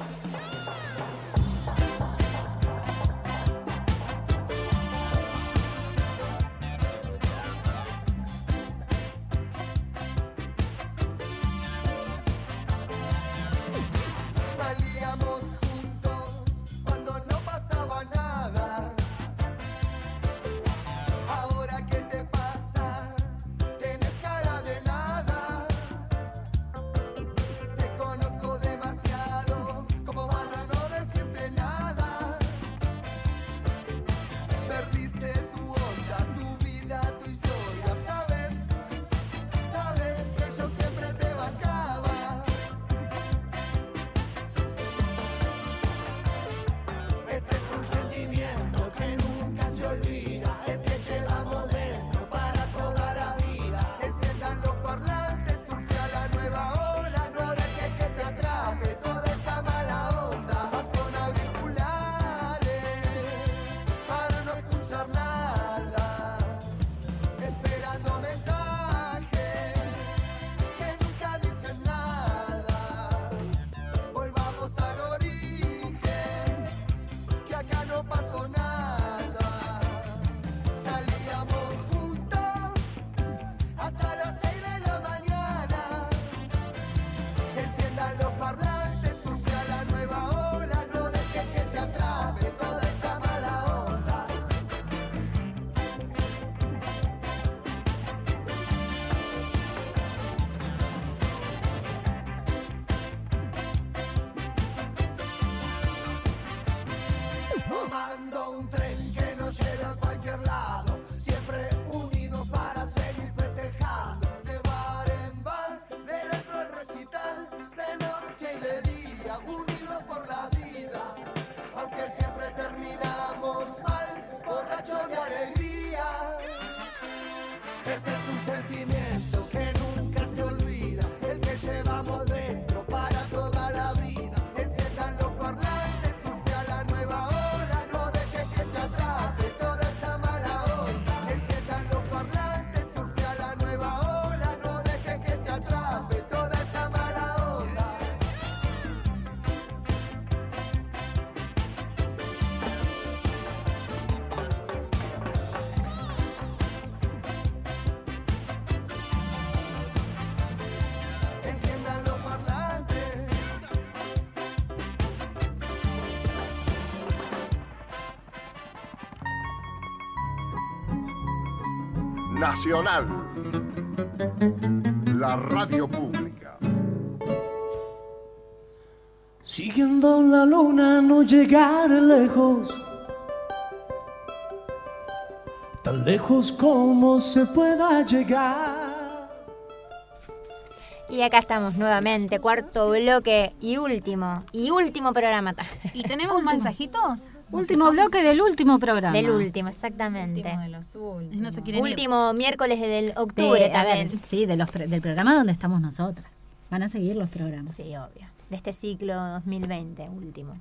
Nacional. La radio pública. Siguiendo la luna no llegaré lejos. Tan lejos como se pueda llegar. Y acá estamos nuevamente, cuarto bloque y último, y último programa. ¿Y tenemos mensajitos? Último bloque del último programa. Del último, exactamente. Último de los últimos. No se quieren ir. Último miércoles del octubre De- a ver, también. sí, de los pre- del programa donde estamos nosotras. Van a seguir los programas. Sí, obvio. De este ciclo 2020, último.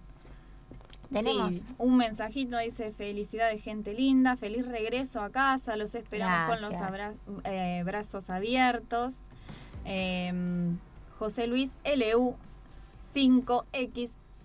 Tenemos Sí, un mensajito dice felicidades gente linda, feliz regreso a casa, los esperamos con los abra- eh, brazos abiertos. Eh, José Luis LU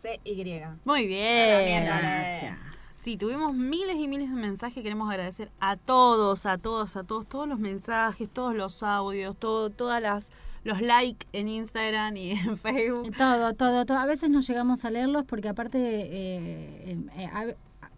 5XCY. Muy bien. miércoles. Sí, tuvimos miles y miles de mensajes. Queremos agradecer a todos, a todos, a todos, todos los mensajes, todos los audios, todo, todas las los likes en Instagram y en Facebook. Todo, todo, todo. A veces no llegamos a leerlos porque aparte eh, eh, a-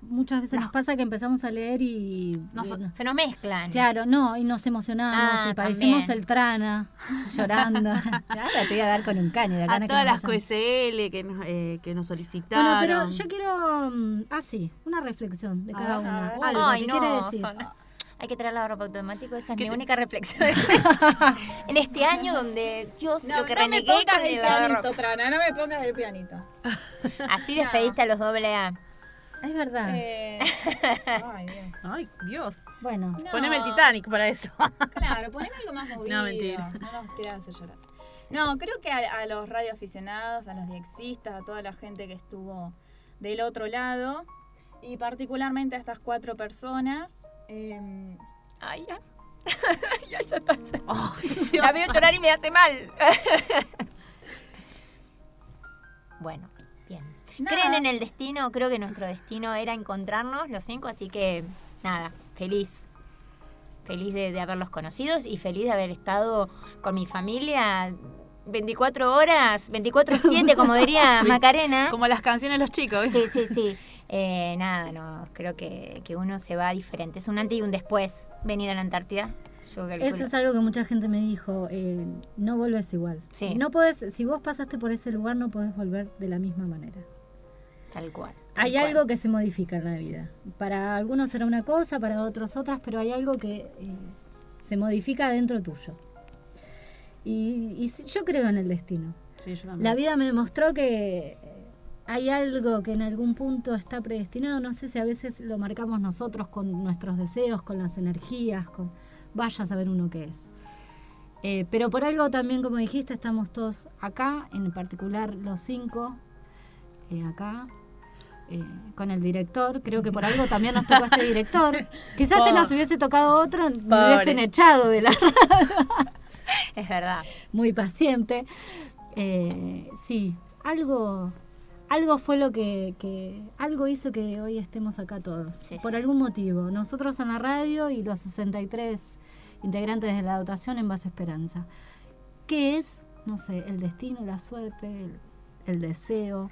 muchas veces nos pasa que empezamos a leer y... No, y no- se nos mezclan. Claro, no, y nos emocionamos Ah, y parecimos también. el trana, llorando. Ahora te voy a dar con un caño de acá A no todas nos las. QSL que nos, eh, que nos Bueno, solicitaron. pero yo quiero, mm, ah sí, una reflexión de cada ver, una. a ver. Algo Ay, que no, quiere decir. son- hay que traer la ropa automático, esa es mi única reflexión. en este año donde, Dios, lo que no me renegué pongas el pianito, Trana, no me pongas el pianito. Así despediste a los doble A. Es verdad. Eh, ay, Dios. Ay, Dios. Bueno, No. Poneme el Titanic para eso. Claro, poneme algo más movido. No, mentira. No nos quieras hacer llorar. No, creo que a, a los radioaficionados, a los diexistas, a toda la gente que estuvo del otro lado, y particularmente a estas cuatro personas. eh, Ay, ya. ya, ya está. ya. La veo llorar y me hace mal. Nada. ¿Creen en el destino? Creo que nuestro destino era encontrarnos los cinco, así que nada, feliz. Feliz de, de haberlos conocido y feliz de haber estado con mi familia 24 horas, 24-7, como diría Macarena. Como las canciones de los chicos. ¿viste? Sí, sí, sí. Eh, nada, no, creo que, que uno se va diferente. Es un antes y un después venir a la Antártida. Yo. Eso es algo que mucha gente me dijo, eh, no vuelves igual. Sí. No podés, si vos pasaste por ese lugar no podés volver de la misma manera. Tal cual. tal Hay cual. algo que se modifica en la vida. Para algunos será una cosa, para otros otras, pero hay algo que eh, se modifica dentro tuyo. Y, yo creo en el destino. Sí, yo también. La vida me demostró que eh, hay algo que en algún punto está predestinado. No sé si a veces lo marcamos nosotros con nuestros deseos, con las energías, con vaya a saber uno qué es. Eh, pero por algo también, como dijiste, estamos todos acá, en particular los cinco, eh, acá, eh, con el director. Creo que por algo también nos tocó este director. Quizás si nos hubiese tocado otro, Pobre. hubiesen echado de la Es verdad. muy paciente. Eh, sí, algo, algo fue lo que, que- algo hizo que hoy estemos acá todos, Sí, por sí. algún motivo. Nosotros en la radio y los 63 integrantes de la dotación en Base Esperanza. ¿Qué es? No sé, el destino, la suerte, el, el deseo,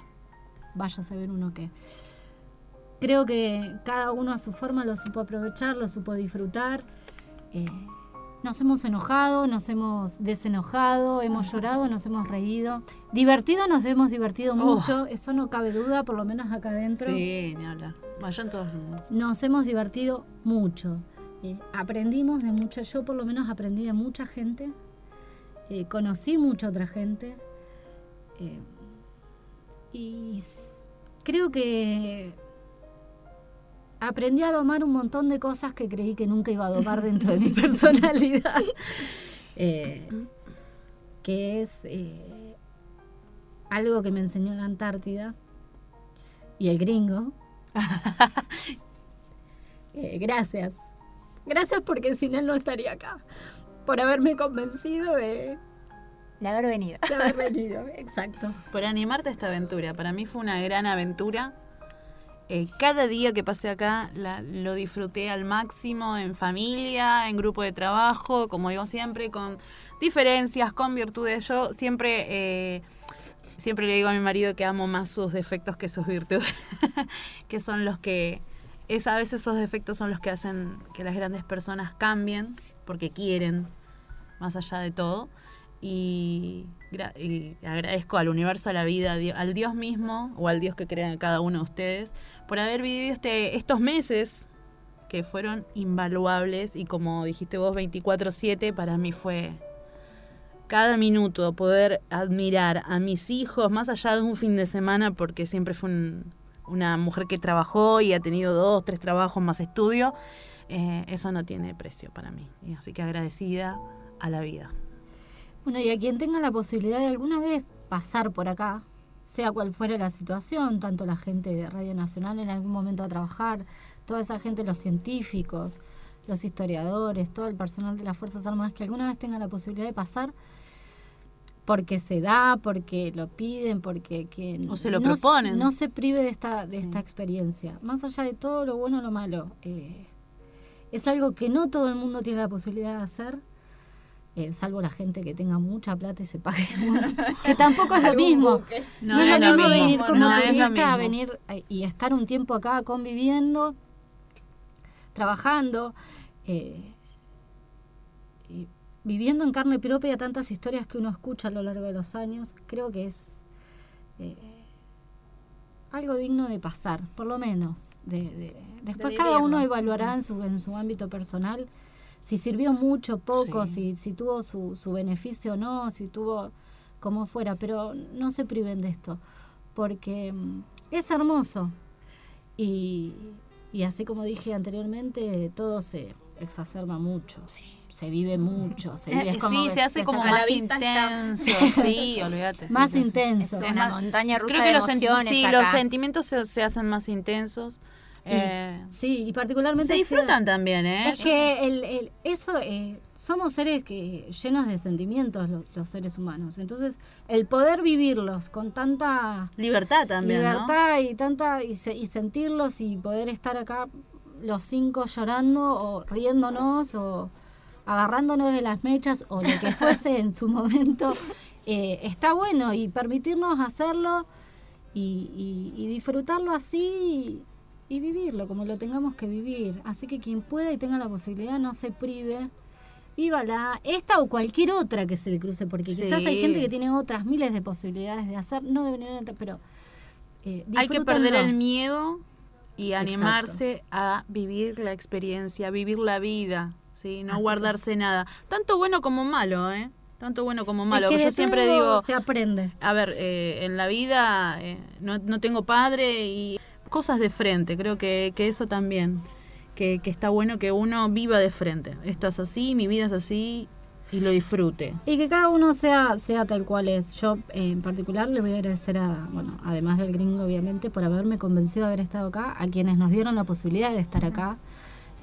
vaya a saber uno qué. Creo que cada uno a su forma lo supo aprovechar, lo supo disfrutar. Eh, nos hemos enojado, nos hemos desenojado, hemos llorado, nos hemos reído. Divertido, nos hemos divertido mucho, eso no cabe duda, por lo menos acá adentro. Sí, ni hablar. Vaya en todos lados. Nos hemos divertido mucho. Eh, aprendimos de mucha, yo por lo menos aprendí de mucha gente, eh, conocí mucha otra gente. eh, y creo que aprendí a domar un montón de cosas que creí que nunca iba a domar dentro de mi personalidad. Eh, que es eh, algo que me enseñó la Antártida y el gringo. Eh, gracias. Gracias porque sin él no estaría acá. Por haberme convencido de, De haber venido. de haber venido. Exacto. Por animarte a esta aventura. Para mí fue una gran aventura. Eh, cada día que pasé acá la- lo disfruté al máximo en familia, en grupo de trabajo, como digo siempre, con diferencias, con virtudes. Yo siempre, eh, siempre le digo a mi marido que amo más sus defectos que sus virtudes, que son los que, es a veces esos defectos son los que hacen que las grandes personas cambien porque quieren, más allá de todo. Y, gra- y agradezco al universo, a la vida, al Dios mismo o al Dios que crea en cada uno de ustedes por haber vivido este, estos meses que fueron invaluables y como dijiste vos 24/7 para mí fue cada minuto poder admirar a mis hijos más allá de un fin de semana porque siempre fue un- una mujer que trabajó y ha tenido dos, tres trabajos más estudio, eh, eso no tiene precio para mí. Así que agradecida a la vida. Bueno, y a quien tenga la posibilidad de alguna vez pasar por acá, sea cual fuera la situación, tanto la gente de Radio Nacional en algún momento a trabajar, toda esa gente, los científicos, los historiadores, todo el personal de las Fuerzas Armadas, que alguna vez tenga la posibilidad de pasar, porque se da, porque lo piden, porque que O se lo no, proponen. no se prive de esta, de esta experiencia. Más allá de todo lo bueno o lo malo, eh, es algo que no todo el mundo tiene la posibilidad de hacer eh, salvo la gente que tenga mucha plata y se pague que tampoco es lo mismo. no, es lo mismo venir como no turista a venir eh, y estar un tiempo acá conviviendo trabajando eh, y viviendo en carne propia tantas historias que uno escucha a lo largo de los años creo que es eh, algo digno de pasar por lo menos de, de- después De cada uno evaluará en su en su ámbito personal si sirvió mucho, poco, si, si tuvo su, su beneficio o no, si tuvo como fuera, pero no se priven de esto, porque mm, es hermoso. Y, y así como dije anteriormente, todo se exacerba mucho, se vive mucho, se vive Eh, es como sí, que se hace como más intenso. Sí, olvídate. Más sí, intenso. Es una montaña rusa Creo que de los, sen- sí, acá. los sentimientos se, se hacen más intensos. Eh, sí, y particularmente se este- disfrutan también, ¿eh? Es que el, el- eso, eh, somos seres que llenos de sentimientos los, los seres humanos. Entonces, el poder vivirlos con tanta Libertad también, ¿no? libertad y tanta y, se- y sentirlos y poder estar acá los cinco llorando o riéndonos o agarrándonos de las mechas o lo que fuese en su momento, eh, está bueno y permitirnos hacerlo y, y- y disfrutarlo así y, vivirlo como lo tengamos que vivir. Así que quien pueda y tenga la posibilidad no se prive. Vívala, esta o cualquier otra que se le cruce, porque Sí. quizás hay gente que tiene otras miles de posibilidades de hacer, no deben ir, pero eh, Hay que perder el miedo y animarse a vivir la experiencia, vivir la vida, ¿sí? No Así guardarse nada. Tanto bueno como malo, ¿eh? Tanto bueno como malo. que Yo siempre digo, se aprende. a ver, eh, en la vida eh, no, no tengo padre y cosas de frente. Creo que, que eso también, que, que está bueno que uno viva de frente. Esto es así, mi vida es así y lo disfrute. Y que cada uno sea, sea tal cual es. Yo eh, en particular le voy a agradecer a, bueno, además del gringo obviamente, por haberme convencido de haber estado acá, a quienes nos dieron la posibilidad de estar acá.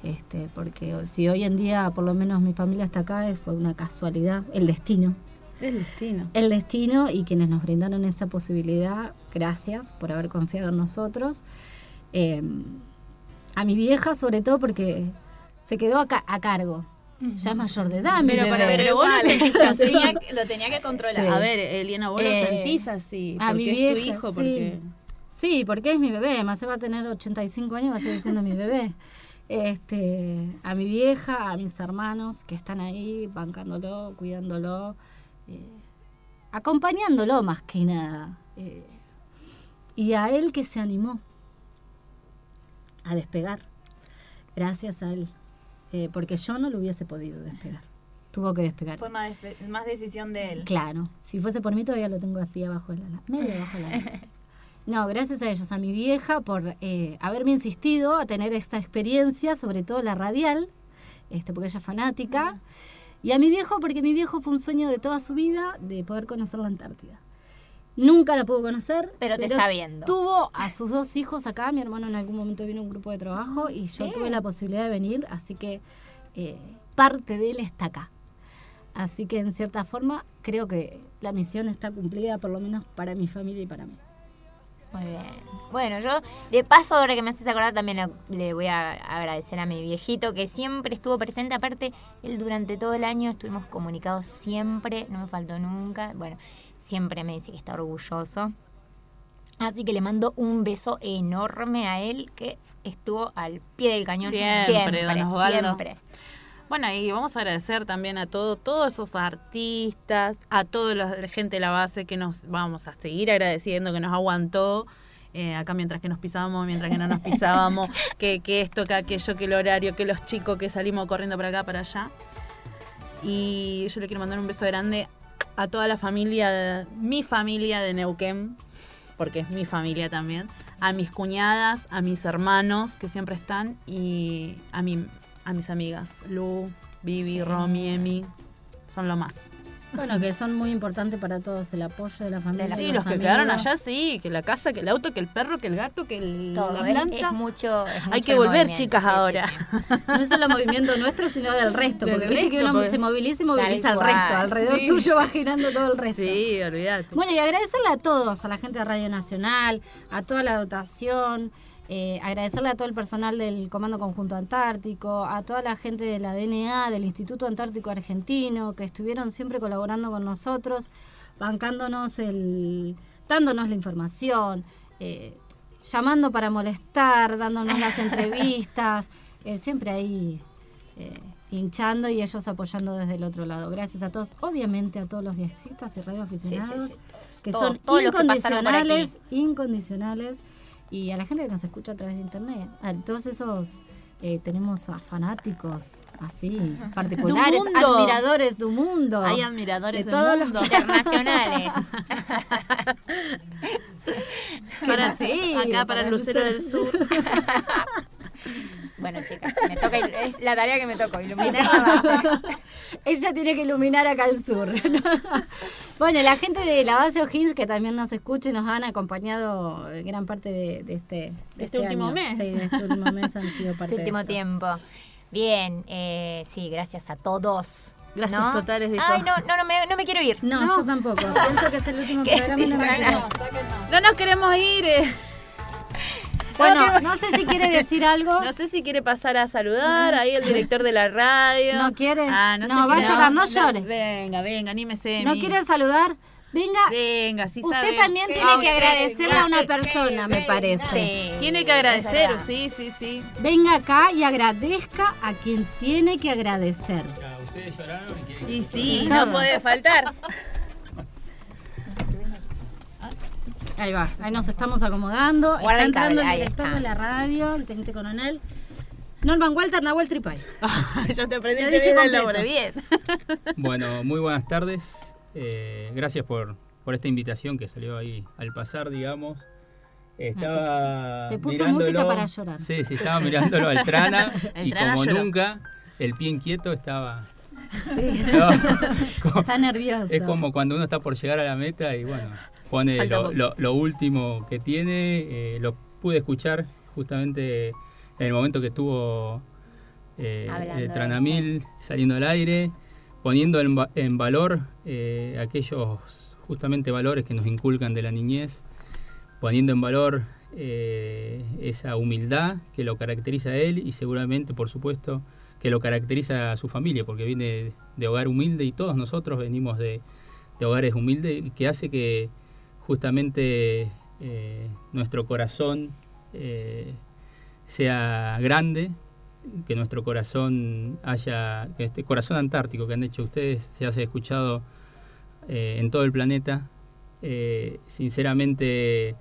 Este, porque si hoy en día por lo menos mi familia está acá, fue una casualidad, el destino. El destino. El destino y quienes nos brindaron esa posibilidad, gracias por haber confiado en nosotros. Eh, a mi vieja sobre todo porque se quedó a, ca- a cargo. Ya es mayor de edad, mi Pero, bebé. para- pero vos lo sentís lo, así. tenía, que- lo tenía que controlar. Sí. A ver, Eliana, vos lo Eh, sentís así, a mi es vieja, tu hijo, sí. porque... Sí, porque es mi bebé, además se va a tener 85 años, va a seguir siendo mi bebé. Este, a mi vieja, a mis hermanos que están ahí bancándolo, cuidándolo, eh, acompañándolo más que nada. eh, y a él que se animó a despegar, gracias a él, eh, porque yo no lo hubiese podido despegar. Tuvo que despegar. Fue más, despe- más decisión de él. Claro, si fuese por mí todavía lo tengo así abajo de la la- medio abajo de la. No, gracias a ellos, a mi vieja por eh, haberme insistido a tener esta experiencia, sobre todo la radial, este, porque ella es fanática, y a mi viejo porque mi viejo fue un sueño de toda su vida de poder conocer la Antártida. Nunca la pudo conocer, Pero te está viendo. Tuvo a sus dos hijos acá, mi hermano en algún momento vino a un grupo de trabajo y yo tuve la posibilidad de venir, así que eh, parte de él está acá. Así que en cierta forma creo que la misión está cumplida, por lo menos para mi familia y para mí. Muy bien. Bueno, yo de paso, ahora que me haces acordar, también le, le voy a agradecer a mi viejito que siempre estuvo presente. Aparte, él durante todo el año estuvimos comunicados siempre, no me faltó nunca. Bueno, siempre me dice que está orgulloso. Así que le mando un beso enorme a él que estuvo al pie del cañón Siempre, don Osvaldo. siempre. Bueno, y vamos a agradecer también a todo, todos esos artistas, a toda la gente de la base que nos vamos a seguir agradeciendo, que nos aguantó. eh, acá mientras que nos pisábamos, mientras que no nos pisábamos, que, que esto, que aquello, que el horario, que los chicos que salimos corriendo para acá, para allá. Y yo le quiero mandar un beso grande a toda la familia, mi familia de Neuquén, porque es mi familia también, a mis cuñadas, a mis hermanos que siempre están y a, mi, a mis amigas, Lu, Vivi, Sí. Romy, Emi, son lo más. Bueno, que son muy importantes para todos, el apoyo de la familia. Sí, de los que amigos. quedaron allá, sí, que la casa, que el auto, que el perro, que el gato, que el, Todo, la es- planta. es mucho- es Hay mucho que volver, chicas, sí, sí, ahora. No es solo movimiento nuestro, sino del resto. Del Porque viste que resto, uno porque- se moviliza y moviliza al resto. Alrededor Sí, tuyo sí. va girando todo el resto. Sí, olvídate. Bueno, y agradecerle a todos, a la gente de Radio Nacional, a toda la dotación, eh, agradecerle a todo el personal del Comando Conjunto Antártico, a toda la gente de la DNA, del Instituto Antártico Argentino, que estuvieron siempre colaborando con nosotros, bancándonos el, dándonos la información, eh, llamando para molestar, dándonos las entrevistas, eh, siempre ahí eh, hinchando y ellos apoyando desde el otro lado. Gracias a todos, obviamente a todos los viajes y radioaficionados, Sí, sí, sí, que todos, son todos los que incondicionales, incondicionales, y a la gente que nos escucha a través de internet, a todos esos... eh, tenemos a fanáticos así, particulares, Du admiradores del mundo. Hay admiradores de todos mundo. los Internacionales. Para, Sí, acá para el Lucero del Sur. Bueno, chicas, me toca, es la tarea que me tocó, iluminar la base. Ella tiene que iluminar acá al sur. bueno, la gente de la base O'Higgins que también nos escucha y nos han acompañado gran parte de, de este, de Este último año. mes. Sí, de este último mes han sido parte Este último de tiempo. Bien, eh, sí, gracias a todos. Gracias ¿no? totales, dijo. Ay, no, no, no me, no me quiero ir. No, yo tampoco. Pienso que es el último Que programa sí. No nos queremos ir. eh. Bueno, no sé si quiere decir algo. No sé si quiere pasar a saludar ahí el director de la radio. ¿No quiere? Ah, no, va a llorar, no llore. Venga, venga, anímese. ¿No quiere saludar? Venga. Venga, sí Usted sabe. también Ah, tiene que agradecerle a una persona, me parece. Sí, Tiene que agradecer, sí, sí, sí. Venga acá y agradezca a quien tiene que agradecer. Ustedes lloraron y quieren Y sí, no puede faltar. Ahí va, ahí nos estamos acomodando. Guarda está el cable, entrando el ahí director está. de la radio, el teniente coronel. Norman Walter Nahuel Tripay. Yo te aprendí Te bien el bien. Bueno, muy buenas tardes. Eh, gracias por, por esta invitación que salió ahí al pasar, digamos. Estaba Te puso mirándolo- música para llorar. Sí, sí, estaba mirándolo al Trana El y Trana como lloró. nunca, el pie inquieto estaba... Sí. No, como- Está nervioso. es como cuando uno está por llegar a la meta y bueno, pone Falta lo, poco. lo- lo último que tiene. eh, lo pude escuchar justamente en el momento que estuvo eh, Tranamil saliendo al aire, poniendo en, en valor eh, aquellos justamente valores que nos inculcan de la niñez, poniendo en valor eh, esa humildad que lo caracteriza a él y seguramente, por supuesto, que lo caracteriza a su familia, porque viene de hogar humilde y todos nosotros venimos de, de hogares humildes que hace que justamente eh, nuestro corazón eh, sea grande, que nuestro corazón haya, que este corazón antártico que han hecho ustedes se hace escuchado eh, en todo el planeta. Sinceramente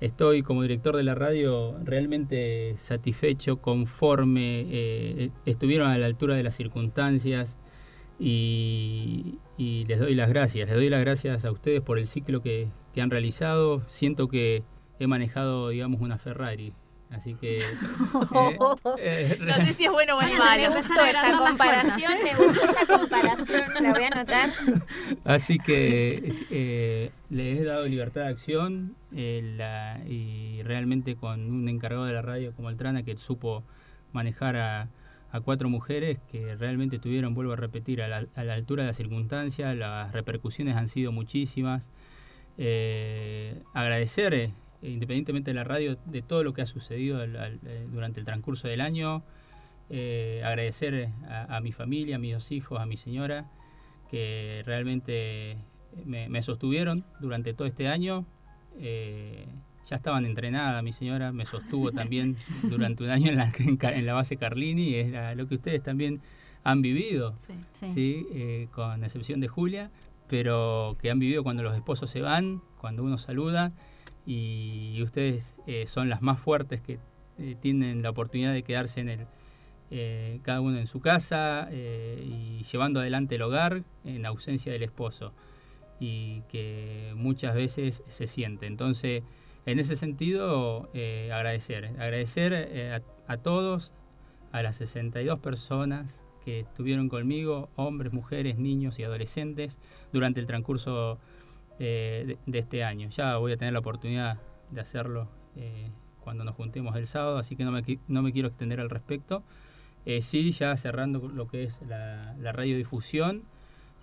estoy como director de la radio realmente satisfecho, conforme, estuvieron a la altura de las circunstancias y, y les doy las gracias, les doy las gracias a ustedes por el ciclo que, que han realizado. Siento que he manejado, digamos, una Ferrari. Así que... eh, eh, No sé si es bueno o es Me malo. gustó esa comparación, me gustó esa comparación, la voy a anotar. Así que eh, le he dado libertad de acción eh, la- y realmente con un encargado de la radio como el Trana que supo manejar a, a cuatro mujeres que realmente tuvieron, vuelvo a repetir, a la, a la altura de las circunstancias, las repercusiones han sido muchísimas. Eh, agradecer, eh, independientemente de la radio, de todo lo que ha sucedido al- al- eh, durante el transcurso del año. Eh, agradecer a, a mi familia, a mis dos hijos, a mi señora, que realmente me, me sostuvieron durante todo este año. Ya estaban entrenadas, mi señora me sostuvo también durante un año en la, en la base Carlini, es la- lo que ustedes también han vivido, Sí. ¿sí? Eh, con excepción de Julia, pero que han vivido cuando los esposos se van, cuando uno saluda, y, ustedes eh, son las más fuertes que eh, tienen la oportunidad de quedarse en el, eh, cada uno en su casa y llevando adelante el hogar en ausencia del esposo y que muchas veces se siente. Entonces, en ese sentido, agradecer, agradecer a todos, a las 62 personas que estuvieron conmigo, hombres, mujeres, niños y adolescentes, durante el transcurso eh, de, de este año. Ya voy a tener la oportunidad de hacerlo eh, cuando nos juntemos el sábado, así que no me, no me quiero extender al respecto. Eh, sí, ya cerrando lo que es la, la radiodifusión,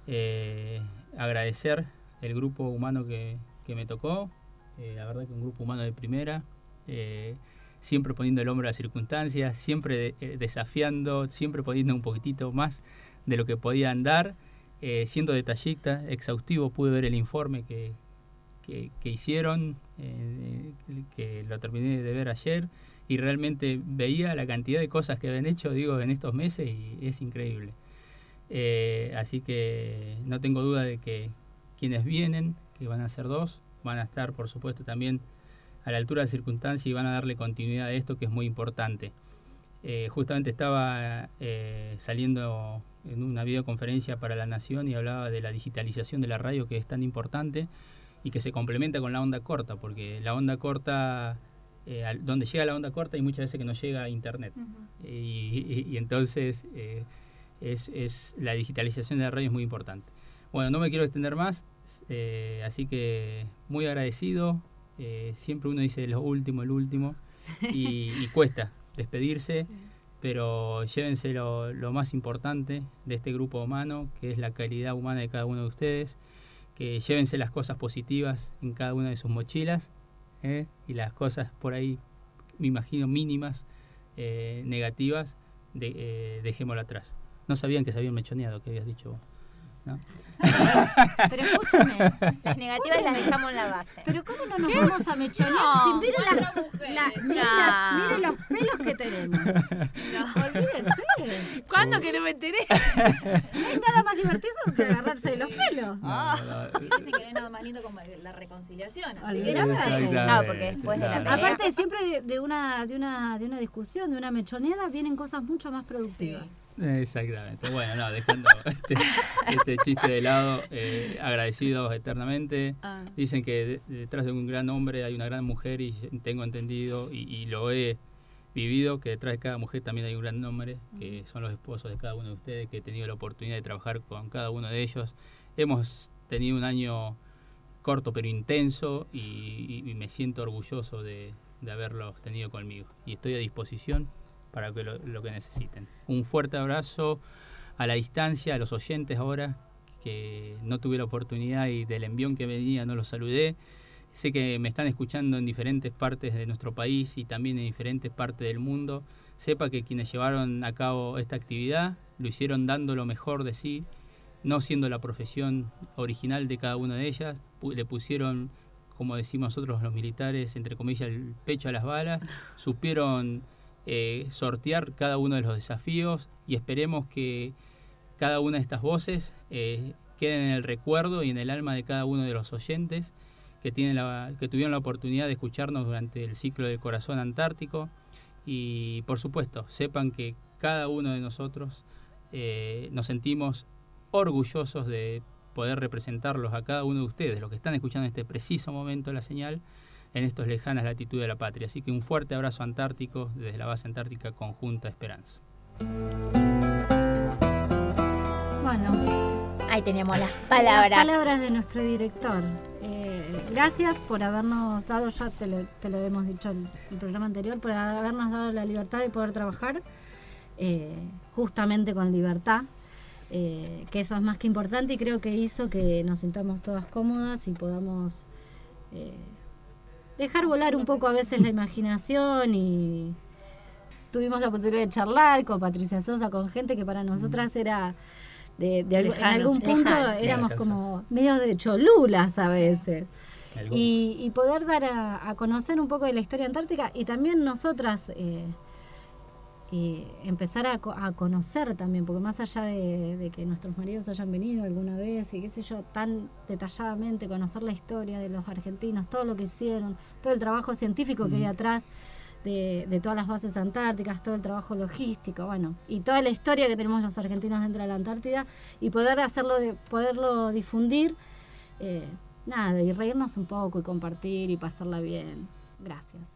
eh, agradecer el grupo humano que, que me tocó, eh, la verdad que un grupo humano de primera, eh, siempre poniendo el hombro a las circunstancias, siempre eh, desafiando, siempre poniendo un poquitito más de lo que podían dar, eh, siendo detallista, exhaustivo, pude ver el informe que, que, hicieron, eh, que lo terminé de ver ayer, y realmente veía la cantidad de cosas que habían hecho, digo, en estos meses, y es increíble. Eh, así que no tengo duda de que quienes vienen, que van a ser dos, van a estar, por supuesto, también a la altura de circunstancia y van a darle continuidad a esto que es muy importante. Eh, justamente estaba eh, saliendo en una videoconferencia para la Nación y hablaba de la digitalización de la radio que es tan importante y que se complementa con la onda corta, porque la onda corta, eh, al- donde llega la onda corta hay muchas veces que no llega a Internet. y, y- y entonces es, es- la digitalización de la radio es muy importante. Bueno, no me quiero extender más, así que muy agradecido. Eh, siempre uno dice lo último, el último, y, y cuesta despedirse, pero llévense lo, lo más importante de este grupo humano, que es la calidad humana de cada uno de ustedes, que llévense las cosas positivas en cada una de sus mochilas, ¿eh? y las cosas por ahí, me imagino, mínimas, eh, negativas, de, eh, dejémoslo atrás. No sabían que se habían mechoneado, que habías dicho vos. ¿No? Pero escúchame, las negativas las dejamos en la base. Pero ¿cómo no nos vamos a mechonear? No, si mire, la- la- No. mire los pelos que tenemos. Olvídese. ¿Cuándo que no me enteré? No hay nada más divertido que agarrarse de los pelos. Dicen que no hay nada más lindo como la reconciliación. Claro, porque después de la Claro. pelea. Aparte, siempre de, de una, de, una, de una discusión, de una mechoneada, vienen cosas mucho más productivas. Exactamente. Bueno, no, dejando este, este chiste de lado, eh, agradecidos eternamente. Ah. Dicen que de- detrás de un gran hombre hay una gran mujer y tengo entendido y, y lo he vivido que detrás de cada mujer también hay un gran hombre, que son los esposos de cada uno de ustedes, que he tenido la oportunidad de trabajar con cada uno de ellos. Hemos tenido un año corto pero intenso y, y- y me siento orgulloso de, de haberlos tenido conmigo. Y estoy a disposición para que lo, lo que necesiten. Un fuerte abrazo a la distancia, a los oyentes ahora, que no tuve la oportunidad y del envión que venía no los saludé. Sé que me están escuchando en diferentes partes de nuestro país y también en diferentes partes del mundo. Sepa que quienes llevaron a cabo esta actividad lo hicieron dando lo mejor de sí, no siendo la profesión original de cada una de ellas. Le pusieron, como decimos nosotros los militares, entre comillas, el pecho a las balas. Supieron eh, sortear cada uno de los desafíos y esperemos que cada una de estas voces eh, queden en el recuerdo y en el alma de cada uno de los oyentes que, tienen la, que tuvieron la oportunidad de escucharnos durante el ciclo del corazón antártico. Y por supuesto sepan que cada uno de nosotros eh, nos sentimos orgullosos de poder representarlos a cada uno de ustedes, los que están escuchando en este preciso momento la señal, en estos lejanas latitudes de la patria. Así que un fuerte abrazo antártico desde la base antártica Conjunta Esperanza. Bueno, Ahí teníamos las palabras. Las palabras de nuestro director. Eh, gracias por habernos dado, ya te lo, te lo hemos dicho el, el programa anterior, por habernos dado la libertad de poder trabajar eh, justamente con libertad, eh, que eso es más que importante y creo que hizo que nos sintamos todas cómodas y podamos eh, dejar volar un poco a veces la imaginación y tuvimos la posibilidad de charlar con Patricia Sosa, con gente que para nosotras era de, en algún punto lejano. Éramos como medios de cholulas a veces. Y, y poder dar a, a conocer un poco de la historia antártica y también nosotras eh, y empezar a, a conocer también, porque más allá de, de que nuestros maridos hayan venido alguna vez y qué sé yo, tan detalladamente conocer la historia de los argentinos, todo lo que hicieron, todo el trabajo científico que hay atrás de, de todas las bases antárticas, todo el trabajo logístico, bueno, y toda la historia que tenemos los argentinos dentro de la Antártida y poder hacerlo, de, poderlo difundir, eh, nada, y reírnos un poco y compartir y pasarla bien. Gracias.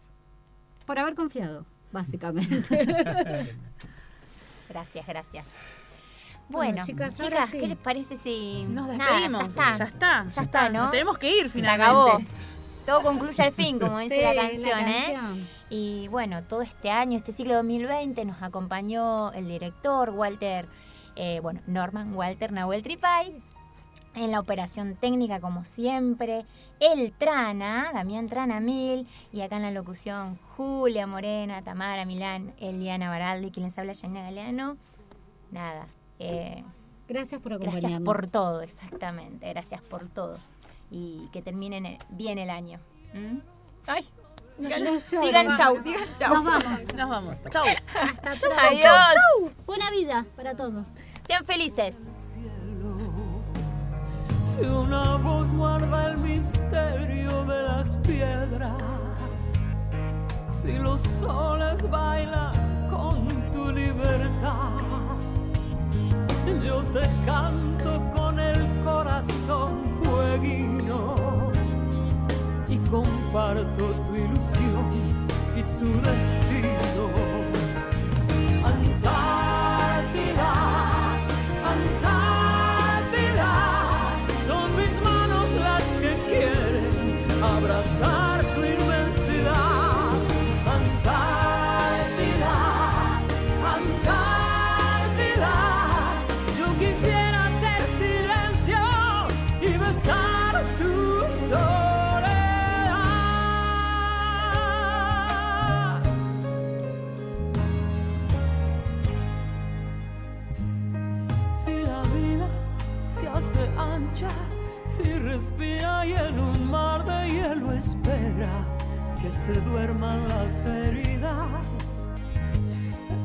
Por haber confiado, básicamente. Gracias, gracias. Bueno, Bueno, chicas, chicas, ahora sí. ¿qué les parece si Nos Nada, despedimos. ya está. Ya está, Ya está, ¿no? Nos tenemos que ir Se finalmente. acabó. Todo concluye al fin, como dice Sí, la la canción, ¿eh? Y bueno, todo este año, este siglo 2020, nos acompañó el director Walter, eh, bueno, Norman Walter Nahuel Tripay, en la operación técnica, como siempre, el Trana, Damián Trana Mil, y acá en la locución, Julia Morena, Tamara Milán, Eliana Baraldi, quien les habla, Janina Galeano. Nada. eh, Gracias por Gracias acompañarnos. por todo, exactamente. Gracias por todo. Y que terminen bien el año. ¿Mm? Ay, No digan, llores. digan chau, digan chau. Nos vamos. Nos vamos. Chau. Hasta pronto. Adiós. Buena vida para todos. Sean felices. Si una voz guarda el misterio de las piedras, si los soles bailan con tu libertad, yo te canto con el corazón fueguino y comparto tu ilusión y tu destino. Antártida, y en un mar de hielo espera que se duerman las heridas.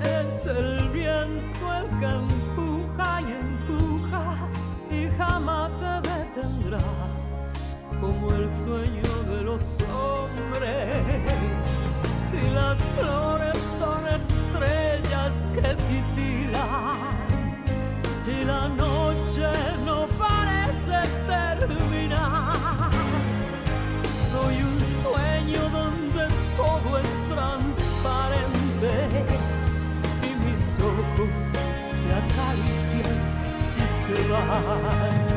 Es el viento el que empuja y empuja y jamás se detendrá, como el sueño de los hombres. Si las flores son estrellas que titilan y la noche no parece Soy un sueño donde todo es transparente y mis ojos te acarician y se van.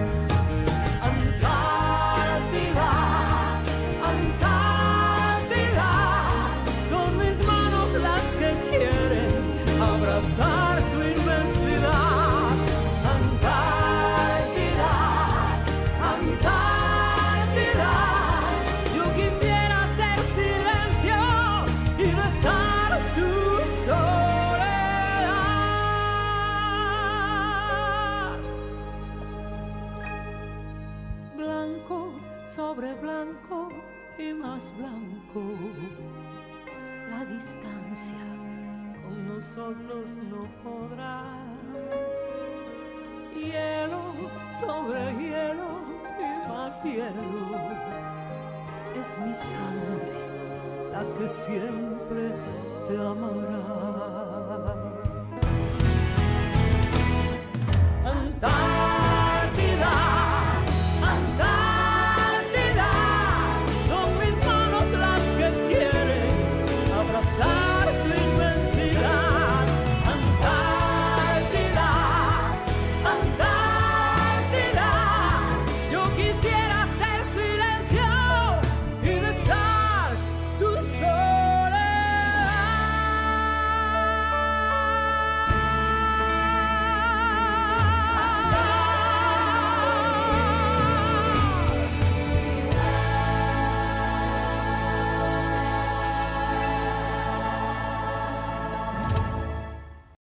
más blanco. La distancia con nosotros no podrá. Hielo sobre hielo y más hielo. Es mi sangre la que siempre te amará.